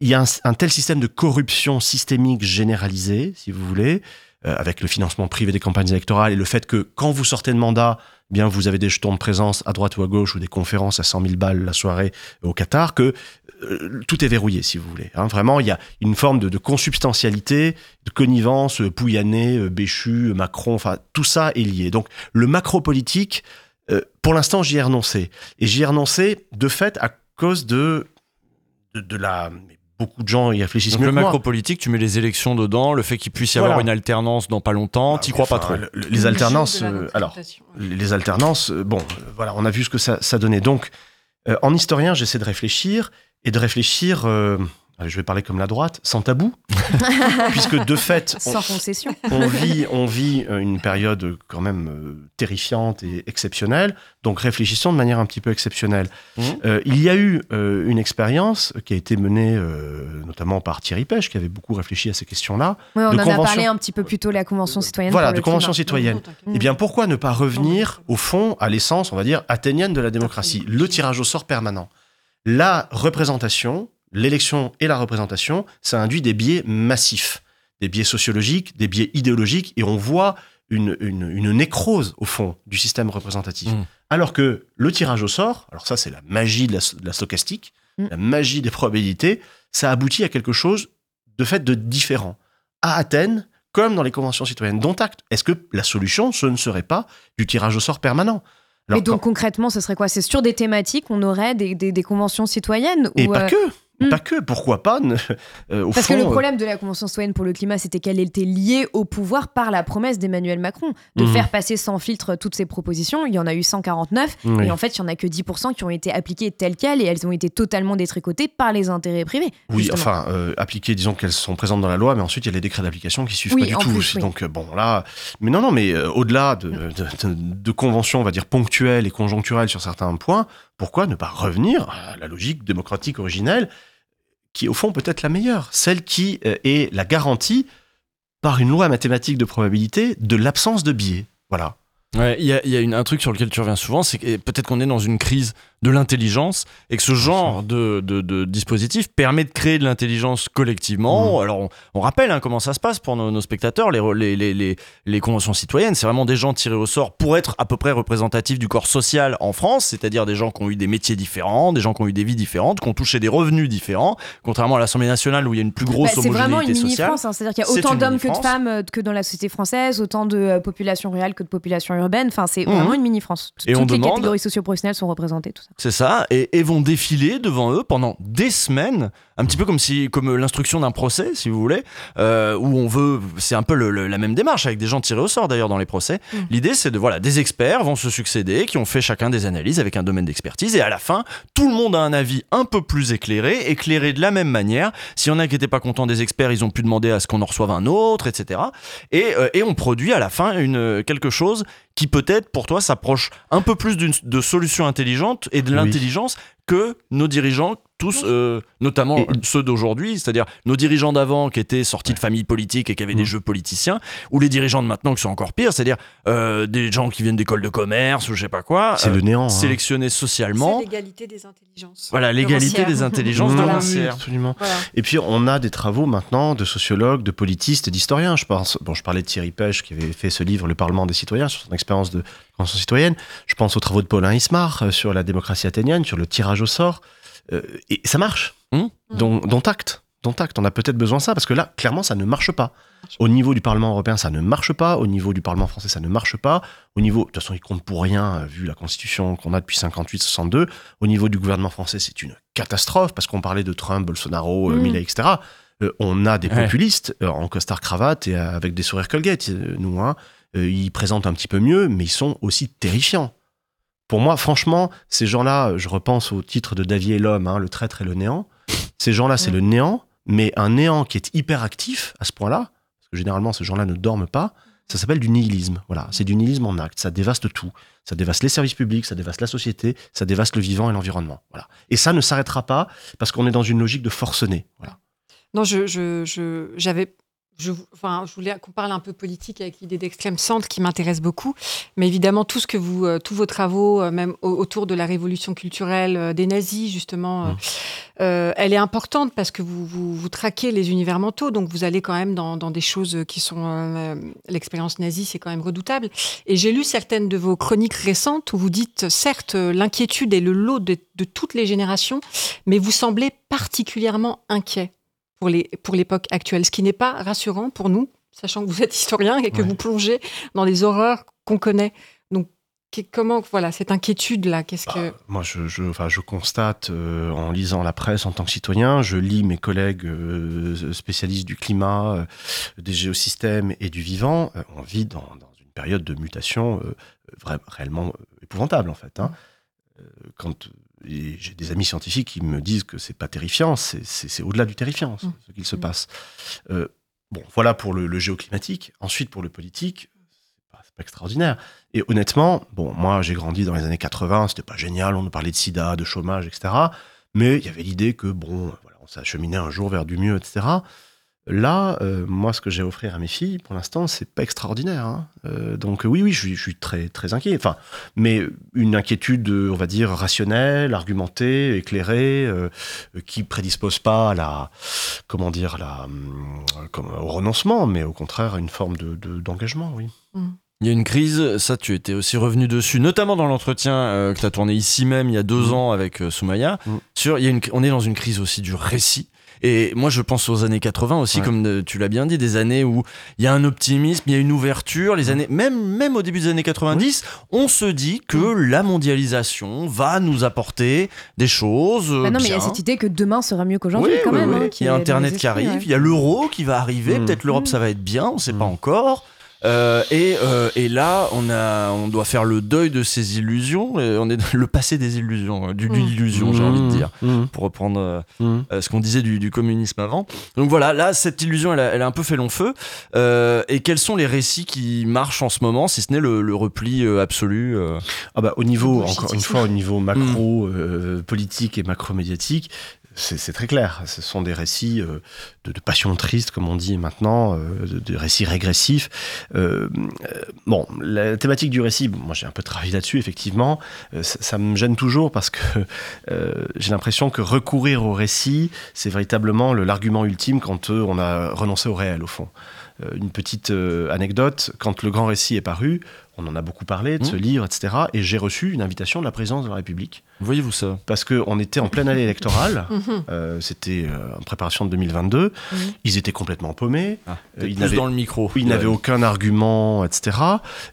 S20: il y a un, tel système de corruption systémique généralisé, si vous voulez, avec le financement privé des campagnes électorales et le fait que quand vous sortez de mandat, bien vous avez des jetons de présence à droite ou à gauche ou des conférences à 100 000 balles la soirée au Qatar, que euh, tout est verrouillé, si vous voulez. Hein. Vraiment, il y a une forme de, consubstantialité, de connivence, euh, Pouyanné, euh, Béchu, Macron, enfin, tout ça est lié. Donc, le macro-politique, pour l'instant, j'y ai renoncé. Et j'y ai renoncé, de fait, à cause de, de, la beaucoup de gens y réfléchissent Donc
S1: le macro-politique, tu mets les élections dedans, le fait qu'il puisse y avoir une alternance dans pas longtemps, tu bah, t'y crois pas trop.
S20: les alternances, alors, les alternances, bon, voilà, on a vu ce que ça, ça donnait. Donc, en historien, j'essaie de réfléchir et de réfléchir, euh, je vais parler comme la droite, sans tabou, puisque de fait,
S3: on, sans concession,
S20: on vit, on vit euh, une période quand même euh, terrifiante et exceptionnelle. Donc réfléchissons de manière un petit peu exceptionnelle. Mmh. il y a eu une expérience qui a été menée notamment par Thierry Pêche, qui avait beaucoup réfléchi à ces questions-là.
S3: Oui, on en a parlé un petit peu plus tôt, la Convention citoyenne.
S20: Voilà, de Convention citoyenne. Mmh. Eh bien, pourquoi ne pas revenir au fond, à l'essence, on va dire, athénienne de la démocratie, le tirage au sort permanent la représentation, l'élection et la représentation, ça induit des biais massifs, des biais sociologiques, des biais idéologiques, et on voit une, nécrose, au fond, du système représentatif. Mmh. Alors que le tirage au sort, alors ça c'est la magie de la, stochastique, mmh. la magie des probabilités, ça aboutit à quelque chose de fait de différent. À Athènes, comme dans les conventions citoyennes, dont acte, est-ce que la solution, ce ne serait pas du tirage au sort permanent?
S3: Mais donc concrètement, ce serait quoi? C'est sur des thématiques, on aurait des, des, conventions citoyennes
S20: Et pas euh, que Hmm. Pas que, pourquoi pas
S3: euh, Parce que le euh, problème de la Convention citoyenne pour le climat, c'était qu'elle était liée au pouvoir par la promesse d'Emmanuel Macron de hmm. faire passer sans filtre toutes ses propositions. Il y en a eu 149, et en fait, il y en a que 10% qui ont été appliquées telles quelles, et elles ont été totalement détricotées par les intérêts privés.
S20: Oui, enfin, euh, appliquées, disons qu'elles sont présentes dans la loi, mais ensuite, il y a les décrets d'application qui suivent pas du tout. Donc, bon, là. Mais non, non, mais au-delà de, de conventions, on va dire, ponctuelles et conjoncturelles sur certains points, pourquoi ne pas revenir à la logique démocratique originelle qui est au fond peut-être la meilleure, celle qui euh, est la garantie par une loi mathématique de probabilité de l'absence de biais. Voilà.
S1: Il y a, un truc sur lequel tu reviens souvent, c'est que peut-être qu'on est dans une crise de l'intelligence et que ce genre de, dispositif permet de créer de l'intelligence collectivement. Mmh. Alors, on, rappelle hein, comment ça se passe pour nos, spectateurs. Les, les, les, conventions citoyennes, c'est vraiment des gens tirés au sort pour être à peu près représentatifs du corps social en France, c'est-à-dire des gens qui ont eu des métiers différents, des gens qui ont eu des vies différentes, qui ont touché des revenus différents, contrairement à l'Assemblée nationale où il y a une plus grosse bah, homogénéité sociale. C'est vraiment une mini-France,
S3: hein. c'est-à-dire qu'il y a autant d'hommes que de femmes euh, que dans la société française, autant de euh, population rurale que de population urbaine. Enfin, c'est mmh. vraiment une mini-France. Toutes les catégories socio-professionnelles sont représentées, tout
S1: C'est ça, et, vont défiler devant eux pendant des semaines, un petit peu comme si, comme l'instruction d'un procès, si vous voulez, euh, où on veut, c'est un peu la même démarche avec des gens tirés au sort d'ailleurs dans les procès. Mmh. L'idée, c'est de voilà, des experts vont se succéder, qui ont fait chacun des analyses avec un domaine d'expertise, et à la fin, tout le monde a un avis un peu plus éclairé, éclairé de la même manière. S'il y en a qui n'étaient pas contents des experts, ils ont pu demander à ce qu'on en reçoive un autre, etc. Et, euh, et on produit à la fin une, quelque chose qui peut-être pour toi s'approche un peu plus de solutions intelligentes et de l'intelligence que nos dirigeants tous, euh, notamment ceux d'aujourd'hui, c'est-à-dire nos dirigeants d'avant qui étaient sortis de familles politiques et qui avaient des mmh. jeux politiciens, ou les dirigeants de maintenant qui sont encore pires, c'est-à-dire euh, des gens qui viennent d'écoles de commerce ou je sais pas quoi.
S20: C'est le néant. Hein.
S1: Sélectionnés socialement.
S15: C'est l'égalité des intelligences.
S1: Voilà, l'égalité des intelligences de
S20: mmh, absolument. Et puis on a des travaux maintenant de sociologues, de politistes, d'historiens. Je pense, bon, je parlais de Thierry Pêche qui avait fait ce livre Le Parlement des citoyens sur son expérience de convention citoyenne. Je pense aux travaux de Paulin Ismar euh, sur la démocratie athénienne, sur le tirage au sort. Euh, et ça marche. Mmh. Dont, dont acte. Dont acte. On a peut-être besoin de ça parce que là, clairement, ça ne marche pas. Au niveau du Parlement européen, ça ne marche pas. Au niveau du Parlement français, ça ne marche pas. Au niveau, de toute façon, il compte pour rien euh, vu la constitution qu'on a depuis 58-62. Au niveau du gouvernement français, c'est une catastrophe parce qu'on parlait de Trump, Bolsonaro, euh, mmh. Millet, etc. on a des populistes en costard cravate et avec des sourires Colgate. Nous, hein, ils présentent un petit peu mieux, mais ils sont aussi terrifiants. Pour moi, franchement, ces gens-là, je repense au titre de David et l'homme, hein, le traître et le néant. Ces gens-là, c'est le néant, mais un néant qui est hyper actif à ce point-là, parce que généralement, ces gens-là ne dorment pas. Ça s'appelle du nihilisme. Voilà, c'est du nihilisme en acte. Ça dévaste tout. Ça dévaste les services publics, ça dévaste la société, ça dévaste le vivant et l'environnement. Voilà. Et ça ne s'arrêtera pas parce qu'on est dans une logique de forcené. Voilà.
S15: Non, je, j'avais
S2: je, enfin, je voulais qu'on parle un peu politique avec l'idée d'extrême centre qui m'intéresse beaucoup. Mais évidemment, tout ce que vous, euh, tous vos travaux, euh, même autour de la révolution culturelle euh, des nazis, justement, mmh. elle est importante parce que vous, vous, traquez les univers mentaux. Donc, vous allez quand même dans, dans des choses qui sont. L'expérience nazie, c'est quand même redoutable. Et j'ai lu certaines de vos chroniques récentes où vous dites, certes, l'inquiétude est le lot de, de toutes les générations, mais vous semblez particulièrement inquiet pour les pour l'époque actuelle, ce qui n'est pas rassurant pour nous, sachant que vous êtes historien et que vous plongez dans les horreurs qu'on connaît. Donc comment voilà cette inquiétude là qu'est-ce que
S20: bah, moi je je, enfin, je constate euh, en lisant la presse en tant que citoyen je lis mes collègues euh, spécialistes du climat euh, des géosystèmes et du vivant on vit dans, dans, une période de mutation vraiment réellement épouvantable en fait hein. quand j'ai des amis scientifiques qui me disent que c'est pas terrifiant, c'est au-delà du terrifiant ce, mmh. qu'il se passe. Euh, bon, voilà pour le, géoclimatique. Ensuite, pour le politique, c'est pas, pas extraordinaire. Et honnêtement, bon, moi j'ai grandi dans les années 80, c'était pas génial, on nous parlait de sida, de chômage, etc. Mais il y avait l'idée que, bon, voilà, on s'est acheminé un jour vers du mieux, etc. Là, euh, moi, ce que j'ai à offrir à mes filles, pour l'instant, c'est pas extraordinaire. Hein. Euh, donc oui, oui, je suis, très, très inquiet. Enfin, mais une inquiétude, on va dire, rationnelle, argumentée, éclairée, euh, qui prédispose pas à la, comment dire, la, comme, au renoncement, mais au contraire à une forme de, d'engagement, oui.
S1: Mmh. Il y a une crise, ça tu étais aussi revenu dessus, notamment dans l'entretien que tu as tourné ici même il y a deux mmh. ans avec Soumaya. Mmh. Sur, il y a une, on est dans une crise aussi du récit. Et moi, je pense aux années 80 aussi, comme tu l'as bien dit, des années où il y a un optimisme, il y a une ouverture. Les années, même, même au début des années 90, on se dit que la mondialisation va nous apporter des choses.
S3: Bah non, mais il y a cette idée que demain sera mieux qu'aujourd'hui quand même. Hein,
S1: il y a Internet qui arrive, il y a l'euro qui va arriver, mmh. peut-être l'Europe mmh. ça va être bien, on ne sait pas mmh. encore. Euh, et, euh, et, là, on, a, on doit faire le deuil de ces illusions. Et on est le passé des illusions, euh, d'une mmh. illusion, j'ai envie de dire, mmh. pour reprendre ce qu'on disait du, du, communisme avant. Donc voilà, là, cette illusion, elle a, elle a un peu fait long feu. et quels sont les récits qui marchent en ce moment, si ce n'est le, le, repli absolu
S20: ah bah, Au niveau, encore une fois, au niveau macro, mmh. politique et macro-médiatique, c'est très clair. Ce sont des récits euh, de, de, passion triste, comme on dit maintenant, euh, de, récits régressifs. Euh, bon, la thématique du récit, moi j'ai un peu travaillé là-dessus, effectivement. Ça, me gêne toujours parce que j'ai l'impression que recourir au récit, c'est véritablement l'argument ultime quand on a renoncé au réel, au fond. une petite anecdote, quand le grand récit est paru, on en a beaucoup parlé de ce mmh. livre, etc. Et j'ai reçu une invitation de la présidence de la République.
S1: Voyez-vous ça
S20: Parce qu'on était en pleine année électorale, mmh. euh, c'était euh, en préparation de 2022, mmh. ils étaient complètement paumés.
S1: Ah, euh, ils n'avaient dans le micro.
S20: Ils n'avaient aucun argument, etc.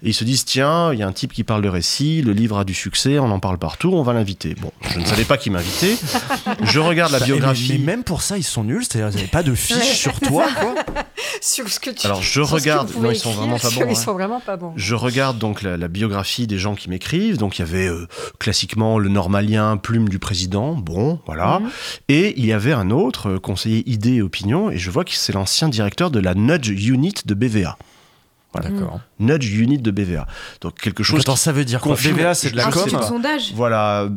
S20: Et ils se disent tiens, il y a un type qui parle de récit, le livre a du succès, on en parle partout, on va l'inviter. Bon, je ne savais pas qui m'invitait. je regarde la biographie.
S1: Mais, même pour ça, ils sont nuls, c'est-à-dire qu'ils pas de fiche sur toi, quoi.
S2: sur ce que tu.
S20: Alors je regarde. Non, ils sont vraiment pas bons.
S2: Ils sont vraiment pas bons.
S20: Je regarde donc la, biographie des gens qui m'écrivent. Donc il y avait euh, classiquement le normalien, plume du président, bon, voilà. Mhm. Et il y avait un autre euh, conseiller idées et opinions, et je vois que c'est l'ancien directeur de la Nudge Unit de BVA.
S1: Voilà. D'accord.
S20: Nudge Unit de BVA. Donc quelque chose.
S1: Attends, ça veut dire quoi BVA, c'est de la com.
S3: C'est sondage.
S20: Voilà,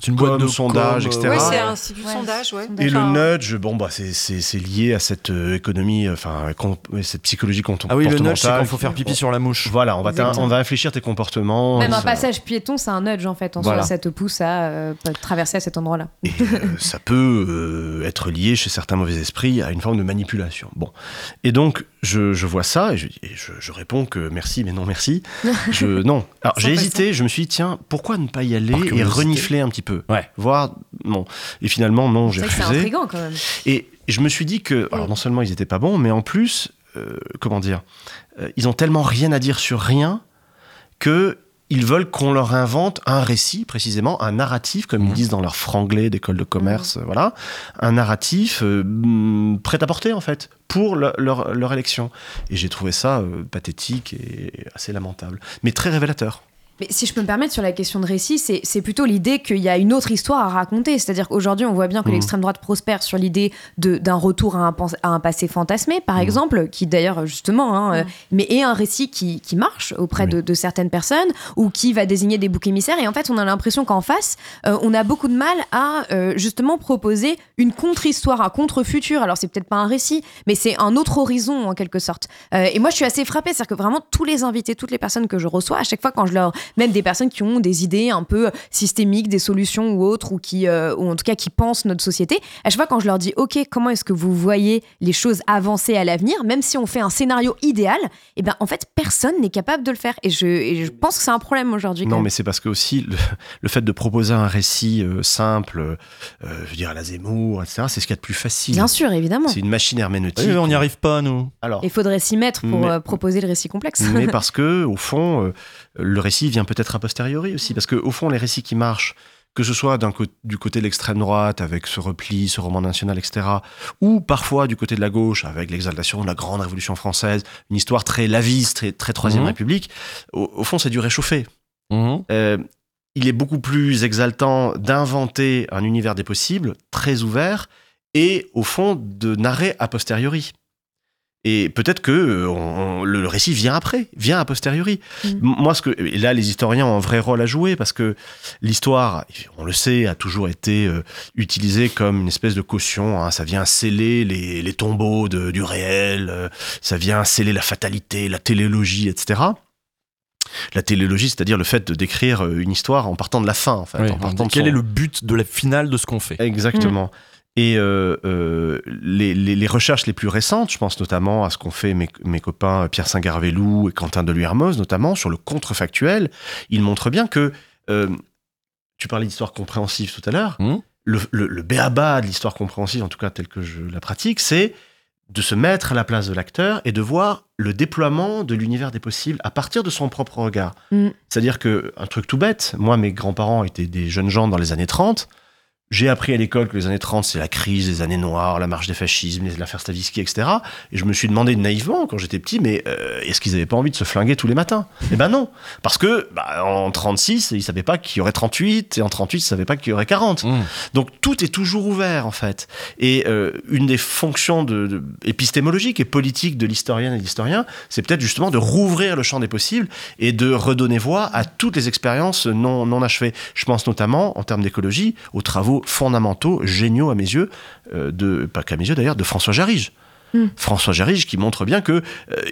S20: c'est une boîte de sondage, etc.
S2: Oui, c'est un institut de sondage, ouais.
S20: Et le nudge, bon bah c'est lié à cette euh, économie, enfin cette psychologie comportementale.
S1: Ah oui, le nudge, c'est quand il faut faire pipi sur la mouche.
S20: Voilà, on va on va réfléchir tes comportements.
S3: Même un passage piéton, c'est un nudge en fait. En soi, ça te pousse à euh, traverser à cet endroit-là.
S20: Et euh, ça peut être lié chez certains mauvais esprits à une forme de manipulation. Bon, et donc je, je vois ça et je, je, je réponds que merci, mais non merci. je, non. Alors j'ai hésité, je me suis dit, tiens, pourquoi ne pas y aller et renifler un petit peu
S1: Ouais.
S20: Voir, non. Et finalement, non, j'ai refusé. C'est
S3: intriguant quand même.
S20: Et je me suis dit que, alors non seulement ils n'étaient pas bons, mais en plus, euh, comment dire, euh, ils ont tellement rien à dire sur rien que ils veulent qu'on leur invente un récit, précisément, un narratif, comme ils mmh. disent dans leur franglais d'école de commerce, mmh. voilà, un narratif euh, mm, prêt à porter, en fait, pour leur, leur, élection. Et j'ai trouvé ça euh, pathétique et assez lamentable, mais très révélateur.
S3: Mais si je peux me permettre sur la question de récit, c'est plutôt l'idée qu'il y a une autre histoire à raconter. C'est-à-dire qu'aujourd'hui, on voit bien que mmh. l'extrême droite prospère sur l'idée d'un retour à un, à un, passé fantasmé, par mmh. exemple, qui d'ailleurs, justement, hein, euh, mais est un récit qui, qui marche auprès de, de, certaines personnes ou qui va désigner des boucs émissaires. Et en fait, on a l'impression qu'en face, euh, on a beaucoup de mal à euh, justement proposer une contre-histoire, un contre-futur. Alors, c'est peut-être pas un récit, mais c'est un autre horizon en quelque sorte. et moi, je suis assez frappée. C'est-à-dire que vraiment, tous les invités, toutes les personnes que je reçois, à chaque fois quand je leur même des personnes qui ont des idées un peu systémiques, des solutions ou autres, ou qui, euh, ou en tout cas qui pensent notre société. À chaque fois, quand je leur dis, OK, comment est-ce que vous voyez les choses avancer à l'avenir, même si on fait un scénario idéal, et eh ben en fait, personne n'est capable de le faire. Et je, je pense que c'est un problème aujourd'hui.
S20: Non, mais c'est parce que aussi le, fait de proposer un récit euh, simple, euh, je veux dire à la Zemmour, etc., c'est ce qu'il y a de plus facile.
S3: Bien sûr, évidemment.
S20: C'est une machine herméneutique.
S1: Oui, on n'y arrive pas, nous.
S3: Alors, il faudrait s'y mettre pour proposer le récit complexe.
S20: Mais parce que, au fond, le récit vient peut-être a posteriori aussi. Parce qu'au fond, les récits qui marchent, que ce soit du côté de l'extrême droite, avec ce repli, ce roman national, etc., ou parfois du côté de la gauche, avec l'exaltation de la grande révolution française, une histoire très laviste, très, très Troisième mhm. République, au, fond, c'est du réchauffé. Mhm. Euh, il est beaucoup plus exaltant d'inventer un univers des possibles, très ouvert, et au fond, de narrer a posteriori. Et peut-être que euh, le, récit vient après, vient a posteriori. Mm. Moi, ce que là, les historiens ont un vrai rôle à jouer parce que l'histoire, on le sait, a toujours été euh, utilisée comme une espèce de caution. Hein. Ça vient sceller les, tombeaux du réel, euh, ça vient sceller la fatalité, la téléologie, etc. La téléologie, c'est-à-dire le fait de décrire une histoire en partant de la fin. En fait,
S1: quel est le but de la finale de ce qu'on fait
S20: Exactement. Mm. Et euh, euh, les, recherches les plus récentes, je pense notamment à ce qu'ont fait mes, copains Pierre Saint-Garvelou et Quentin Deluy-Hermoz, notamment sur le contrefactuel, ils montrent bien que, euh, tu parlais d'histoire compréhensive tout à l'heure, mmh. le, le, béaba de l'histoire compréhensive, en tout cas tel que je la pratique, c'est de se mettre à la place de l'acteur et de voir le déploiement de l'univers des possibles à partir de son propre regard. Mmh. C'est-à-dire que, un truc tout bête, moi mes grands-parents étaient des jeunes gens dans les années 30, j'ai appris à l'école que les années 30, c'est la crise, les années noires, la marche des fascismes, l'affaire Stavisky, etc. Et je me suis demandé naïvement, quand j'étais petit, mais euh, est-ce qu'ils n'avaient pas envie de se flinguer tous les matins? Eh ben non Parce que bah, en 36, ils savaient pas qu'il y aurait 38, et en 38, ils savaient pas qu'il y aurait 40. Mmh. Donc tout est toujours ouvert, en fait. Et euh, une des fonctions de, épistémologiques et politiques de l'historienne et de l'historien, c'est peut-être justement de rouvrir le champ des possibles et de redonner voix à toutes les expériences non, non achevées. Je pense notamment, en termes d'écologie, aux travaux fondamentaux, géniaux à mes yeux, euh, de, pas qu'à mes yeux d'ailleurs, de François Jarige. Hmm. François Jarige qui montre bien que euh,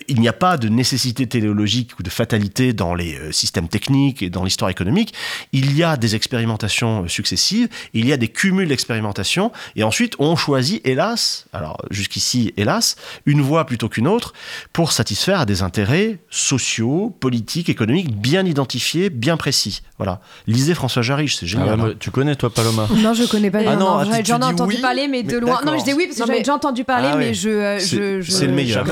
S20: il n'y a pas de nécessité téléologique ou de fatalité dans les euh, systèmes techniques et dans l'histoire économique. Il y a des expérimentations euh, successives, il y a des cumuls d'expérimentations, et ensuite on choisit, hélas, alors jusqu'ici, hélas, une voie plutôt qu'une autre pour satisfaire à des intérêts sociaux, politiques, économiques bien identifiés, bien précis. Voilà. Lisez François Jarige, c'est génial.
S1: Ah hein. tu connais toi Paloma
S3: Non, je connais pas. Ah non, j'en ai entendu parler, mais de loin. Non, je dis oui parce que j'avais déjà entendu parler, ah mais je
S20: euh, c'est le meilleur.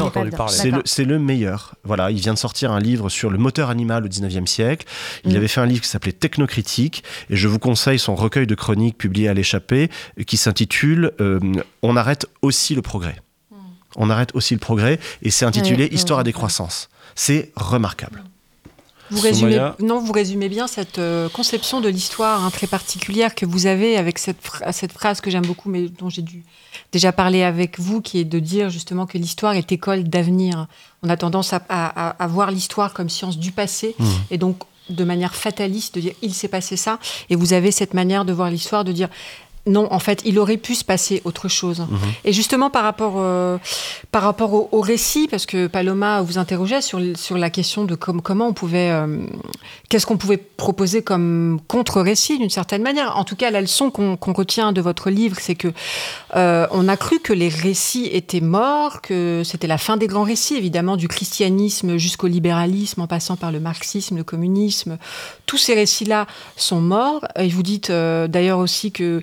S20: C'est le, meilleur. Voilà, il vient de sortir un livre sur le moteur animal au 19e siècle. Il mm. avait fait un livre qui s'appelait Technocritique et je vous conseille son recueil de chroniques publié à l'échappée qui s'intitule euh, On arrête aussi le progrès. Mm. On arrête aussi le progrès et c'est intitulé Histoire à décroissance. C'est remarquable.
S2: Vous résumez, non, vous résumez bien cette euh, conception de l'histoire hein, très particulière que vous avez avec cette, cette phrase que j'aime beaucoup, mais dont j'ai dû déjà parler avec vous, qui est de dire justement que l'histoire est école d'avenir. On a tendance à, voir l'histoire comme science du passé, mmh. et donc de manière fataliste de dire il s'est passé ça. Et vous avez cette manière de voir l'histoire de dire non, en fait, il aurait pu se passer autre chose. Mhm. Et justement, par rapport, euh, par rapport au, récit, parce que Paloma vous interrogeait sur, sur la question de comment on pouvait. Euh, qu'est-ce qu'on pouvait proposer comme contre-récit, d'une certaine manière. En tout cas, la leçon qu'on retient de votre livre, c'est que euh, on a cru que les récits étaient morts, que c'était la fin des grands récits, évidemment, du christianisme jusqu'au libéralisme, en passant par le marxisme, le communisme. Tous ces récits-là sont morts. Et vous dites d'ailleurs aussi que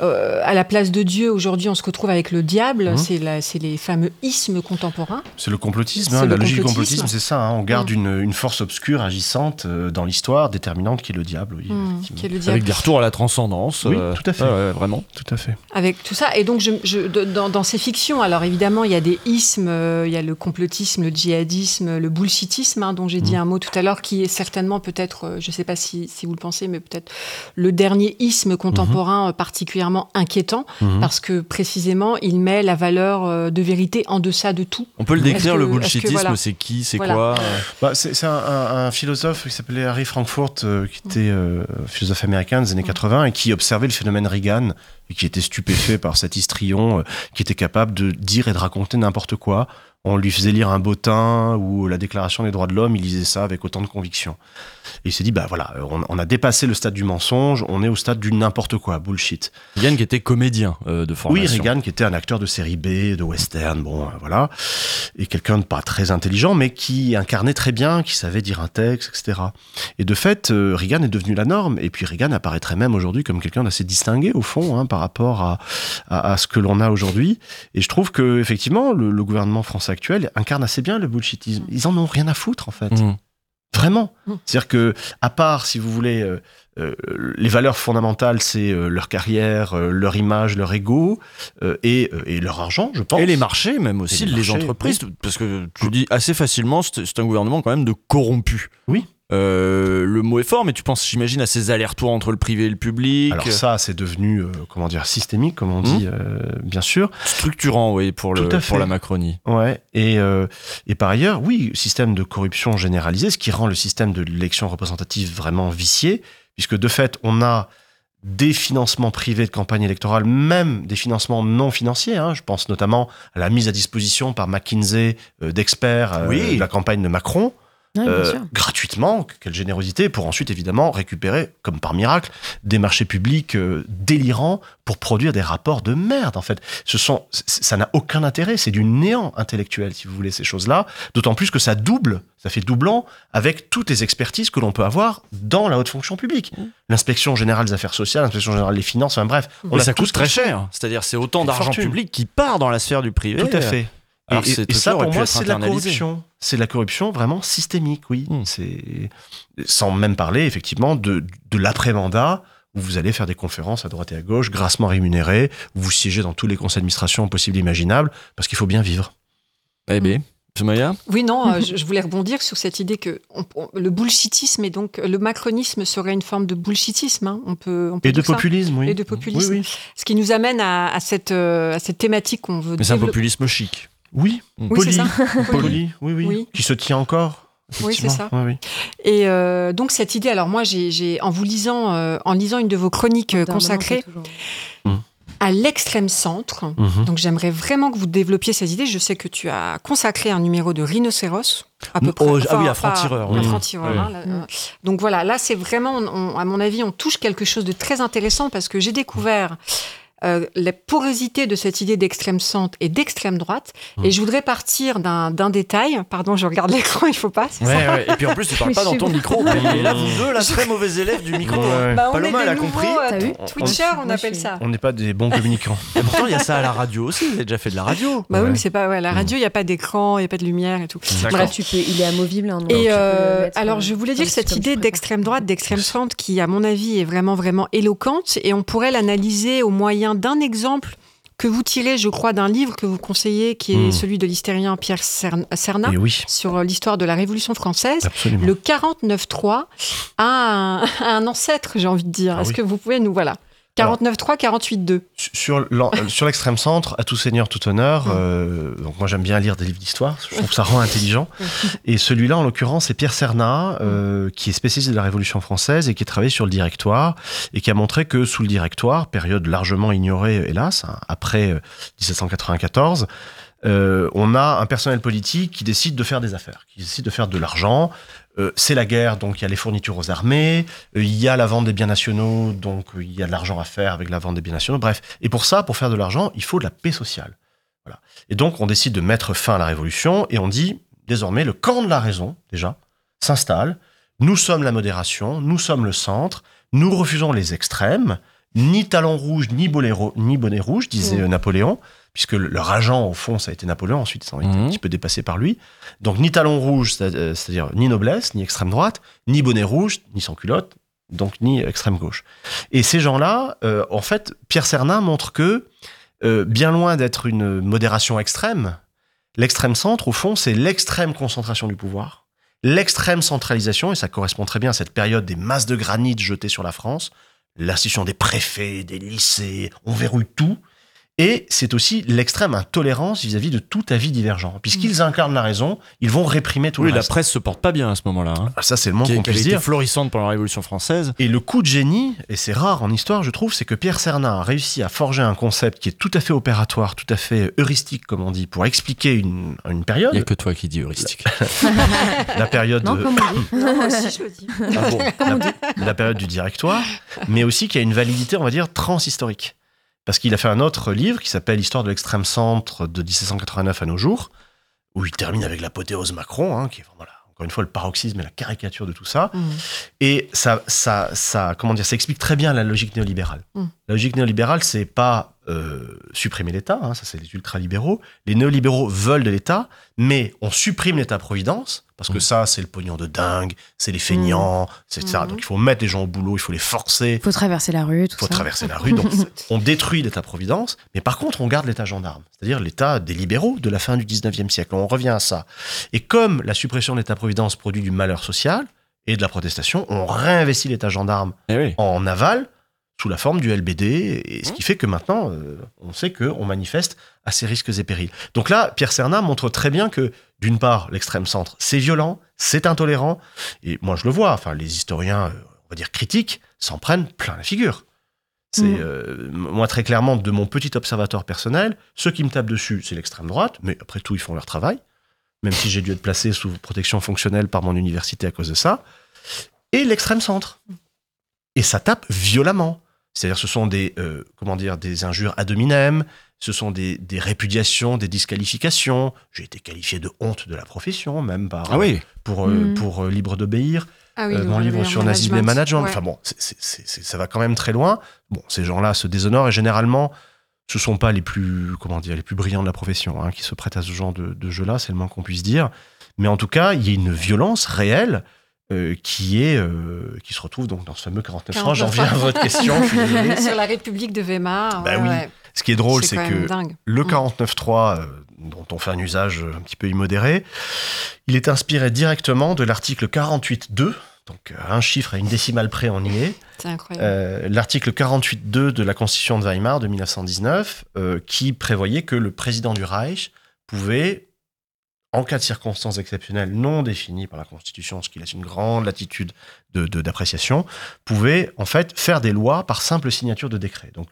S2: euh, à la place de Dieu, aujourd'hui, on se retrouve avec le diable.
S20: Mhm.
S2: C'est la- C'est les fameux ismes contemporains.
S20: C'est le complotisme,
S2: C'est
S20: hein,
S2: le
S20: la logique du
S2: complotisme.
S20: c'est ça. hein, on garde
S2: Mm.
S20: une, une force obscure agissante euh, dans l'histoire, déterminante, qui est le diable. Oui,
S2: Mm,
S20: effectivement.
S2: qui est le diable.
S1: Avec des retours à la transcendance.
S20: Oui,
S1: euh,
S20: tout à fait.
S1: ouais, vraiment.
S20: Tout à fait.
S2: Avec tout ça. Et donc, je, je- de- dans, dans ces fictions, alors évidemment, il y a des ismes, euh, il y a le complotisme, le djihadisme, le bullshitisme, hein, dont j'ai dit un mot tout à l'heure, qui est certainement peut-être, euh, je ne sais pas si, si vous le pensez, mais peut-être le dernier isme contemporain euh, particulièrement inquiétant,
S1: Mhm.
S2: parce que précisément, il met la valeur euh, de vérité en deçà de tout.
S1: On peut le décrire,
S2: que-
S1: le bullshitisme,
S2: voilà.
S1: c'est qui, c'est
S2: Voilà.
S1: quoi euh,
S20: Bah, c'est c'est un, un- un philosophe qui s'appelait Harry Frankfurt, euh, qui était euh, philosophe américain des années 80 et qui observait le phénomène Reagan et qui était stupéfait par cet histrion euh, qui était capable de dire et de raconter n'importe quoi. On lui faisait lire un bottin ou la Déclaration des droits de l'homme, il lisait ça avec autant de conviction. Et il s'est dit, bah voilà, on, on a dépassé le stade du mensonge, on est au stade du n'importe quoi, bullshit.
S1: Reagan qui était comédien euh, de
S20: Oui,
S1: formation.
S20: Reagan qui était un acteur de série B, de western, bon, euh, voilà, et quelqu'un de pas très intelligent, mais qui incarnait très bien, qui savait dire un texte, etc. Et de fait, euh, Reagan est devenu la norme, et puis Reagan apparaîtrait même aujourd'hui comme quelqu'un d'assez distingué au fond, hein, par rapport à, à, à ce que l'on a aujourd'hui. Et je trouve que effectivement, le, le gouvernement français actuel incarne assez bien le bullshitisme. Ils en ont rien à foutre en fait.
S1: Mm.
S20: Vraiment. C'est-à-dire que, à part, si vous voulez, euh, euh, les valeurs fondamentales, c'est euh, leur carrière, euh, leur image, leur ego euh, et, euh, et leur argent, je pense.
S1: Et les marchés, même aussi, les,
S20: les marchés,
S1: entreprises. Parce que tu dis assez facilement, c'est c'est un gouvernement quand même de corrompus.
S20: Oui.
S1: Euh, le mot est fort, mais tu penses, j'imagine, à ces allers-retours entre le privé et le public.
S20: Alors ça, c'est devenu, euh, comment dire, systémique, comme on dit, euh, bien sûr.
S1: Structurant, oui, pour, le, pour la Macronie.
S20: Ouais. Et, et par ailleurs, oui, système de corruption généralisé, ce qui rend le système de l'élection représentative vraiment vicié, puisque de fait, on a des financements privés de campagne électorale, même des financements non financiers. hein. Je pense notamment à la mise à disposition par McKinsey d'experts
S1: Oui.
S20: de la campagne de Macron. Euh, gratuitement, quelle générosité, pour ensuite évidemment récupérer, comme par miracle, des marchés publics euh, délirants pour produire des rapports de merde en fait. Ce sont, ça n'a aucun intérêt, c'est du néant intellectuel si vous voulez ces choses-là, d'autant plus que ça double, ça fait doublant avec toutes les expertises que l'on peut avoir dans la haute fonction publique. L'inspection générale des affaires sociales, l'inspection générale des finances, enfin bref. on
S1: Mais
S20: a
S1: ça
S20: tout
S1: coûte très cher. C'est-à-dire, c'est autant d'argent public qui part dans la sphère du privé.
S20: Tout à fait.
S1: Alors
S20: et, et- et ça, pour moi, c'est de la corruption. C'est de la corruption vraiment systémique, oui.
S1: Hmm.
S20: C'est sans même parler effectivement de, de l'après-mandat où vous allez faire des conférences à droite et à gauche, grassement rémunérées, où vous siégez dans tous les conseils d'administration possibles et imaginables, parce qu'il faut bien vivre.
S1: Eh bien, Soumaya
S2: Oui, non, euh, je, je voulais rebondir sur cette idée que on- on- le bullshitisme et donc le macronisme serait une forme de bullshitisme. hein. On peut, on peut
S20: Et de populisme, oui.
S2: Et de populisme.
S20: Oui, oui.
S2: Ce qui nous amène à, à cette, euh, à cette thématique qu'on veut
S1: Mais c'est un populisme chic.
S20: Oui,
S2: Oui,
S20: poli,
S2: c'est ça.
S20: poli, oui, oui,
S2: Oui.
S20: qui se tient encore.
S2: Oui, c'est
S20: effectivement.
S2: ça.
S20: Oui, oui.
S2: Et euh, donc cette idée, alors moi, j'ai, en vous lisant, euh, en lisant une de vos chroniques euh, consacrées
S3: moment,
S2: à l'extrême centre,
S20: Mhm.
S2: donc j'aimerais vraiment que vous développiez ces idées. Je sais que tu as consacré un numéro de Rhinocéros, à peu
S1: Oh,
S2: près.
S1: ah oui, à franc-tireur,
S2: Un
S1: oui.
S2: franc-tireur,
S1: Oui.
S2: hein. Donc voilà, là c'est vraiment, on- à mon avis, on touche quelque chose de très intéressant parce que j'ai découvert euh, la porosité de cette idée d'extrême centre et d'extrême droite.
S1: Mm.
S2: Et je voudrais partir d'un détail. Pardon, je regarde l'écran, il faut pas. c'est
S1: Ouais,
S2: ça
S1: ouais. Et puis en plus, tu parles
S2: Mais
S1: pas dans ton micro. Et là, vous deux, la très mauvaise élève du micro.
S20: Ouais.
S2: Bah, on
S1: Paloma, elle a compris.
S2: euh, on appelle ça.
S20: On n'est pas des bons communicants.
S1: Et pourtant, il y a ça à la radio aussi. Vous avez déjà fait de la radio.
S2: Bah oui, mais c'est pas ouais, la radio, il y a pas d'écran, il y a pas de lumière et tout. Bref.
S3: tu peux, il est amovible. hein,
S2: Et euh,
S3: mettre,
S2: alors,
S3: euh,
S2: je voulais dire cette idée d'extrême droite, d'extrême centre, qui, à mon avis, est vraiment, vraiment éloquente, et on pourrait l'analyser au moyen d'un exemple que vous tirez, je crois, d'un livre que vous conseillez, qui est
S20: Hmm.
S2: celui de l'hystérien Pierre Cern- Serna,
S20: Et oui,
S2: sur euh, l'histoire de la Révolution française.
S20: absolument.
S2: Le 49.3 a un, a un ancêtre, j'ai envie de dire.
S20: Ah
S2: Est-ce
S20: oui.
S2: que vous pouvez nous... Voilà. 49.3, 48.2.
S20: sur euh, sur l'extrême centre, à tout seigneur, tout honneur.
S2: Mm.
S20: euh, donc moi j'aime bien lire des livres d'histoire, je trouve que ça rend intelligent. Et celui-là, en l'occurrence, c'est Pierre Cernat, euh, qui est spécialiste de la Révolution française et qui a travaillé sur le directoire et qui a montré que sous le directoire, période largement ignorée, hélas, hein, après euh, 1794. euh, on a un personnel politique qui décide de faire des affaires, qui décide de faire de l'argent. Euh, c'est la guerre, donc il y a les fournitures aux armées, euh, il y a la vente des biens nationaux, donc euh, il y a de l'argent à faire avec la vente des biens nationaux. Bref, et pour ça, pour faire de l'argent, il faut de la paix sociale. Voilà. Et donc on décide de mettre fin à la révolution et on dit désormais le camp de la raison déjà s'installe. Nous sommes la modération, nous sommes le centre, nous refusons les extrêmes ni talon rouge, ni bonnet, ro- ni bonnet rouge, disait
S2: Mm.
S20: euh, Napoléon, puisque le- leur agent, au fond, ça a été Napoléon, ensuite, ils ont été un petit peu dépassés par lui. Donc, ni talon rouge, euh, c'est-à-dire ni noblesse, ni extrême droite, ni bonnet rouge, ni sans culotte, donc ni extrême gauche. Et ces gens-là, euh, en fait, Pierre Cernin montre que, euh, bien loin d'être une modération extrême, l'extrême centre, au fond, c'est l'extrême concentration du pouvoir, l'extrême centralisation, et ça correspond très bien à cette période des masses de granit jetées sur la France, l'institution des préfets, des lycées, on verrouille tout. Et c'est aussi l'extrême intolérance vis-à-vis de tout avis divergent. Puisqu'ils incarnent la raison, ils vont réprimer tout
S1: Oui,
S20: le
S1: la
S20: reste.
S1: presse se porte pas bien à ce moment-là. hein.
S20: Ah, Ça, c'est le moins
S1: Qui-
S20: qu'on puisse dire.
S1: florissante pendant la Révolution française.
S20: Et le coup de génie, et c'est rare en histoire, je trouve, c'est que Pierre Cernin a réussi à forger un concept qui est tout à fait opératoire, tout à fait heuristique, comme on dit, pour expliquer une, une période.
S1: Il n'y a que toi qui dis heuristique.
S20: la période
S3: Non,
S20: de-
S3: comme on dit.
S2: Non, moi aussi, je le dis.
S20: Ah bon, la, la période du directoire, mais aussi qui a une validité, on va dire, transhistorique. Parce qu'il a fait un autre livre qui s'appelle Histoire de l'extrême centre de 1789 à nos jours, où il termine avec l'apothéose Macron, hein, qui est vraiment, là, encore une fois, le paroxysme et la caricature de tout ça.
S2: Mm.
S20: Et ça, ça, ça, comment dire, ça explique très bien la logique néolibérale.
S2: Mm.
S20: La logique néolibérale, c'est pas euh, supprimer l'État, hein, ça c'est les ultralibéraux. Les néolibéraux veulent de l'État, mais on supprime l'État-providence, parce que ça, c'est le pognon de dingue, c'est les feignants, c'est ça.
S3: Mm.
S20: Donc il faut mettre les gens au boulot, il faut les forcer,
S3: Faut traverser la rue, tout
S20: il faut
S3: ça.
S20: traverser la rue. Donc on détruit l'État-providence, mais par contre, on garde l'État gendarme, c'est-à-dire l'État des libéraux de la fin du 19e siècle. On revient à ça. Et comme la suppression de l'État-providence produit du malheur social et de la protestation, on réinvestit l'État gendarme
S1: Eh
S20: en aval sous la forme du LBD, et ce qui fait que maintenant, euh, on sait qu'on manifeste à ses risques et périls. Donc là, Pierre Cernin montre très bien que, d'une part, l'extrême centre, c'est violent, c'est intolérant, et moi je le vois, enfin, les historiens, euh, on va dire critiques, s'en prennent plein la figure. C'est,
S3: Mm.
S20: euh, moi, très clairement, de mon petit observateur personnel, ceux qui me tapent dessus, c'est l'extrême droite, mais après tout, ils font leur travail, même si j'ai dû être placé sous protection fonctionnelle par mon université à cause de ça, et l'extrême centre. Et ça tape violemment. C'est-à-dire, ce sont des, euh, comment dire, des injures ad hominem, ce sont des, des répudiations, des disqualifications. J'ai été qualifié de honte de la profession, même par,
S1: Ah oui.
S20: pour, euh,
S2: Mm.
S20: pour euh, Libre d'obéir.
S2: Ah oui,
S20: Euh, mon livre sur nazisme et management.
S2: Ouais.
S20: Enfin bon, c'est- c'est- c'est- c'est- ça va quand même très loin. Bon, ces gens-là se déshonorent et généralement, ce sont pas les plus, comment dire, les plus brillants de la profession hein, qui se prêtent à ce genre de, de jeu-là, c'est le moins qu'on puisse dire. Mais en tout cas, il y a une violence réelle euh, qui est, euh, qui se retrouve donc dans ce fameux 49.3. J'en viens à votre question.
S2: Sur la République de Weimar.
S20: Bah oui.
S2: ouais.
S20: Ce qui est drôle, c'est que
S2: dingue.
S20: le
S2: Mm.
S20: 49.3, euh, dont on fait un usage un petit peu immodéré, il est inspiré directement de l'article 48.2, donc un chiffre à une décimale près, on y est.
S2: C'est incroyable.
S20: L'article 48.2 de la Constitution de Weimar de 1919, euh, qui prévoyait que le président du Reich pouvait, en cas de circonstances exceptionnelles non définies par la Constitution, ce qui laisse une grande latitude de- de- d'appréciation, pouvait en fait faire des lois par simple signature de décret. Donc,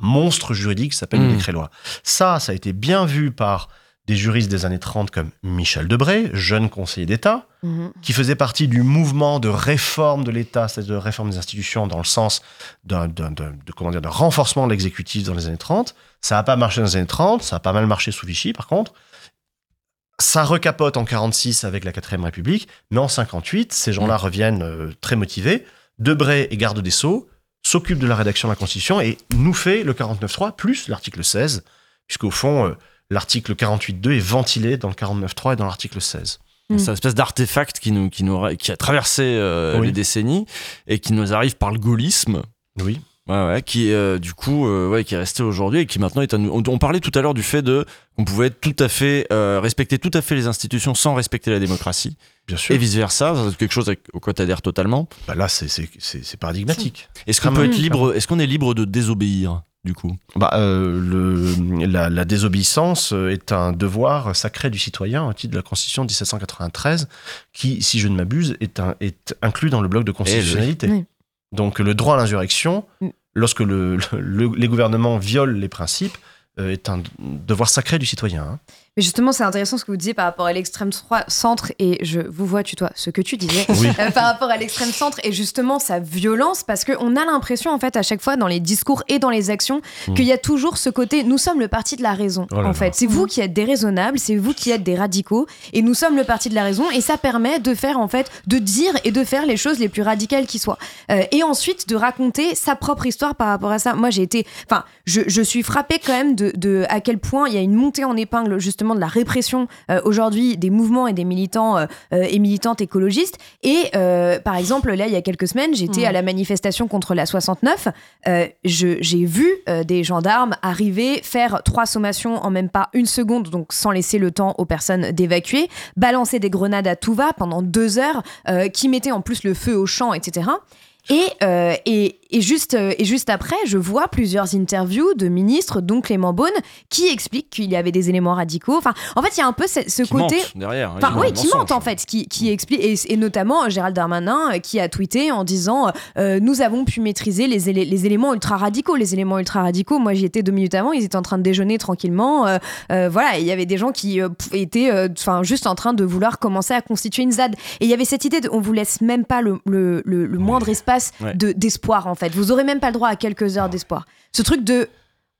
S20: un monstre juridique s'appelle le
S1: Mmh.
S20: décret-loi. Ça, ça a été bien vu par des juristes des années 30 comme Michel Debré, jeune conseiller d'État,
S3: Mhm.
S20: qui faisait partie du mouvement de réforme de l'État, c'est-à-dire de réforme des institutions dans le sens de, d'un renforcement de l'exécutif dans les années 30. Ça n'a pas marché dans les années 30, ça a pas mal marché sous Vichy par contre. Ça recapote en 46 avec la 4ème République, mais en 58, ces gens-là reviennent euh, très motivés. Debré et garde des Sceaux s'occupent de la rédaction de la Constitution et nous fait le 49.3 plus l'article 16, puisqu'au fond, euh, l'article 48.2 est ventilé dans le 49.3 et dans l'article 16.
S1: C'est une espèce d'artefact qui, nous, qui, nous, qui a traversé euh,
S20: Oui.
S1: les décennies et qui nous arrive par le gaullisme.
S20: Oui.
S1: Ouais, ouais, qui est euh, du coup euh, ouais, qui est resté aujourd'hui et qui maintenant est à nous. On, on parlait tout à l'heure du fait de qu'on pouvait tout à fait euh, respecter tout à fait les institutions sans respecter la démocratie.
S20: Bien sûr.
S1: Et vice versa, c'est quelque chose avec- auquel tu adhères totalement.
S20: Bah là, c'est, c'est, c'est, c'est paradigmatique.
S1: Est-ce qu'on peut être libre Est-ce qu'on est libre de désobéir du coup?
S20: Bah, euh, le, la, la désobéissance est un devoir sacré du citoyen au titre de la Constitution de 1793, qui, si je ne m'abuse, est, un, est inclus dans le bloc de constitutionnalité.
S3: Oui.
S20: Donc le droit à l'insurrection,
S3: Mm.
S20: lorsque le, le- les gouvernements violent les principes, euh, est un devoir sacré du citoyen. hein.
S3: Mais justement, c'est intéressant ce que vous disiez par rapport à l'extrême centre, et je vous vois, tu toi, ce que tu disais, euh, par rapport à l'extrême centre, et justement sa violence, parce qu'on a l'impression, en fait, à chaque fois, dans les discours et dans les actions, mm. qu'il y a toujours ce côté, nous sommes le parti de la raison, oh en fait. C'est vous qui êtes déraisonnables, c'est vous qui êtes des radicaux, et nous sommes le parti de la raison, et ça permet de faire, en fait, de dire et de faire les choses les plus radicales qui soient. Euh, et ensuite, de raconter sa propre histoire par rapport à ça. Moi, j'ai été, enfin, je, je, suis frappée quand même de, de à quel point il y a une montée en épingle, justement, de la répression euh, aujourd'hui des mouvements et des militants euh, euh, et militantes écologistes. Et par exemple, là, il y a quelques semaines, j'étais à la manifestation contre la 69. J'ai vu des gendarmes arriver, faire trois sommations en même pas une seconde, donc sans laisser le temps aux personnes d'évacuer, balancer des grenades à tout va pendant deux heures, qui mettaient en plus le feu au champ, etc. Et, et, et juste, euh, et juste après, je vois plusieurs interviews de ministres, dont Clément Beaune, qui expliquent qu'il y avait des éléments radicaux. Enfin, en fait, il y a un peu ce, côté.
S1: derrière.
S3: Enfin, oui, qui mentent en fait, qui, qui explique, et, notamment euh, Gérald Darmanin euh, qui a tweeté en disant Nous avons pu maîtriser les, les, éléments ultra radicaux. Les éléments ultra radicaux, moi j'y étais deux minutes avant, ils étaient en train de déjeuner tranquillement. voilà, il y avait des gens qui étaient enfin juste en train de vouloir commencer à constituer une ZAD. Et il y avait cette idée de on vous laisse même pas le, le, le, moindre espace de d'espoir en Vous aurez même pas le droit à quelques heures d'espoir. Ce truc de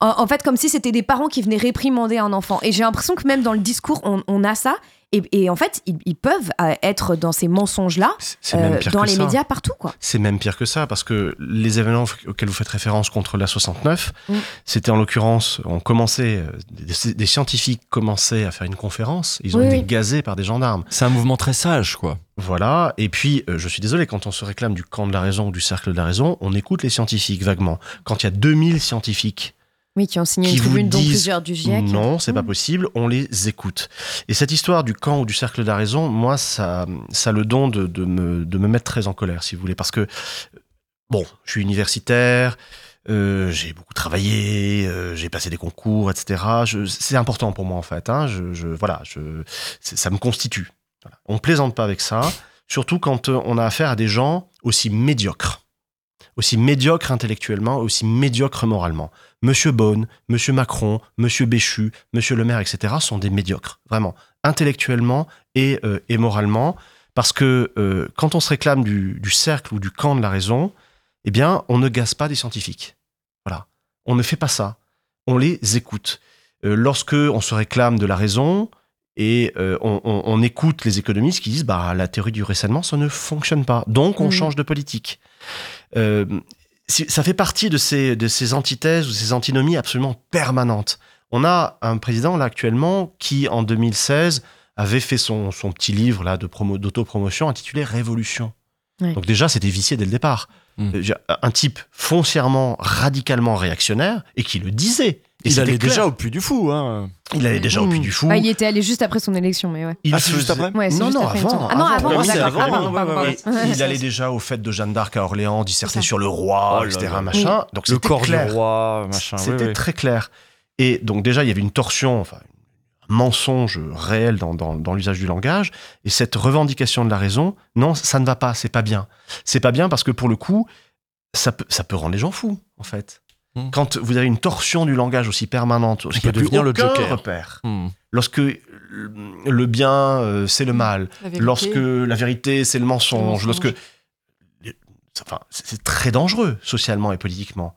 S3: en, fait, comme si c'était des parents qui venaient réprimander un enfant. Et j'ai l'impression que même dans le discours, on, a ça. Et, en fait, ils, peuvent euh, être dans ces mensonges-là, euh, dans les médias, partout. quoi.
S20: C'est même pire que ça, parce que les événements auxquels vous faites référence contre la 69, mm. c'était en l'occurrence, on commençait, euh, des, scientifiques commençaient à faire une conférence, ils ont été gazés par des gendarmes.
S1: C'est un mouvement très sage, quoi.
S20: Voilà, et puis je suis désolé, quand on se réclame du camp de la raison ou du cercle de la raison, on écoute les scientifiques vaguement. Quand il y a 2000 scientifiques
S3: oui, qui ont signé une tribune, dont plusieurs du GIEC.
S20: Non, c'est pas mmh. possible, on les écoute. Et cette histoire du camp ou du cercle de la raison, moi, ça, ça a le don de, de, me, de me mettre très en colère, si vous voulez, parce que, bon, je suis universitaire, euh, j'ai beaucoup travaillé, euh, j'ai passé des concours, etc. C'est important pour moi, en fait. Hein, je, je, voilà, je, ça me constitue. Voilà. On plaisante pas avec ça, surtout quand euh, on a affaire à des gens aussi médiocres aussi médiocres intellectuellement, aussi médiocres moralement. Monsieur Beaune, Monsieur Macron, Monsieur Béchu, Monsieur Le Maire, etc. sont des médiocres, vraiment, intellectuellement et, euh, moralement, parce que euh, quand on se réclame du, cercle ou du camp de la raison, eh bien, on ne gaze pas des scientifiques. Voilà, on ne fait pas ça. On les écoute. Euh, lorsque on se réclame de la raison, et on, écoute les économistes qui disent bah la théorie du récemment ça ne fonctionne pas donc on mmh. change de politique euh, ça fait partie de ces, de ces antithèses ou ces antinomies absolument permanentes. On a un président là actuellement qui, en 2016, avait fait son, son petit livre là de promo, d'autopromotion intitulé Révolution. Donc déjà, c'était vicié dès le départ. Hmm. Euh, un type foncièrement, radicalement réactionnaire et qui le disait.
S1: Il allait déjà au puits du fou. Hein.
S20: Il allait déjà au puits du fou.
S3: il était allé juste après son élection, mais ouais.
S1: Il ah, juste après
S20: Non, non, avant.
S3: Ah non, avant.
S20: il allait déjà au fait de Jeanne d'Arc à Orléans, disserter sur le roi, oh etc. Machin.
S1: Donc le corps du roi, machin.
S20: C'était très clair. Et donc déjà, il y avait une torsion, enfin, un mensonge réel dans, dans, dans l'usage du langage. Et cette revendication de la raison, non, ça ne va pas, c'est pas bien. C'est pas bien parce que pour le coup, ça peut, ça peut rendre les gens fous, en fait. Hmm. Quand vous avez une torsion du langage aussi permanente,
S1: il peut devenir le joker.
S20: repère. Hmm. Lorsque le bien euh, c'est le mal, lorsque la vérité c'est le mensonge, lorsque enfin, c'est très dangereux socialement et politiquement.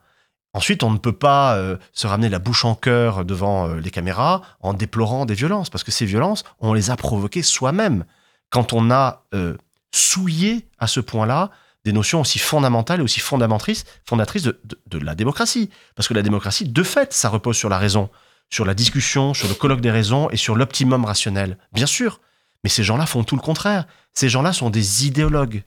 S20: Ensuite, on ne peut pas euh, se ramener la bouche en cœur devant euh, les caméras en déplorant des violences, parce que ces violences, on les a provoquées soi-même. Quand on a souillé à ce point-là des notions aussi fondamentales et aussi fondatrices, fondatrices de, de, la démocratie. Parce que la démocratie, de fait, ça repose sur la raison, sur la discussion, sur le colloque des raisons et sur l'optimum rationnel. Bien sûr. Mais ces gens-là font tout le contraire. Ces gens-là sont des idéologues.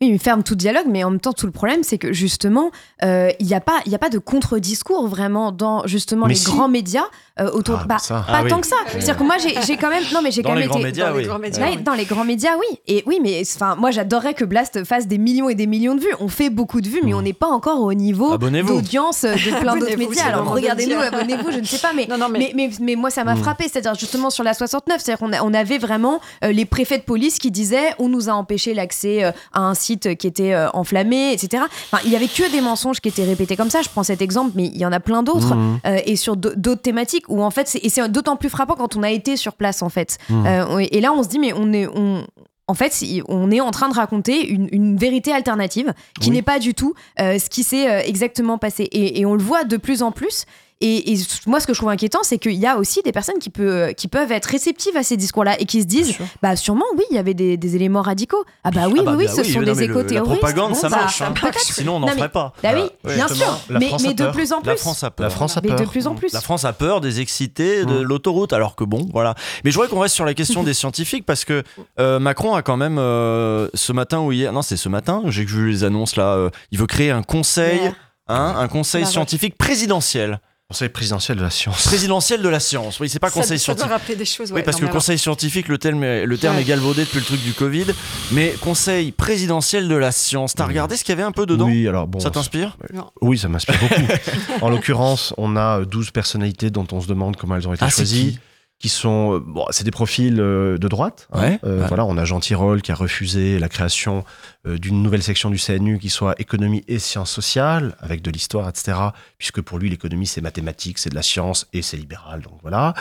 S3: Oui, il ferme tout dialogue, mais en même temps, tout le problème, c'est que justement, euh, il n'y a, pas, a pas de contre-discours vraiment dans justement les grands médias euh, autour ah, bah, pas
S1: ah
S3: tant que ça. C'est-à-dire que moi, j'ai quand même. Non, mais j'ai quand même
S1: été. Médias,
S3: dans,
S1: oui.
S3: les grands médias, dans les grands médias, oui. Et oui, mais enfin, moi, j'adorerais que Blast fasse des millions et des millions de vues. On fait beaucoup de vues, mais hmm. on n'est pas encore au niveau d'audience de plein d'autres médias. Alors regardez-nous, abonnez-vous, je ne sais pas, mais, mais, mais, moi, ça m'a hmm. frappé. C'est-à-dire justement sur la 69, c'est-à-dire qu'on on avait vraiment euh, les préfets de police qui disaient on nous a empêché l'accès à un site qui était euh, enflammé, etc. Enfin, il y avait que des mensonges qui étaient répétés comme ça. Je prends cet exemple, mais il y en a plein d'autres euh, et sur d'autres thématiques où en fait, c'est- et c'est d'autant plus frappant quand on a été sur place en fait.
S20: Mhm.
S3: Euh, et là, on se dit mais on est on en fait, on est en train de raconter une, une vérité alternative qui
S20: Oui.
S3: n'est pas du tout euh, ce qui s'est euh, exactement passé. Et, et on le voit de plus en plus. Et, et moi, ce que je trouve inquiétant, c'est qu'il y a aussi des personnes qui, peut, qui peuvent être réceptives à ces discours-là et qui se disent bah sûrement, oui, il y avait des, des éléments radicaux. Ah bah oui,
S1: Ah bah,
S3: oui, oui,
S1: bah
S3: ce
S1: oui,
S3: sont
S1: non,
S3: des
S1: mais le-
S3: éco-terroristes.
S1: La propagande,
S3: Bon,
S1: ça
S3: bah,
S1: marche. hein.
S3: peut-être.
S1: Sinon, on n'en ferait pas.
S3: Bah oui,
S1: Ouais,
S3: bien sûr. Mais, de
S20: peur.
S3: plus en plus.
S1: La France a peur.
S20: La France a
S3: Mais de
S20: peur.
S3: plus en plus.
S1: La France a peur des excités de
S20: Mm.
S1: l'autoroute, alors que bon, voilà. Mais je voudrais qu'on reste sur la question des scientifiques parce que euh, Macron a quand même euh, ce matin ou hier, non, c'est ce matin, j'ai vu les annonces là, euh, il veut créer un conseil, hein, un conseil scientifique présidentiel.
S20: Conseil présidentiel de la science.
S1: Présidentiel de la science. Oui, c'est pas
S15: Ça-
S1: conseil
S15: ça doit
S1: scientifique.
S15: rappeler des choses.
S1: Oui,
S15: ouais.
S1: parce
S15: Non,
S1: que conseil scientifique, le terme, est, le terme
S15: Ouais.
S1: est galvaudé depuis le truc du Covid. Mais conseil présidentiel de la science, t'as regardé ce qu'il y avait un peu dedans
S20: Oui, alors bon.
S1: Ça t'inspire
S15: Non.
S20: Oui, ça m'inspire beaucoup. en l'occurrence, on a euh, 12 personnalités dont on se demande comment elles ont été
S1: Ah,
S20: choisies.
S1: Qui
S20: sont, euh, bon, c'est des profils euh, de droite. hein. Euh,
S1: ouais.
S20: Voilà, on a Jean Tirole qui a refusé la création euh, d'une nouvelle section du CNU qui soit économie et sciences sociales, avec de l'histoire, etc. Puisque pour lui, l'économie, c'est mathématique, c'est de la science et c'est libéral. Donc voilà.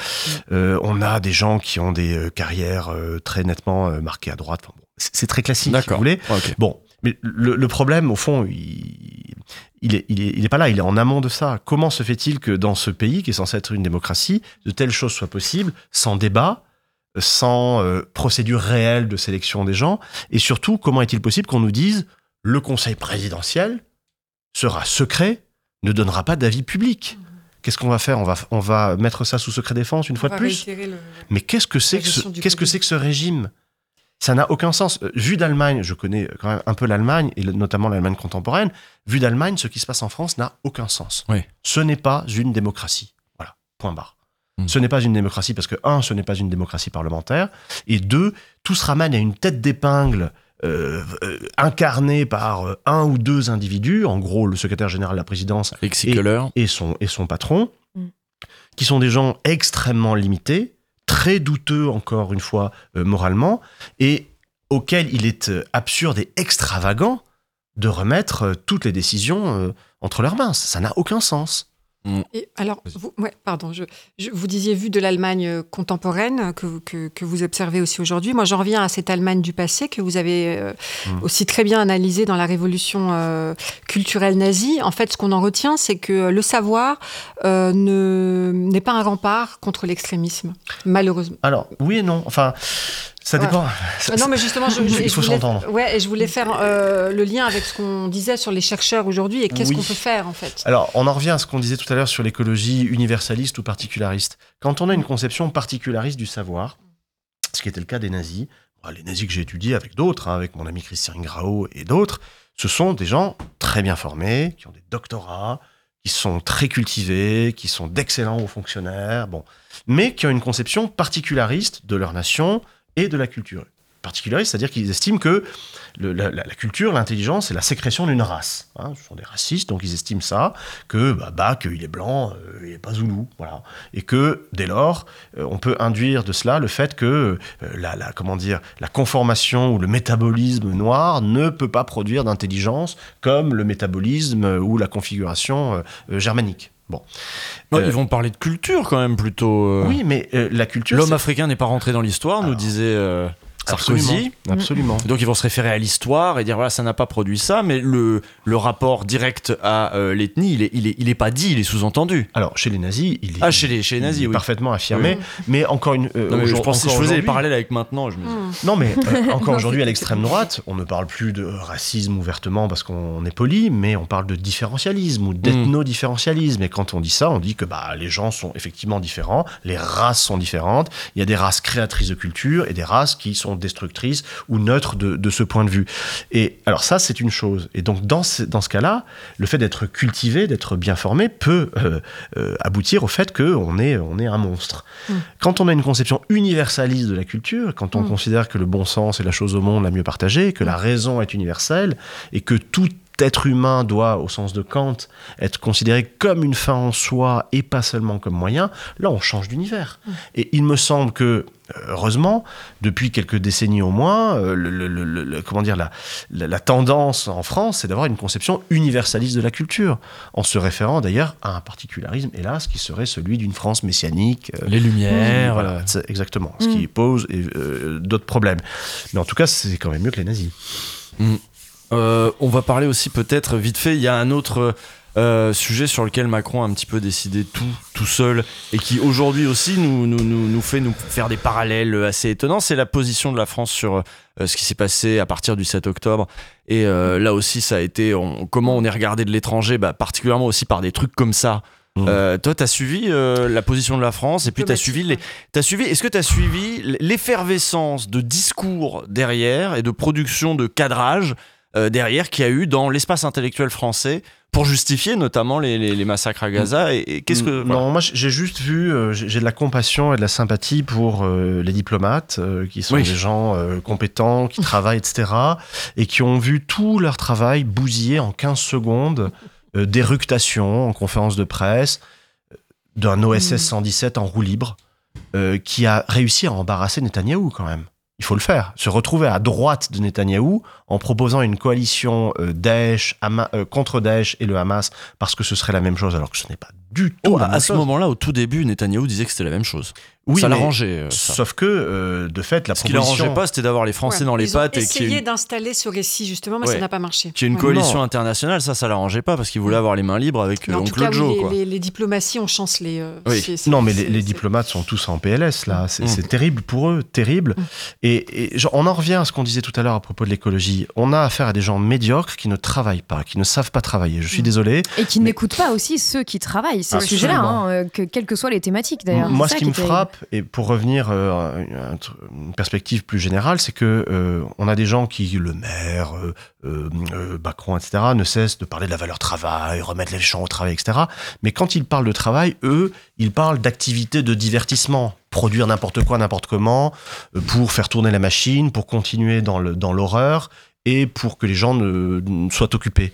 S20: Euh, on a des gens qui ont des euh, carrières euh, très nettement euh, marquées à droite. Enfin, bon, c'est très classique, si vous voulez. Bon, mais le, le problème, au fond, il, il, est, il, est, il est pas là, il est en amont de ça. Comment se fait-il que dans ce pays, qui est censé être une démocratie, de telles choses soient possibles, sans débat, sans euh, procédure réelle de sélection des gens? Et surtout, comment est-il possible qu'on nous dise le conseil présidentiel sera secret, ne donnera pas d'avis public? Qu'est-ce qu'on va faire? On va, on va mettre ça sous secret défense une
S15: On
S20: fois de plus?
S15: le-
S20: mais qu'est-ce que ce, c'est que ce régime? Ça n'a aucun sens. Euh, Vu d'Allemagne, je connais quand même un peu l'Allemagne et le- notamment l'Allemagne contemporaine. Vu d'Allemagne, ce qui se passe en France n'a aucun sens.
S1: Oui.
S20: Ce n'est pas une démocratie. Voilà. Point barre.
S1: Mm.
S20: Ce n'est pas une démocratie parce que un, ce n'est pas une démocratie parlementaire et deux, tout se ramène à une tête d'épingle. euh, euh, incarnée par euh, un ou deux individus, en gros le secrétaire général de la présidence et, son, et son patron,
S3: Mm.
S20: qui sont des gens extrêmement limités, très douteux encore une fois euh, moralement, et auxquels il est euh, absurde et extravagant de remettre euh, toutes les décisions entre leurs mains. Ça n'a aucun sens.
S15: Et alors, vous, ouais, pardon, je, je- vous disiez vu de l'Allemagne euh, contemporaine que, vous- que, que vous observez aussi aujourd'hui. Moi, j'en reviens à cette Allemagne du passé que vous avez euh,
S20: Mm.
S15: aussi très bien analysée dans la révolution euh, culturelle nazie. En fait, ce qu'on en retient, c'est que le savoir euh, ne- n'est pas un rempart contre l'extrémisme, malheureusement.
S20: Alors, oui et non. Enfin, ça dépend.
S15: Ah non, mais justement, je, je-
S20: il faut s'entendre.
S15: ouais, et je voulais faire euh, le lien avec ce qu'on disait sur les chercheurs aujourd'hui et qu'est-ce
S20: Oui.
S15: qu'on peut faire en fait.
S20: Alors, on en revient à ce qu'on disait tout à l'heure sur l'écologie universaliste ou particulariste. Quand on a une conception particulariste du savoir, ce qui était le cas des nazis, bon, les nazis que j'ai étudiés avec d'autres, hein, avec mon ami Christian Grau et d'autres, ce sont des gens très bien formés, qui ont des doctorats, qui sont très cultivés, qui sont d'excellents hauts fonctionnaires, bon, mais qui ont une conception particulariste de leur nation et de la culture. Particulariste, c'est-à-dire qu'ils estiment que la, culture, l'intelligence, c'est la sécrétion d'une race. hein. ce sont des racistes, donc ils estiment ça, que bah, Bach, il est blanc, euh, il n'est pas zoulou, voilà. Et que, dès lors, euh, on peut induire de cela le fait que euh, la, comment dire, la conformation ou le métabolisme noir ne peut pas produire d'intelligence comme le métabolisme euh, ou la configuration euh, euh, germanique. Bon.
S1: Non,
S20: Euh,
S1: Ils vont parler de culture quand même plutôt. euh.
S20: Oui, mais euh, la culture.
S1: L'homme africain n'est pas rentré dans l'histoire, nous disait euh, Sarkozy.
S20: Absolument, absolument.
S1: Donc ils vont se référer à l'histoire et dire voilà ça n'a pas produit ça, mais le, le rapport direct à euh, l'ethnie il est, il, est, il est pas dit, il est sous-entendu.
S20: Alors chez les nazis, il est,
S1: ah chez les, chez les
S20: il
S1: nazis
S20: est
S1: oui.
S20: parfaitement affirmé. Mais encore une. euh,
S1: Non, mais je pensais, je faisais les parallèles avec maintenant. Je me dis.
S20: Non, mais euh, encore aujourd'hui, à l'extrême droite, on ne parle plus de racisme ouvertement parce qu'on est poli, mais on parle de différentialisme ou d'ethno-différentialisme. Et quand on dit ça, on dit que bah, les gens sont effectivement différents, les races sont différentes, il y a des races créatrices de culture et des races qui sont destructrices ou neutres de, de ce point de vue. Et alors ça, c'est une chose. Et donc dans ce, dans ce cas-là, le fait d'être cultivé, d'être bien formé, peut euh, euh, aboutir au fait qu'on est, on est un monstre.
S15: Mm.
S20: Quand on a une conception universaliste de la culture, quand on
S15: Mm.
S20: considère que le bon sens est la chose au monde la mieux partagée, que la raison est universelle et que tout être humain doit, au sens de Kant, être considéré comme une fin en soi et pas seulement comme moyen, là on change d'univers. Et il me semble que heureusement, depuis quelques décennies au moins, euh, le, le- le- le- comment dire, la, la, la tendance en France, c'est d'avoir une conception universaliste de la culture, en se référant d'ailleurs à un particularisme, hélas, qui serait celui d'une France messianique. euh,
S1: Les Lumières,
S20: Voilà,
S1: euh.
S20: c'est- exactement. Ce
S1: Mm.
S20: qui pose euh, d'autres problèmes. Mais en tout cas, c'est quand même mieux que les nazis.
S1: Mm. Euh, on va parler aussi peut-être vite fait, il y a un autre euh, sujet sur lequel Macron a un petit peu décidé tout, tout seul et qui aujourd'hui aussi nous, nous, nous, nous fait nous faire des parallèles assez étonnants, c'est la position de la France sur euh, ce qui s'est passé à partir du 7 octobre. Et euh, là aussi, ça a été on- comment on est regardé de l'étranger, bah, particulièrement aussi par des trucs comme ça. Euh, toi, tu as suivi euh, la position de la France et puis tu as suivi les. T'as suivi. Est-ce que tu as suivi l'effervescence de discours derrière et de production de cadrage euh, derrière qu'il y a eu dans l'espace intellectuel français pour justifier notamment les, les- les massacres à Gaza Et, et qu'est-ce que.
S20: Non, moi j'ai juste vu, euh, j'ai de la compassion et de la sympathie pour euh, les diplomates, euh, qui sont
S1: Oui.
S20: des gens compétents, qui travaillent, etc., et qui ont vu tout leur travail bousillé en 15 secondes euh, d'éructation en conférence de presse d'un OSS 117 en roue libre, euh, qui a réussi à embarrasser Netanyahou quand même. Il faut le faire. Se retrouver à droite de Netanyahou en proposant une coalition euh, Daesh, Hama- euh, contre Daesh et le Hamas parce que ce serait la même chose alors que ce n'est pas du tout
S1: Oh,
S20: la
S1: à
S20: même
S1: ce
S20: chose.
S1: moment-là, au tout début, Netanyahou disait que c'était la même chose.
S20: Oui,
S1: ça l'arrangeait. euh.
S20: Sauf que, euh, de fait, la
S1: Ce qui
S20: proposition...
S1: l'arrangeait pas, c'était d'avoir les Français
S2: Ouais.
S1: dans les
S2: Ils ont
S1: pattes et
S2: essayé
S1: une-
S2: d'installer ce récit justement, mais
S1: Ouais.
S2: ça n'a pas marché.
S1: qu'il y ait une
S2: Ouais.
S1: coalition internationale, ça, ça l'arrangeait pas parce qu'il voulait avoir les mains libres avec euh,
S2: en tout
S1: Oncle
S2: cas,
S1: Joe.
S2: les,
S1: quoi.
S2: les- les diplomaties ont chancelé. euh,
S20: Oui. Non, mais les, diplomates sont tous en PLS, là. C'est
S1: Mm.
S20: c'est terrible pour eux, terrible. Et, et genre, on en revient à ce qu'on disait tout à l'heure à propos de l'écologie. On a affaire à des gens médiocres qui ne travaillent pas, qui ne savent pas travailler. Je suis désolé.
S3: Et qui n'écoutent pas aussi ceux qui travaillent, c'est ce sujet-là, hein, euh, que, quelles que soient les thématiques d'ailleurs.
S20: Moi, ce qui me frappe, et pour revenir euh, à une, perspective plus générale, c'est que euh, on a des gens qui, le maire, euh, euh, Macron, etc., ne cessent de parler de la valeur travail, remettre les gens au travail, etc. Mais quand ils parlent de travail, eux, ils parlent d'activités de divertissement, produire n'importe quoi, n'importe comment, pour faire tourner la machine, pour continuer dans le- dans l'horreur et pour que les gens ne, soient occupés.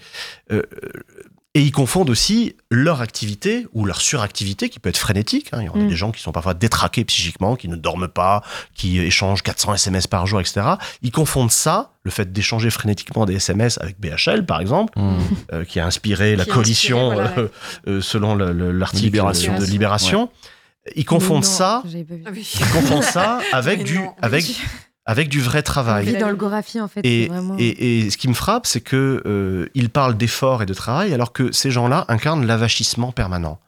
S20: Et ils confondent aussi leur activité ou leur suractivité qui peut être frénétique. hein. Il y en a
S3: Mm.
S20: des gens qui sont parfois détraqués psychiquement, qui ne dorment pas, qui échangent 400 SMS par jour, etc. Ils confondent ça, le fait d'échanger frénétiquement des SMS avec BHL par exemple, euh, qui a inspiré la
S2: Qui
S20: coalition
S2: inspiré, voilà,
S20: euh, euh, selon le- le- l'article
S1: Libération.
S20: de Libération. Ils confondent
S3: non,
S20: ça, ils confondent ça avec
S2: Mais
S20: du,
S2: non,
S20: avec. Avec du vrai travail.
S3: vit dans le Gorafi en fait.
S20: Et,
S3: c'est vraiment...
S20: et, et ce qui me frappe, c'est que euh, ils parlent d'effort et de travail, alors que ces gens-là incarnent l'avachissement permanent,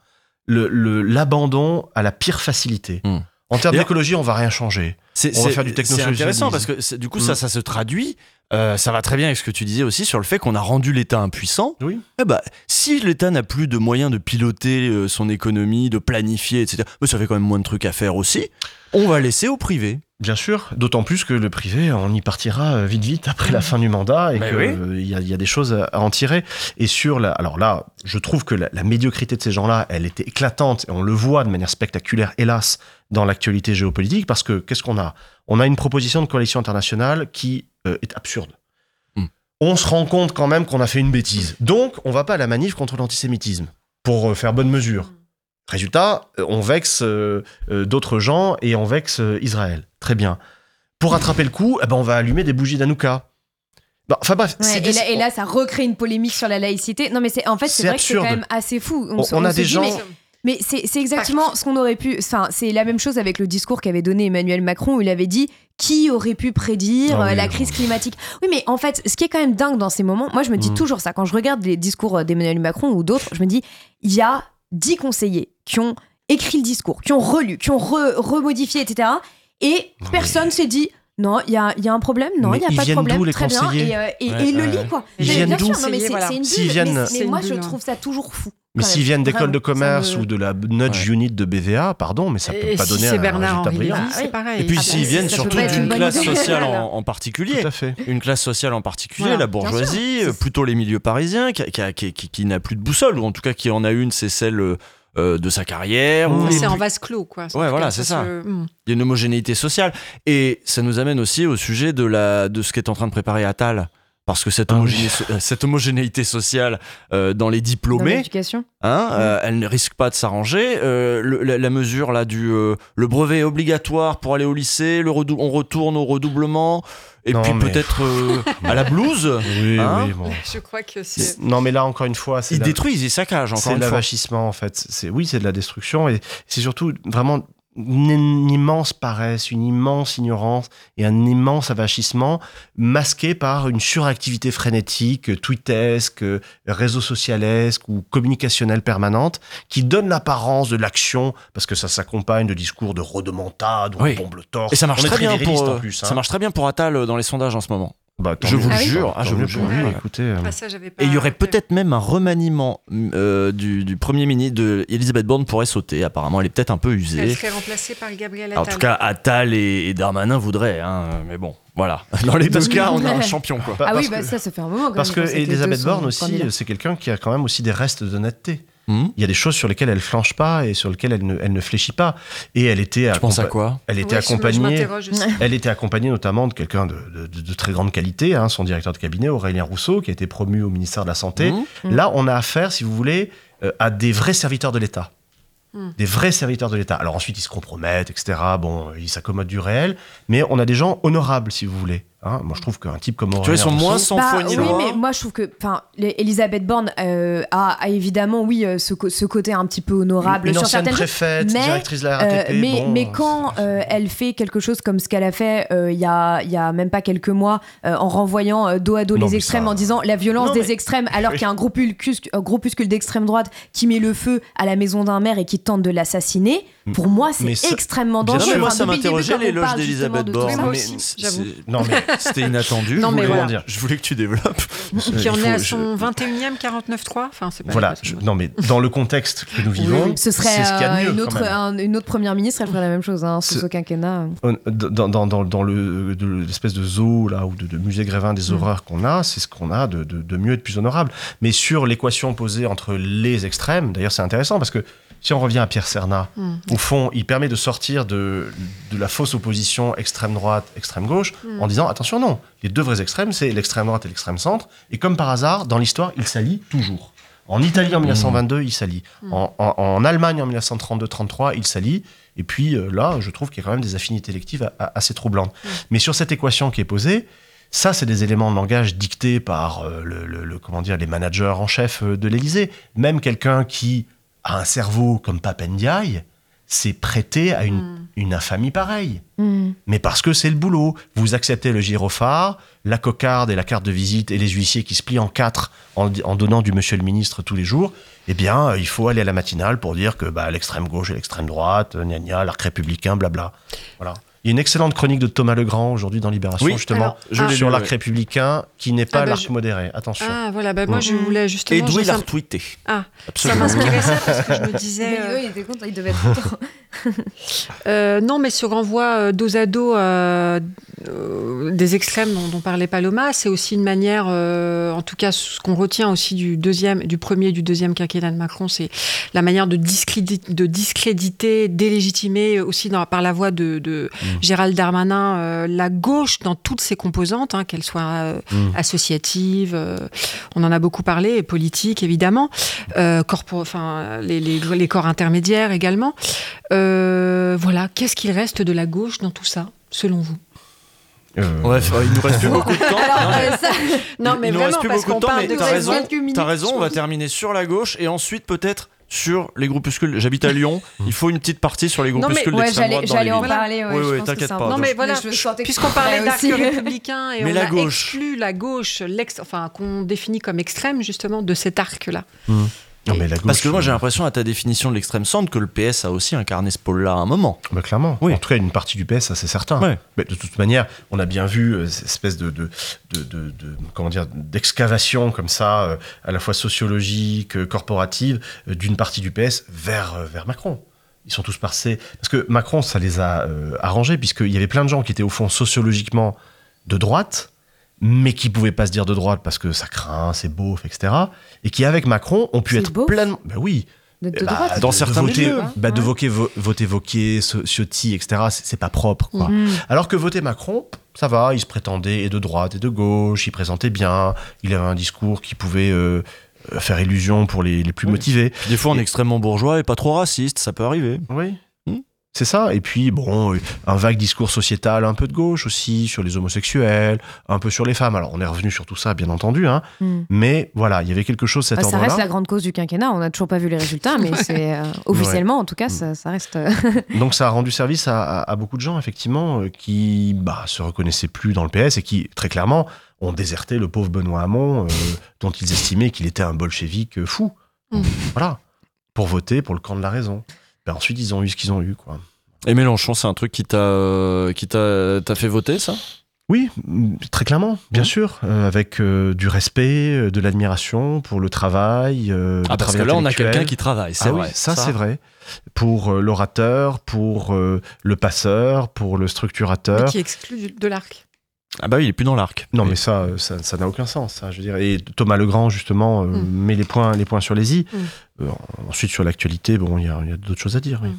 S20: le le- l'abandon à la pire facilité.
S1: Hmm.
S20: En termes d'écologie, on va rien changer.
S1: C'est
S20: On va
S1: c'est-
S20: faire du
S1: c'est
S20: technosocialisme.
S1: intéressant parce que c'est- du coup, ça, ça se traduit. Euh, ça va très bien avec ce que tu disais aussi sur le fait qu'on a rendu l'État impuissant.
S20: Oui.
S1: Eh bah, si l'État n'a plus de moyens de piloter euh, son économie, de planifier, etc., mais ça fait quand même moins de trucs à faire aussi. On va laisser au privé.
S20: Bien sûr, d'autant plus que le privé, on y partira euh, vite vite après la fin du mandat et
S1: Ben
S20: qu'il
S1: oui.
S20: y, y a des choses à à en tirer. Et sur la, alors là, je trouve que la, la médiocrité de ces gens-là, elle était éclatante et on le voit de manière spectaculaire, hélas, dans l'actualité géopolitique parce que qu'est-ce qu'on a? On a une proposition de coalition internationale qui euh, est absurde.
S1: Hmm.
S20: On se rend compte quand même qu'on a fait une bêtise. Donc, on va pas à la manif contre l'antisémitisme pour euh, faire bonne mesure. Résultat, euh, on vexe euh, euh, d'autres gens et on vexe euh, Israël. Très bien. Pour rattraper le coup, eh ben, on va allumer des bougies d'Hanouka. Bah, Enfin bref,
S3: Ouais,
S20: c'est
S3: et,
S20: des-
S3: là, et là, ça recrée une polémique sur la laïcité. Non, mais c'est en fait, c'est vrai que c'est quand même assez fou.
S20: On- a
S3: se
S20: des
S3: dit,
S20: gens-
S3: mais- c'est exactement ce qu'on aurait pu. Enfin, c'est la même chose avec le discours qu'avait donné Emmanuel Macron où il avait dit qui aurait pu prédire
S20: Ah oui,
S3: euh, la crise climatique. Oui, mais en fait, ce qui est quand même dingue dans ces moments, moi je me dis
S20: Mm.
S3: toujours ça quand je regarde les discours euh, d'Emmanuel Macron ou d'autres, je me dis il y a dix conseillers qui ont écrit le discours, qui ont relu, qui ont re- remodifié, etc. Et
S20: Non,
S3: personne s'est dit. Non, il y a, il y a un problème. Non, il n'y a pas de
S20: viennent
S3: problème.
S20: d'où, les
S3: Très bien.
S20: conseillers
S3: Et, euh, et-
S1: Ouais,
S3: et il le lit, quoi.
S20: Ils viennent d'où
S2: Voilà.
S3: c'est une
S20: S'ils
S3: bulle.
S20: viennent-
S3: Mais, moi, je trouve ça toujours fou.
S20: Mais s'ils viennent d'écoles
S3: Vraiment,
S20: de commerce
S3: me-
S20: ou de la Nudge
S1: Ouais.
S20: Unit de BVA, pardon, mais ça peut
S2: Et
S20: pas
S2: si
S20: donner un
S2: Bernard
S20: résultat brillant.
S3: Ah oui.
S2: c'est pareil.
S1: Et puis
S3: Ah
S1: s'ils
S3: bah,
S1: viennent
S3: ça peut
S1: surtout d'une classe sociale en, en particulier.
S20: Tout à fait.
S1: Une classe sociale en particulier,
S2: Voilà,
S1: la bourgeoisie, euh, plutôt les milieux parisiens, qui, qui, qui- qui- qui n'a plus de boussole, ou en tout cas qui en a une, c'est celle euh, de sa carrière. ou les
S2: C'est en vase clos, quoi.
S1: Ouais, voilà, c'est ça.
S2: Hmm.
S1: Il y a une homogénéité sociale. Et ça nous amène aussi au sujet de, la, de ce qu'est en train de préparer Attal parce que cette,
S20: Ah
S1: homogéné- euh, cette homogénéité sociale euh, dans les diplômés, hein, euh, elle ne risque pas de s'arranger. Euh, la, la mesure là du euh, le brevet est obligatoire pour aller au lycée, le redou- on retourne au redoublement. Et
S20: Non,
S1: puis
S20: mais-
S1: peut-être euh, à la blouse.
S20: Oui,
S1: hein.
S20: oui, bon.
S2: Je crois que c'est.
S20: Non, mais là, encore une fois, c'est
S1: Ils
S20: la-
S1: détruisent, ils saccagent encore
S20: C'est
S1: fois.
S20: l'avachissement, en fait. C'est oui, c'est de la destruction, et c'est surtout vraiment une, une immense paresse, une immense ignorance et un immense avachissement masqué par une suractivité frénétique, tweetesque, réseau socialesque ou communicationnelle permanente qui donne l'apparence de l'action parce que ça s'accompagne de discours de rodomontade, on
S1: Oui.
S20: tombe le torse.
S1: Et ça marche très bien pour
S20: en
S1: ça marche très bien pour Attal euh, dans les sondages en ce moment.
S20: Bah,
S1: je vous le
S20: Ah
S1: jure, ah, je vous le jure.
S20: pour lui,
S1: Ouais.
S20: écoutez, euh,
S2: Ah, ça, j'avais pas.
S1: Et il y aurait peut-être même un remaniement euh, du, du premier ministre de Elisabeth Borne pourrait sauter. Apparemment, elle est peut-être un peu
S2: Elle
S1: usée.
S2: serait remplacée par Gabriel
S1: En
S2: Attal.
S1: tout cas, Attal et, et Darmanin voudraient, hein, mais bon, voilà. Dans les deux cas, on a un champion, quoi.
S3: Ah oui, bah
S20: que-
S3: ça, ça fait un moment quand
S20: Parce que Elisabeth Borne aussi,
S3: candidats.
S20: c'est quelqu'un qui a quand même aussi des restes d'honnêteté.
S1: Hmm.
S20: Il y a des choses sur lesquelles elle flanche pas et sur lesquelles elle ne, elle ne fléchit pas. Et elle était
S1: Tu penses à quoi
S20: Elle était
S2: je- je
S20: accompagnée. Elle était accompagnée notamment de quelqu'un de, de- de- de très grande qualité, hein, son directeur de cabinet Aurélien Rousseau, qui a été promu au ministère de la santé.
S1: Mmh.
S20: Là, on a affaire, si vous voulez, euh, à des vrais serviteurs de l'État.
S2: Hmm.
S20: Des vrais serviteurs de l'État. Alors ensuite, ils se compromettent, etc. Bon, ils s'accommodent du réel, mais on a des gens honorables, si vous voulez. Hein. Moi, je trouve qu'un type comme
S1: Tu vois,
S20: Aurélien
S1: ils sont moins sans
S3: Bah, oui, mais moi je trouve que, enfin, Elisabeth Borne euh, a, a évidemment, oui, euh, ce, ce côté un petit peu honorable
S20: Une
S3: sur
S20: ancienne
S3: certaines choses,
S20: préfète,
S3: mais,
S20: directrice de la
S3: euh,
S20: RATP.
S3: mais,
S20: bon,
S3: mais
S20: euh,
S3: quand euh, elle fait quelque chose comme ce qu'elle a fait euh, il y, a, il y a même pas quelques mois, euh, en renvoyant euh, dos à dos
S20: Non,
S3: les extrêmes,
S20: ça-
S3: en disant la violence
S20: Non,
S3: des
S20: mais-
S3: extrêmes, alors qu'il y a un groupuscule, d'extrême droite qui met le feu à la maison d'un maire et qui tente de l'assassiner, pour moi c'est extrêmement
S20: Bien
S3: dangereux.
S20: sûr.
S1: moi,
S3: Enfin,
S1: ça m'interrogeait l'éloge d'Elisabeth Borne.
S20: Non, mais
S1: C'était inattendu.
S2: Non,
S1: je
S2: mais
S1: voulais-
S2: voilà.
S20: dire
S1: Je voulais que tu développes.
S2: Qui en est à
S20: je-
S2: son 21e 49.3 Enfin, c'est pas
S20: Voilà, je- non mais dans le contexte que nous vivons,
S3: Ce serait
S20: c'est ce qu'il y a de
S3: euh,
S20: mieux
S3: une, autre,
S20: même.
S3: un- une autre première ministre, elle ferait la même chose hein, sous
S20: Ce-
S3: quinquennat.
S20: On- Dans, dans, dans, dans le de l'espèce de zoo là ou de, de musée Grévin
S3: Mm.
S20: des horreurs qu'on a, c'est ce qu'on a de, de, de mieux et de plus honorable. Mais sur l'équation posée entre les extrêmes, d'ailleurs c'est intéressant parce que si on revient à Pierre Serna,
S2: Mm.
S20: au fond, il permet de sortir de, de la fausse opposition extrême droite, extrême gauche,
S2: Mm.
S20: en disant attention non, les deux vrais extrêmes, c'est l'extrême droite et l'extrême centre, et comme par hasard, dans l'histoire, ils s'allient toujours. En Italie en 1922, ils s'allient.
S2: Mm.
S20: En, en- en Allemagne en 1932-33, ils s'allient. Et puis euh, là, je trouve qu'il y a quand même des affinités électives a- a- assez troublantes. Mais sur cette équation qui est posée, ça, c'est des éléments de langage dictés par euh, le, le- le- comment dire, les managers en chef euh, de l'Élysée. Même quelqu'un qui a un cerveau comme Papendiaï s'est prêté à une, une infamie pareille.
S3: Mm.
S20: Mais parce que c'est le boulot. Vous acceptez le gyrophare, la cocarde et la carte de visite et les huissiers qui se plient en quatre en, en donnant du monsieur le ministre tous les jours. Eh bien, euh, il faut aller à la matinale pour dire que bah, l'extrême gauche et l'extrême droite, euh, gna gna, l'arc républicain, blabla. Voilà. Il y a une excellente chronique de Thomas Legrand aujourd'hui dans Libération,
S1: Oui,
S20: justement,
S2: alors, je l'ai
S20: sur l'arc républicain, qui n'est pas
S2: Ah bah,
S20: l'arc
S2: je-
S20: modéré. Attention.
S2: Ah, voilà, bah, moi je voulais justement.
S1: Et d'où il
S2: ça
S1: a retweeté.
S2: Ah, ça
S1: Absolument.
S2: m'inspirait ça parce que je me disais.
S3: Mais
S2: euh,
S3: oui, il était content, il devait être content.
S2: Euh, non, mais ce renvoi euh, dos à dos euh, euh, des extrêmes dont, dont parlait Paloma, c'est aussi une manière, euh, en tout cas, ce qu'on retient aussi du deuxième, du premier et du deuxième quinquennat de Macron, c'est la manière de discréditer, de discréditer délégitimer aussi dans- par la voix de, de Gérald Darmanin euh, la gauche dans toutes ses composantes, hein, qu'elles soient euh,
S20: Mm.
S2: associatives, euh, on en a beaucoup parlé, et politiques évidemment, euh, corpo- enfin, les, les- les corps intermédiaires également. Euh, voilà, qu'est-ce qu'il reste de la gauche dans tout ça, selon vous?
S20: Euh,
S1: Ouais, il nous reste plus beaucoup de temps.
S3: Alors,
S1: Non, mais-
S3: ça-
S2: Non,
S1: il nous
S2: vraiment,
S1: reste plus
S2: parce
S1: beaucoup de temps, mais t'as raison. raison, on va terminer sur la gauche et ensuite peut-être sur les groupuscules. J'habite à Lyon, il faut une petite partie sur les groupuscules
S3: ouais,
S1: d'extrême droite
S3: j'allais en parler. ouais,
S1: Oui, oui, t'inquiète pas.
S2: Non, mais voilà, puisqu'on parlait d'arc républicain et
S1: Mais
S2: on
S1: la
S2: a
S1: gauche.
S2: exclu la gauche, l'ex- enfin, qu'on définit comme extrême, justement, de cet arc-là.
S20: Non, mais la gauche,
S1: Parce que moi j'ai
S20: euh,
S1: l'impression à ta définition de l'extrême centre que le PS a aussi incarné ce pôle-là à un moment.
S20: Bah, clairement.
S1: Oui.
S20: En tout cas, une partie du PS, ça c'est certain.
S1: Ouais.
S20: Mais de toute manière, on a bien vu euh, cette espèce de, de, de, de- comment dire d'excavation comme ça, euh, à la fois sociologique, corporative, euh, d'une partie du PS vers vers Macron. Ils sont tous passés parce que Macron, ça les a euh, arrangés puisqu'il y avait plein de gens qui étaient au fond sociologiquement de droite, mais qui pouvaient pas se dire de droite parce que ça craint, c'est beauf, etc. Et qui avec Macron ont pu être pleinement. Ben oui.
S3: de, de
S20: Bah,
S3: droite.
S1: Dans
S20: de-
S1: certains
S20: de voter,
S1: milieux,
S20: bah, de voter, vo- voter Ciotti, etc. C'est pas propre, quoi.
S3: Mhm.
S20: Alors que voter Macron, ça va, il se prétendait et de droite et de gauche, il présentait bien, il avait un discours qui pouvait euh, faire illusion pour les, les plus motivés.
S1: Puis des fois, on est extrêmement bourgeois et pas trop raciste, ça peut arriver.
S20: Oui.
S1: Hmm.
S20: C'est ça. Et puis, bon, un vague discours sociétal un peu de gauche aussi, sur les homosexuels, un peu sur les femmes. Alors, on est revenu sur tout ça, bien entendu, hein.
S3: Mm.
S20: Mais voilà, il y avait quelque chose cet
S3: Bah, ça reste la grande cause du quinquennat. On n'a toujours pas vu les résultats, mais c'est euh, officiellement, en tout cas, ça, ça reste. euh,
S20: Donc ça a rendu service à, à- à beaucoup de gens, effectivement, euh, qui bah, se reconnaissaient plus dans le PS et qui, très clairement, ont déserté le pauvre Benoît Hamon, euh, dont ils estimaient qu'il était un bolchevique fou.
S2: Mm.
S20: Voilà. Pour voter pour le camp de la raison. Ben, ensuite, ils ont eu ce qu'ils ont eu, quoi.
S1: Et Mélenchon, c'est un truc qui t'a euh, qui t'a t'a fait voter, ça?
S20: Oui, très clairement, bien sûr, euh, avec euh, du respect, de l'admiration pour le travail. euh,
S1: Ah,
S20: le
S1: parce que là, on a quelqu'un qui travaille, c'est
S20: Ah oui,
S1: vrai.
S20: ça, c'est vrai. Pour euh, l'orateur, pour euh, le passeur, pour le structurateur.
S2: Mais qui exclut de l'arc.
S1: Ah bah oui, il est plus dans l'arc.
S20: Non, mais ça, ça, ça n'a aucun sens. Ça, je veux dire. Et Thomas Legrand, justement, euh, met les points, les points sur les i.
S2: Mm.
S20: Euh, ensuite, sur l'actualité, bon, il y a, il y a d'autres choses à dire. oui.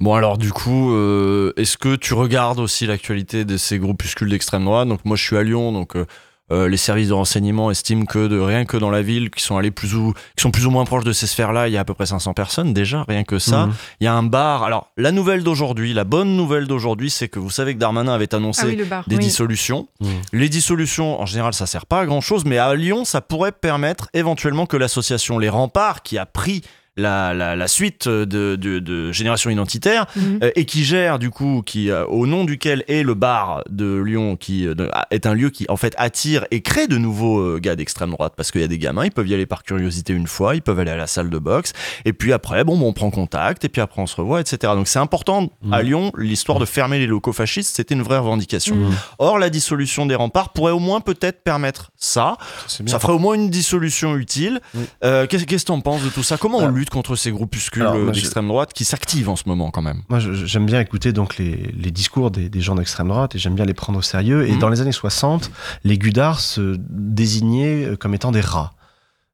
S1: Bon alors du coup, euh, est-ce que tu regardes aussi l'actualité de ces groupuscules d'extrême droite? Donc moi je suis à Lyon, donc euh, euh, les services de renseignement estiment que de rien que dans la ville, qui sont allés plus ou qui sont plus ou moins proches de ces sphères-là, il y a à peu près 500 personnes déjà, rien que ça.
S20: Mhm.
S1: Il y a un bar. Alors la nouvelle d'aujourd'hui, la bonne nouvelle d'aujourd'hui, c'est que vous savez que Darmanin avait annoncé
S2: Ah oui, le bar.
S1: des
S2: Oui.
S1: dissolutions.
S20: Mhm.
S1: Les dissolutions, en général, ça sert pas à grand chose, mais à Lyon, ça pourrait permettre éventuellement que l'association Les Remparts, qui a pris la, la, la suite de, de, de Génération Identitaire,
S2: Mhm.
S1: euh, et qui gère du coup, qui euh, au nom duquel est le bar de Lyon, qui euh, de- est un lieu qui en fait attire et crée de nouveaux euh, gars d'extrême droite, parce qu'il y a des gamins, ils peuvent y aller par curiosité une fois, ils peuvent aller à la salle de boxe, et puis après, bon, bon, on prend contact, et puis après on se revoit, etc. Donc c'est important à Lyon, l'histoire de fermer les locaux fascistes, c'était une vraie revendication.
S20: Mhm.
S1: Or, la dissolution des remparts pourrait au moins peut-être permettre ça. Ça ferait au moins une dissolution utile. Euh, Qu'est-ce qu'est-ce que t'en penses de tout ça? Comment on lutte contre ces groupuscules d'extrême droite qui s'activent en ce moment quand même
S20: Moi, j'aime bien écouter donc les, les discours des, des gens d'extrême droite et j'aime bien les prendre au sérieux. Et
S1: Mhm.
S20: dans les années 60, les Gudards se désignaient euh, comme étant des rats.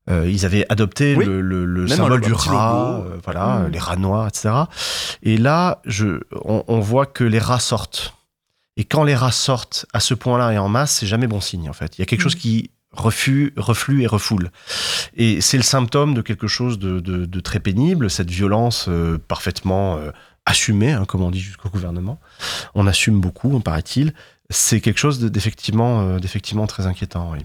S20: Euh, ils avaient adopté
S1: Oui.
S20: le, le- le
S1: Même
S20: symbole du rat, euh, voilà,
S1: Mhm.
S20: les rats noirs, etc. Et là, je, on, on voit que les rats sortent. Et quand les rats sortent à ce point-là et en masse, c'est jamais bon signe en fait. Il y a quelque chose qui reflue, reflue et refoule. Et c'est le symptôme de quelque chose de, de- de très pénible, cette violence euh, parfaitement euh, assumée, hein, comme on dit jusqu'au gouvernement. On assume beaucoup, on paraît-il. C'est quelque chose de- d'effectivement euh, très inquiétant. Oui.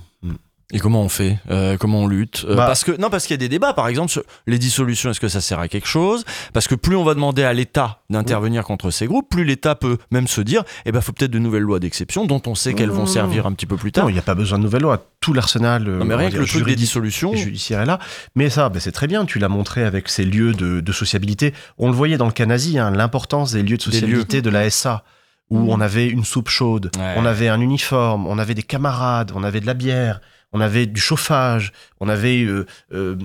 S1: Et comment on fait Euh, Comment on lutte Euh,
S20: Bah-
S1: Parce que non, parce qu'il y a des débats, par exemple, sur les dissolutions. Est-ce que ça sert à quelque chose? Parce que plus on va demander à l'État d'intervenir contre ces groupes, plus l'État peut même se dire, eh ben, faut peut-être de nouvelles lois d'exception dont on sait qu'elles vont
S20: Non,
S1: servir un petit peu plus tard.
S20: Non, il n'y a pas besoin de nouvelles lois. Tout l'arsenal euh,
S1: Non, mais rien que le truc des dissolutions.
S20: judiciaire est là. Mais ça, ben, c'est très bien. Tu l'as montré avec ces lieux de, de sociabilité. On le voyait dans le Canasi, hein, l'importance des lieux de sociabilité de la SA, où
S1: Mhm.
S20: on avait une soupe chaude,
S1: Ouais.
S20: on avait un uniforme, on avait des camarades, on avait de la bière. On avait du chauffage, on avait euh, euh,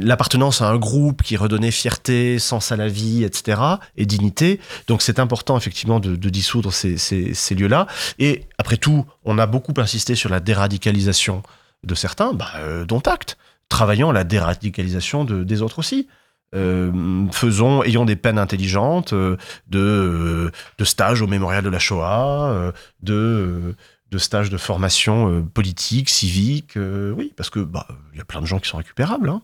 S20: l'appartenance à un groupe qui redonnait fierté, sens à la vie, etc. et dignité. Donc c'est important effectivement de, dissoudre ces, lieux-là. Et après tout, on a beaucoup insisté sur la déradicalisation de certains, bah, euh, dont acte. Travaillons à la déradicalisation de- des autres aussi. Euh, faisons, ayons des peines intelligentes de, euh, de stages au mémorial de la Shoah, de, de stages de formation euh, politique, civique. euh, oui, parce que bah, il y a plein de gens qui sont récupérables. hein.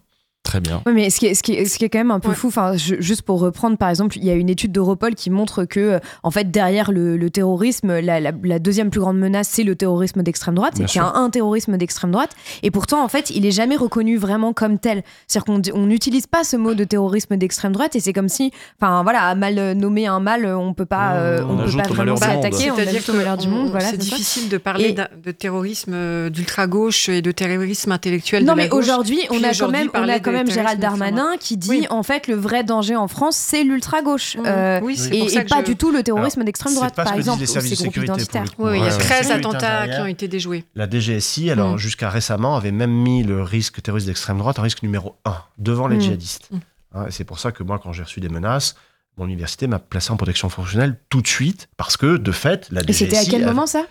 S1: Très bien.
S3: Oui, mais ce qui est, ce qui est, ce qui est quand même un peu fou, enfin, je- juste pour reprendre, par exemple, il y a une étude d'Europol qui montre que, euh, en fait, derrière le, le terrorisme, la, la- la deuxième plus grande menace, c'est le terrorisme d'extrême droite, et qu'il y a
S20: sûr.
S3: un, terrorisme d'extrême droite, et pourtant, en fait, il est jamais reconnu vraiment comme tel. C'est-à-dire qu'on n'utilise pas ce mot de terrorisme d'extrême droite, et c'est comme si, enfin, voilà, à mal euh, nommer un mal, on peut pas, euh,
S1: On
S3: on peut pas vraiment
S2: C'est-à-dire
S3: au malheur du monde, voilà.
S2: c'est
S3: c'est ça.
S2: difficile de parler
S3: Et-
S2: de terrorisme euh, d'ultra-gauche et de terrorisme intellectuel
S3: Non,
S2: de la
S3: mais aujourd'hui, on a on quand même
S2: terrorisme
S3: Gérald Darmanin qui dit
S2: Oui.
S3: en fait le vrai danger en France, c'est l'ultra gauche.
S2: Oui, c'est
S3: et, pas
S2: je-
S3: du tout le terrorisme d'extrême droite, par exemple,
S20: les
S3: ou
S20: services
S3: ces
S20: de
S3: groupes identitaires.
S2: Oui, il y a
S20: Ouais,
S2: 13
S20: ouais.
S2: attentats qui ont été déjoués.
S20: La DGSI, alors
S2: Mm.
S20: jusqu'à récemment, avait même mis le risque terroriste d'extrême droite en risque numéro 1, devant les
S2: Mm.
S20: djihadistes. Hein, et c'est pour ça que moi, quand j'ai reçu des menaces, mon université m'a placé en protection fonctionnelle tout de suite parce que de fait la
S3: Et c'était à quel moment ça?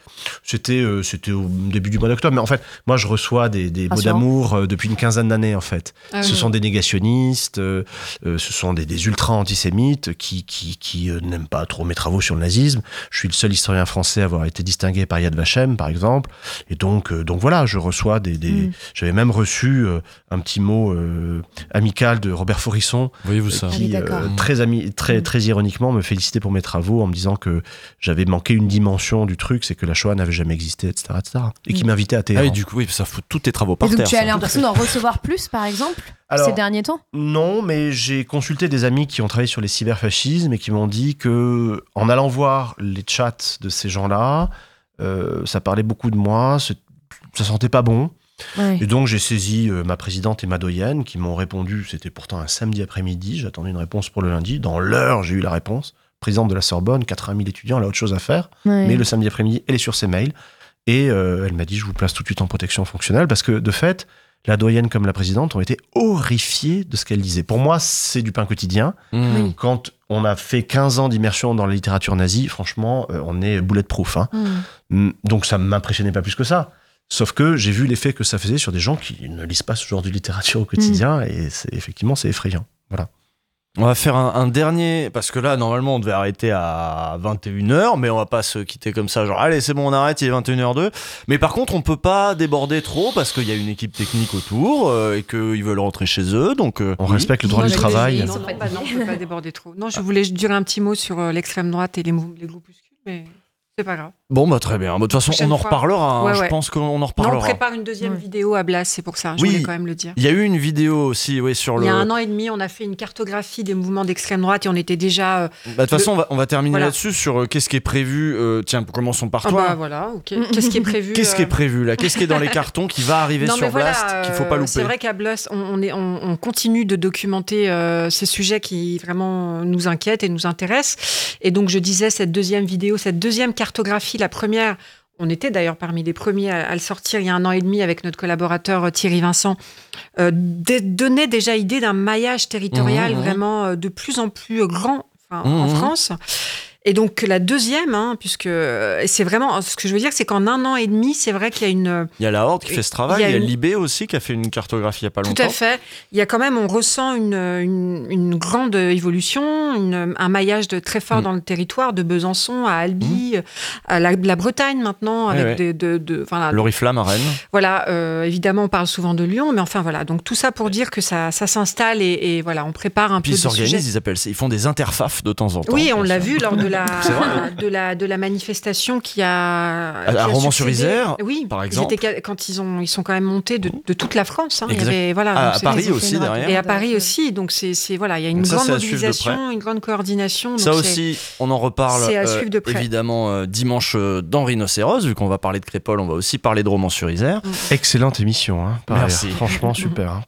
S20: C'était euh, c'était au début du mois d'octobre. Mais en fait, moi je reçois des, des mots
S3: Rassurant.
S20: d'amour euh, depuis une quinzaine d'années en fait.
S3: Ah
S20: ce
S3: oui.
S20: sont des négationnistes, euh, ce sont des, des ultra antisémites qui qui, qui euh, n'aiment pas trop mes travaux sur le nazisme. Je suis le seul historien français à avoir été distingué par Yad Vashem par exemple. Et donc euh, donc voilà, je reçois des, des
S1: Mm.
S20: j'avais même reçu euh, un petit mot euh, amical de Robert Forisson
S1: Voyez-vous ça
S20: euh,
S1: Ah
S20: qui
S1: oui, d'accord.
S20: euh, très ami, très très ironiquement me félicitait pour mes travaux en me disant que j'avais manqué une dimension du truc, c'est que la Shoah n'avait jamais existé, etc., etc. Et qui
S3: Mm.
S20: m'invitait à
S1: Ah
S20: Téhéran.
S1: oui, du coup, oui, ça fout tous tes travaux par
S3: Et donc
S1: terre.
S3: tu as l'impression d'en recevoir plus, par exemple,
S20: Alors-
S3: ces derniers temps?
S20: Non, mais j'ai consulté des amis qui ont travaillé sur les cyberfascismes et qui m'ont dit que, en allant voir les chats de ces gens-là, euh, ça parlait beaucoup de moi, ça sentait pas bon.
S3: Ouais.
S20: Et donc j'ai saisi euh, ma présidente et ma doyenne qui m'ont répondu, c'était pourtant un samedi après-midi, j'attendais une réponse pour le lundi. Dans l'heure, j'ai eu la réponse. Présidente de la Sorbonne, 80 000 étudiants, elle a autre chose à faire.
S3: Ouais.
S20: Mais le samedi après-midi, elle est sur ses mails. Et euh, elle m'a dit, je vous place tout de suite en protection fonctionnelle parce que de fait, la doyenne comme la présidente ont été horrifiées de ce qu'elle disait. Pour moi, c'est du pain quotidien.
S1: Mmh.
S20: Quand on a fait 15 ans d'immersion dans la littérature nazie, franchement, euh, on est bulletproof. Hein. Mm, Donc ça ne m'impressionnait pas plus que ça. Sauf que j'ai vu l'effet que ça faisait sur des gens qui ne lisent pas ce genre de littérature au quotidien et c'est effectivement c'est effrayant. Voilà.
S1: On va faire un, un dernier, parce que là, normalement, on devait arrêter à 21h, mais on va pas se quitter comme ça, genre, allez, c'est bon, on arrête, il est 21h02. Mais par contre, on peut pas déborder trop, parce qu'il y a une équipe technique autour, euh, et qu'ils veulent rentrer chez eux, donc... euh,
S20: On
S1: oui.
S20: respecte le droit du travail.
S2: Non, non, pas, non, on peut pas déborder trop. Non, je voulais dire un petit mot sur euh, l'extrême droite et les, mou- les groupuscules, mais c'est pas grave.
S1: Bon, bah très bien. Bah, De toute façon, on en
S2: fois.
S1: reparlera, hein.
S2: Ouais,
S1: je
S2: ouais.
S1: pense qu'on en
S2: Non, on
S1: reparlera.
S2: prépare une deuxième vidéo à Blas, c'est pour ça. Je
S1: Oui,
S2: voulais quand même le dire.
S1: Il y a eu une vidéo aussi, oui, sur
S2: Il
S1: le...
S2: y a un an et demi, on a fait une cartographie des mouvements d'extrême droite et on était déjà. euh,
S1: Bah, De toute façon, on va, on va terminer
S2: Voilà.
S1: là-dessus sur euh, qu'est-ce qui est prévu. euh, tiens, commençons par
S2: Ah
S1: toi.
S2: bah voilà, ok. Qu'est-ce qui est prévu
S1: Qu'est-ce qui est prévu là? Qu'est-ce qui est dans les cartons qui va arriver
S2: Non,
S1: sur
S2: voilà,
S1: Blast qu'il faut pas louper?
S2: C'est vrai qu'à Blast, on, on est, on, on continue de documenter euh, ces sujets qui vraiment nous inquiètent et nous intéressent. Et donc, je disais, cette deuxième vidéo, cette deuxième cartographie, la première, on était d'ailleurs parmi les premiers à, à le sortir il y a un an et demi avec notre collaborateur euh, Thierry Vincent, euh, donnait déjà idée d'un maillage territorial
S1: Mhm, mhm.
S2: vraiment euh, de plus en plus grand enfin, en. France. Et donc la deuxième, hein, puisque c'est vraiment ce que je veux dire, c'est qu'en un an et demi, c'est vrai qu'il y a une
S1: Il y a la Horde qui fait ce travail,
S2: Il y a une-
S1: Libé aussi qui a fait une cartographie il y a pas
S2: tout
S1: longtemps.
S2: à fait. Il y a quand même, on ressent une, une, une grande évolution, une- un maillage de très
S1: Mm.
S2: fort dans le territoire, de Besançon à Albi, à la, la Bretagne maintenant,
S1: Ouais,
S2: avec
S1: ouais.
S2: de, de, de- enfin,
S1: L'Oriflamme à Rennes.
S2: voilà, euh, évidemment, on parle souvent de Lyon, mais enfin voilà. Donc tout ça pour dire que ça, ça s'installe et, et voilà, on prépare un
S1: Puis
S2: peu
S1: ils
S2: des sujets.
S1: s'organisent, ils appellent ils font des interfafs de temps en temps.
S2: Oui, on l'a vu lors de la,
S1: Vrai.
S2: de la, de la manifestation qui a. qui a
S1: Romans-sur-Isère,
S2: oui,
S1: par
S2: ils
S1: exemple.
S2: étaient- quand ils, ont, ils sont quand même montés de, de toute la France. hein. Il y
S1: Exact.
S2: avait- voilà,
S1: À- à Paris
S2: ils
S1: aussi,
S2: une-
S1: derrière.
S2: Et à Paris aussi. Donc, c'est c'est- voilà, il y a une
S1: Donc
S2: grande
S1: à
S2: mobilisation, une grande coordination. donc
S1: Ça aussi, on en reparle
S2: c'est à
S1: euh, évidemment euh, dimanche euh, dans Rhinocéros, vu qu'on va parler de Crépole, on va aussi parler de Romans-sur-Isère.
S20: Excellente émission, hein, par
S1: Merci.
S20: ailleurs. Franchement, super. hein.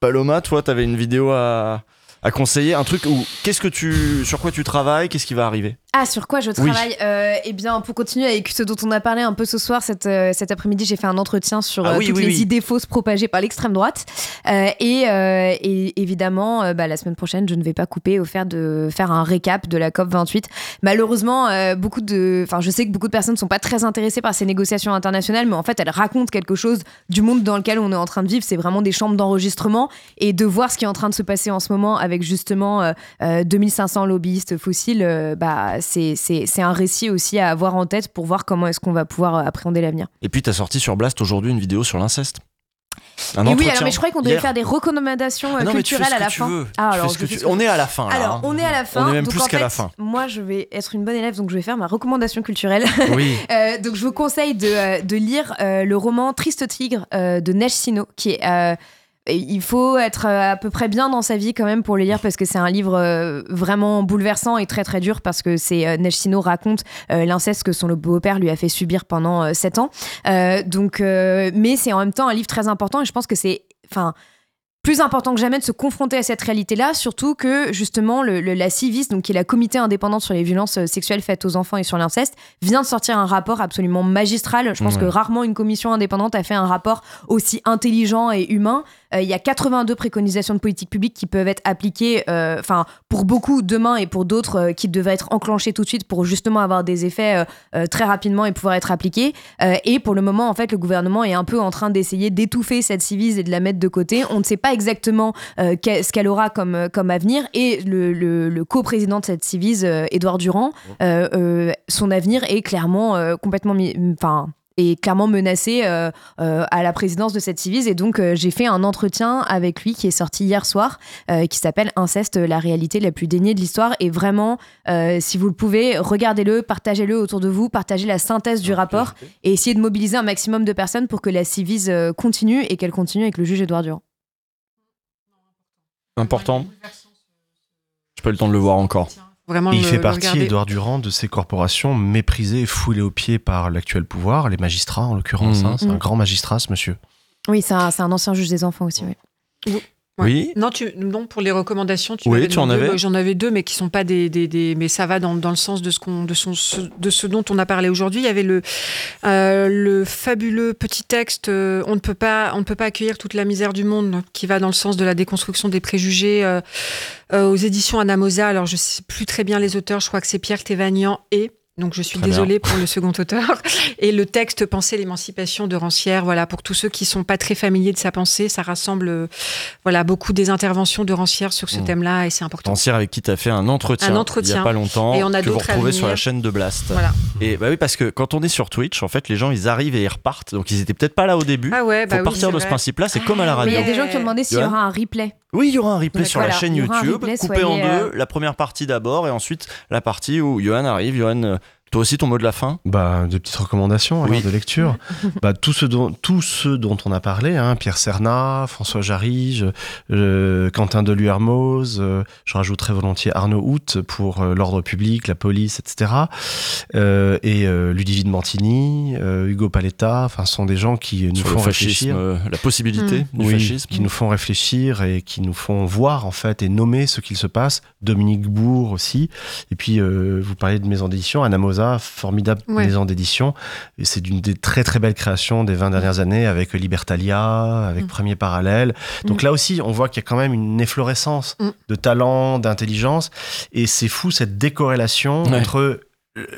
S1: Paloma, toi, t'avais une vidéo à, à conseiller, un truc où qu'est-ce que tu, sur quoi tu travailles, qu'est-ce qui va arriver?
S3: Ah, sur quoi je travaille Euh, Eh bien, pour continuer avec ce dont on a parlé un peu ce soir, cet, euh, cet après-midi, j'ai fait un entretien sur
S1: Ah
S3: euh,
S1: oui,
S3: toutes
S1: oui,
S3: les idées fausses propagées par l'extrême droite. Euh, et, euh, et évidemment, bah, la semaine prochaine, je ne vais pas couper au faire de faire un récap de la COP 28. Malheureusement, euh, beaucoup de, enfin, je sais que beaucoup de personnes ne sont pas très intéressées par ces négociations internationales, mais en fait, elles racontent quelque chose du monde dans lequel on est en train de vivre. C'est vraiment des chambres d'enregistrement et de voir ce qui est en train de se passer en ce moment avec justement euh, euh, 2500 lobbyistes fossiles, bah, c'est un récit aussi à avoir en tête pour voir comment est-ce qu'on va pouvoir euh, appréhender l'avenir.
S1: Et puis t'as sorti sur Blast aujourd'hui une vidéo sur l'inceste. Un
S3: Et oui, alors mais je croyais qu'on devait faire des recommandations euh,
S1: Ah non, tu
S3: culturelles
S1: ce
S3: à la
S1: tu
S3: fin. Ah,
S1: Tu
S3: alors,
S1: tu-
S3: que-
S1: On est à la fin là.
S3: Alors,
S1: hein.
S3: on est à la fin.
S1: On est même
S3: donc,
S1: plus qu'à la fin.
S3: Moi, je vais être une bonne élève, donc je vais faire ma recommandation culturelle.
S1: Oui.
S3: Euh, donc, je vous conseille de, de lire euh, le roman Triste Tigre euh, de Neige Sino, qui est. il faut être euh, à peu près bien dans sa vie quand même pour le lire parce que c'est un livre euh, vraiment bouleversant et très très dur parce que c'est euh, Neige Sino raconte l'inceste que son beau-père lui a fait subir pendant euh, 7 ans. Euh, donc, euh, mais c'est en même temps un livre très important et je pense que c'est, enfin, plus important que jamais de se confronter à cette réalité-là, surtout que justement le, le- la CIVIS, donc qui est la comité indépendante sur les violences sexuelles faites aux enfants et sur l'inceste, vient de sortir un rapport absolument magistral. Je pense
S1: Ouais.
S3: que rarement une commission indépendante a fait un rapport aussi intelligent et humain. Il y a 82 préconisations de politique publique qui peuvent être appliquées, enfin pour beaucoup demain et pour d'autres qui devraient être enclenchées tout de suite pour justement avoir des effets très rapidement et pouvoir être appliquées. et pour le moment, en fait, le gouvernement est un peu en train d'essayer d'étouffer cette civise et de la mettre de côté. On ne sait pas exactement ce qu'elle aura comme, comme avenir. Et le, le, le co-président de cette civise, Édouard Durand, son avenir est clairement complètement enfin est clairement menacé euh, euh, à la présidence de cette civise. Et donc euh, j'ai fait un entretien avec lui qui est sorti hier soir qui s'appelle Inceste la réalité la plus déniée de l'histoire. Et vraiment si vous le pouvez regardez-le partagez-le autour de vous partagez la synthèse du rapport et essayez de mobiliser un maximum de personnes pour que la civise continue et qu'elle continue avec le juge Édouard Durand.
S1: Important. J'ai pas eu le temps de le voir encore
S20: il fait partie, Édouard Durand, de ces corporations méprisées et foulées aux pieds par l'actuel pouvoir, les magistrats en l'occurrence. Mmh. Hein. c'est un mmh. grand magistrat, ce monsieur.
S3: Oui, c'est un, un, ancien juge des enfants aussi. Oui.
S1: Oui.
S2: Non, tu, non, pour les recommandations, tu,
S1: oui, tu en avais.
S2: J'en avais deux, mais qui sont pas des, des, des mais ça va dans, dans, le sens de ce qu'on, de, son, de ce dont on a parlé aujourd'hui. Il y avait le, euh, le fabuleux petit texte. Euh, on ne peut pas, on ne peut pas accueillir toute la misère du monde, qui va dans le sens de la déconstruction des préjugés euh, aux éditions Anamosa. Alors je sais plus très bien les auteurs. Je crois que c'est Pierre Thévagnan et donc je suis désolée pour le second auteur. Et le texte Penser l'émancipation de Rancière, voilà, pour tous ceux qui sont pas très familiers de sa pensée, ça rassemble euh, voilà, beaucoup des interventions de Rancière sur ce mmh. thème-là et c'est important.
S1: Rancière avec qui tu as fait un entretien,
S2: un entretien,
S1: il y a pas longtemps et on a que vous retrouvez sur la chaîne de Blast.
S2: Voilà.
S1: Et bah oui, parce que quand on est sur Twitch, en fait, les gens ils arrivent et ils repartent. Donc ils étaient peut-être pas là au début.
S2: Ah ouais,
S1: Faut
S2: bah
S1: partir
S2: de
S1: ce principe-là, c'est comme à la radio.
S3: Mais il y a des gens qui ont demandé s'il y aura un replay.
S1: Oui, il y aura un replay sur la chaîne YouTube, coupé en deux. Euh, la première partie d'abord et ensuite la partie où Johan arrive. Johan euh, toi aussi, ton mot de la fin?
S20: Bah, Des petites recommandations de lecture. bah, tout, ce dont, tout ce dont on a parlé, hein, Pierre Cernat, François Jarry, euh, Quentin Deluermoz, euh, je rajouterais volontiers Arnaud Hout pour euh, l'ordre public, la police, etc. Euh, et Ludivine Mantini, Hugo Paletta, enfin, ce sont des gens qui nous font réfléchir.
S1: la possibilité du fascisme.
S20: Qui nous font réfléchir et qui nous font voir, en fait, et nommer ce qu'il se passe. Dominique Bourg aussi. Et puis, vous parliez de maison d'édition, Anna Mosa formidable maison d'édition. C'est d'une des très très belles créations des 20 dernières années avec Libertalia, avec mm. Premier Parallèle. Donc mm. là aussi, on voit qu'il y a quand même une efflorescence mm. de talent, d'intelligence. Et c'est fou cette décorrélation entre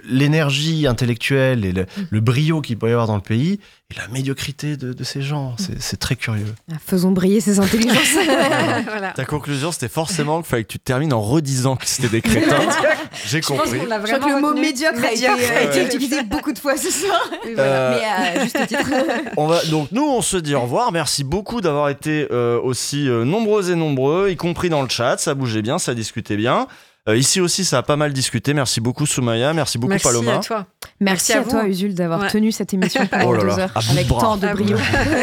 S20: l'énergie intellectuelle et le, brio qu'il peut y avoir dans le pays et la médiocrité de, ces gens. C'est très curieux.
S3: Ah, faisons briller ces intelligences.
S1: Ta conclusion, c'était forcément qu'il fallait que tu termines en redisant que c'était des crétins. J'ai compris.
S3: Je, crois que le mot médiocre, a été, utilisé beaucoup de fois ce soir. Euh, Mais à juste titre.
S1: on va, donc nous, on se dit au revoir. Merci beaucoup d'avoir été euh, aussi euh, nombreux et nombreux, y compris dans le chat. Ça bougeait bien, ça discutait bien. Euh, ici aussi, ça a pas mal discuté. Merci beaucoup, Soumaya. Merci beaucoup, Paloma.
S2: Merci à toi.
S3: Merci, à, toi, Usul, d'avoir tenu cette émission pendant oh deux heures avec tant de brio.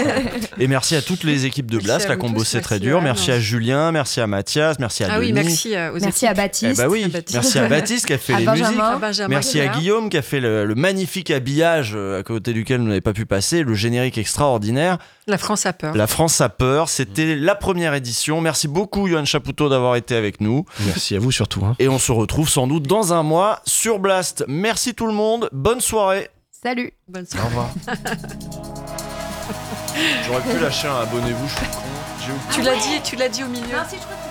S1: Et merci à toutes les équipes de Blast qui ont bossé très dur. Merci à Julien, merci à Mathias, merci à
S2: ah
S1: Denis.
S2: Oui, merci,
S3: aux merci à Baptiste.
S1: Eh bah oui, merci à Baptiste qui a fait les musiques. merci à Guillaume qui a fait le, magnifique habillage euh, à côté duquel nous n'avez pas pu passer, le générique extraordinaire.
S2: La France a peur.
S1: La France a peur. C'était la première édition. Merci beaucoup, Johan Chapoutot, d'avoir été avec nous.
S20: Merci à vous surtout. Hein.
S1: Et on se retrouve sans doute dans un mois sur Blast. Merci tout le monde. Bonne soirée.
S3: Salut.
S2: Bonne soirée.
S1: Au revoir. J'aurais pu lâcher un abonnez-vous, je suis con.
S2: Tu l'as dit, tu l'as dit au milieu.
S3: Non, si, je crois que tu l'as dit.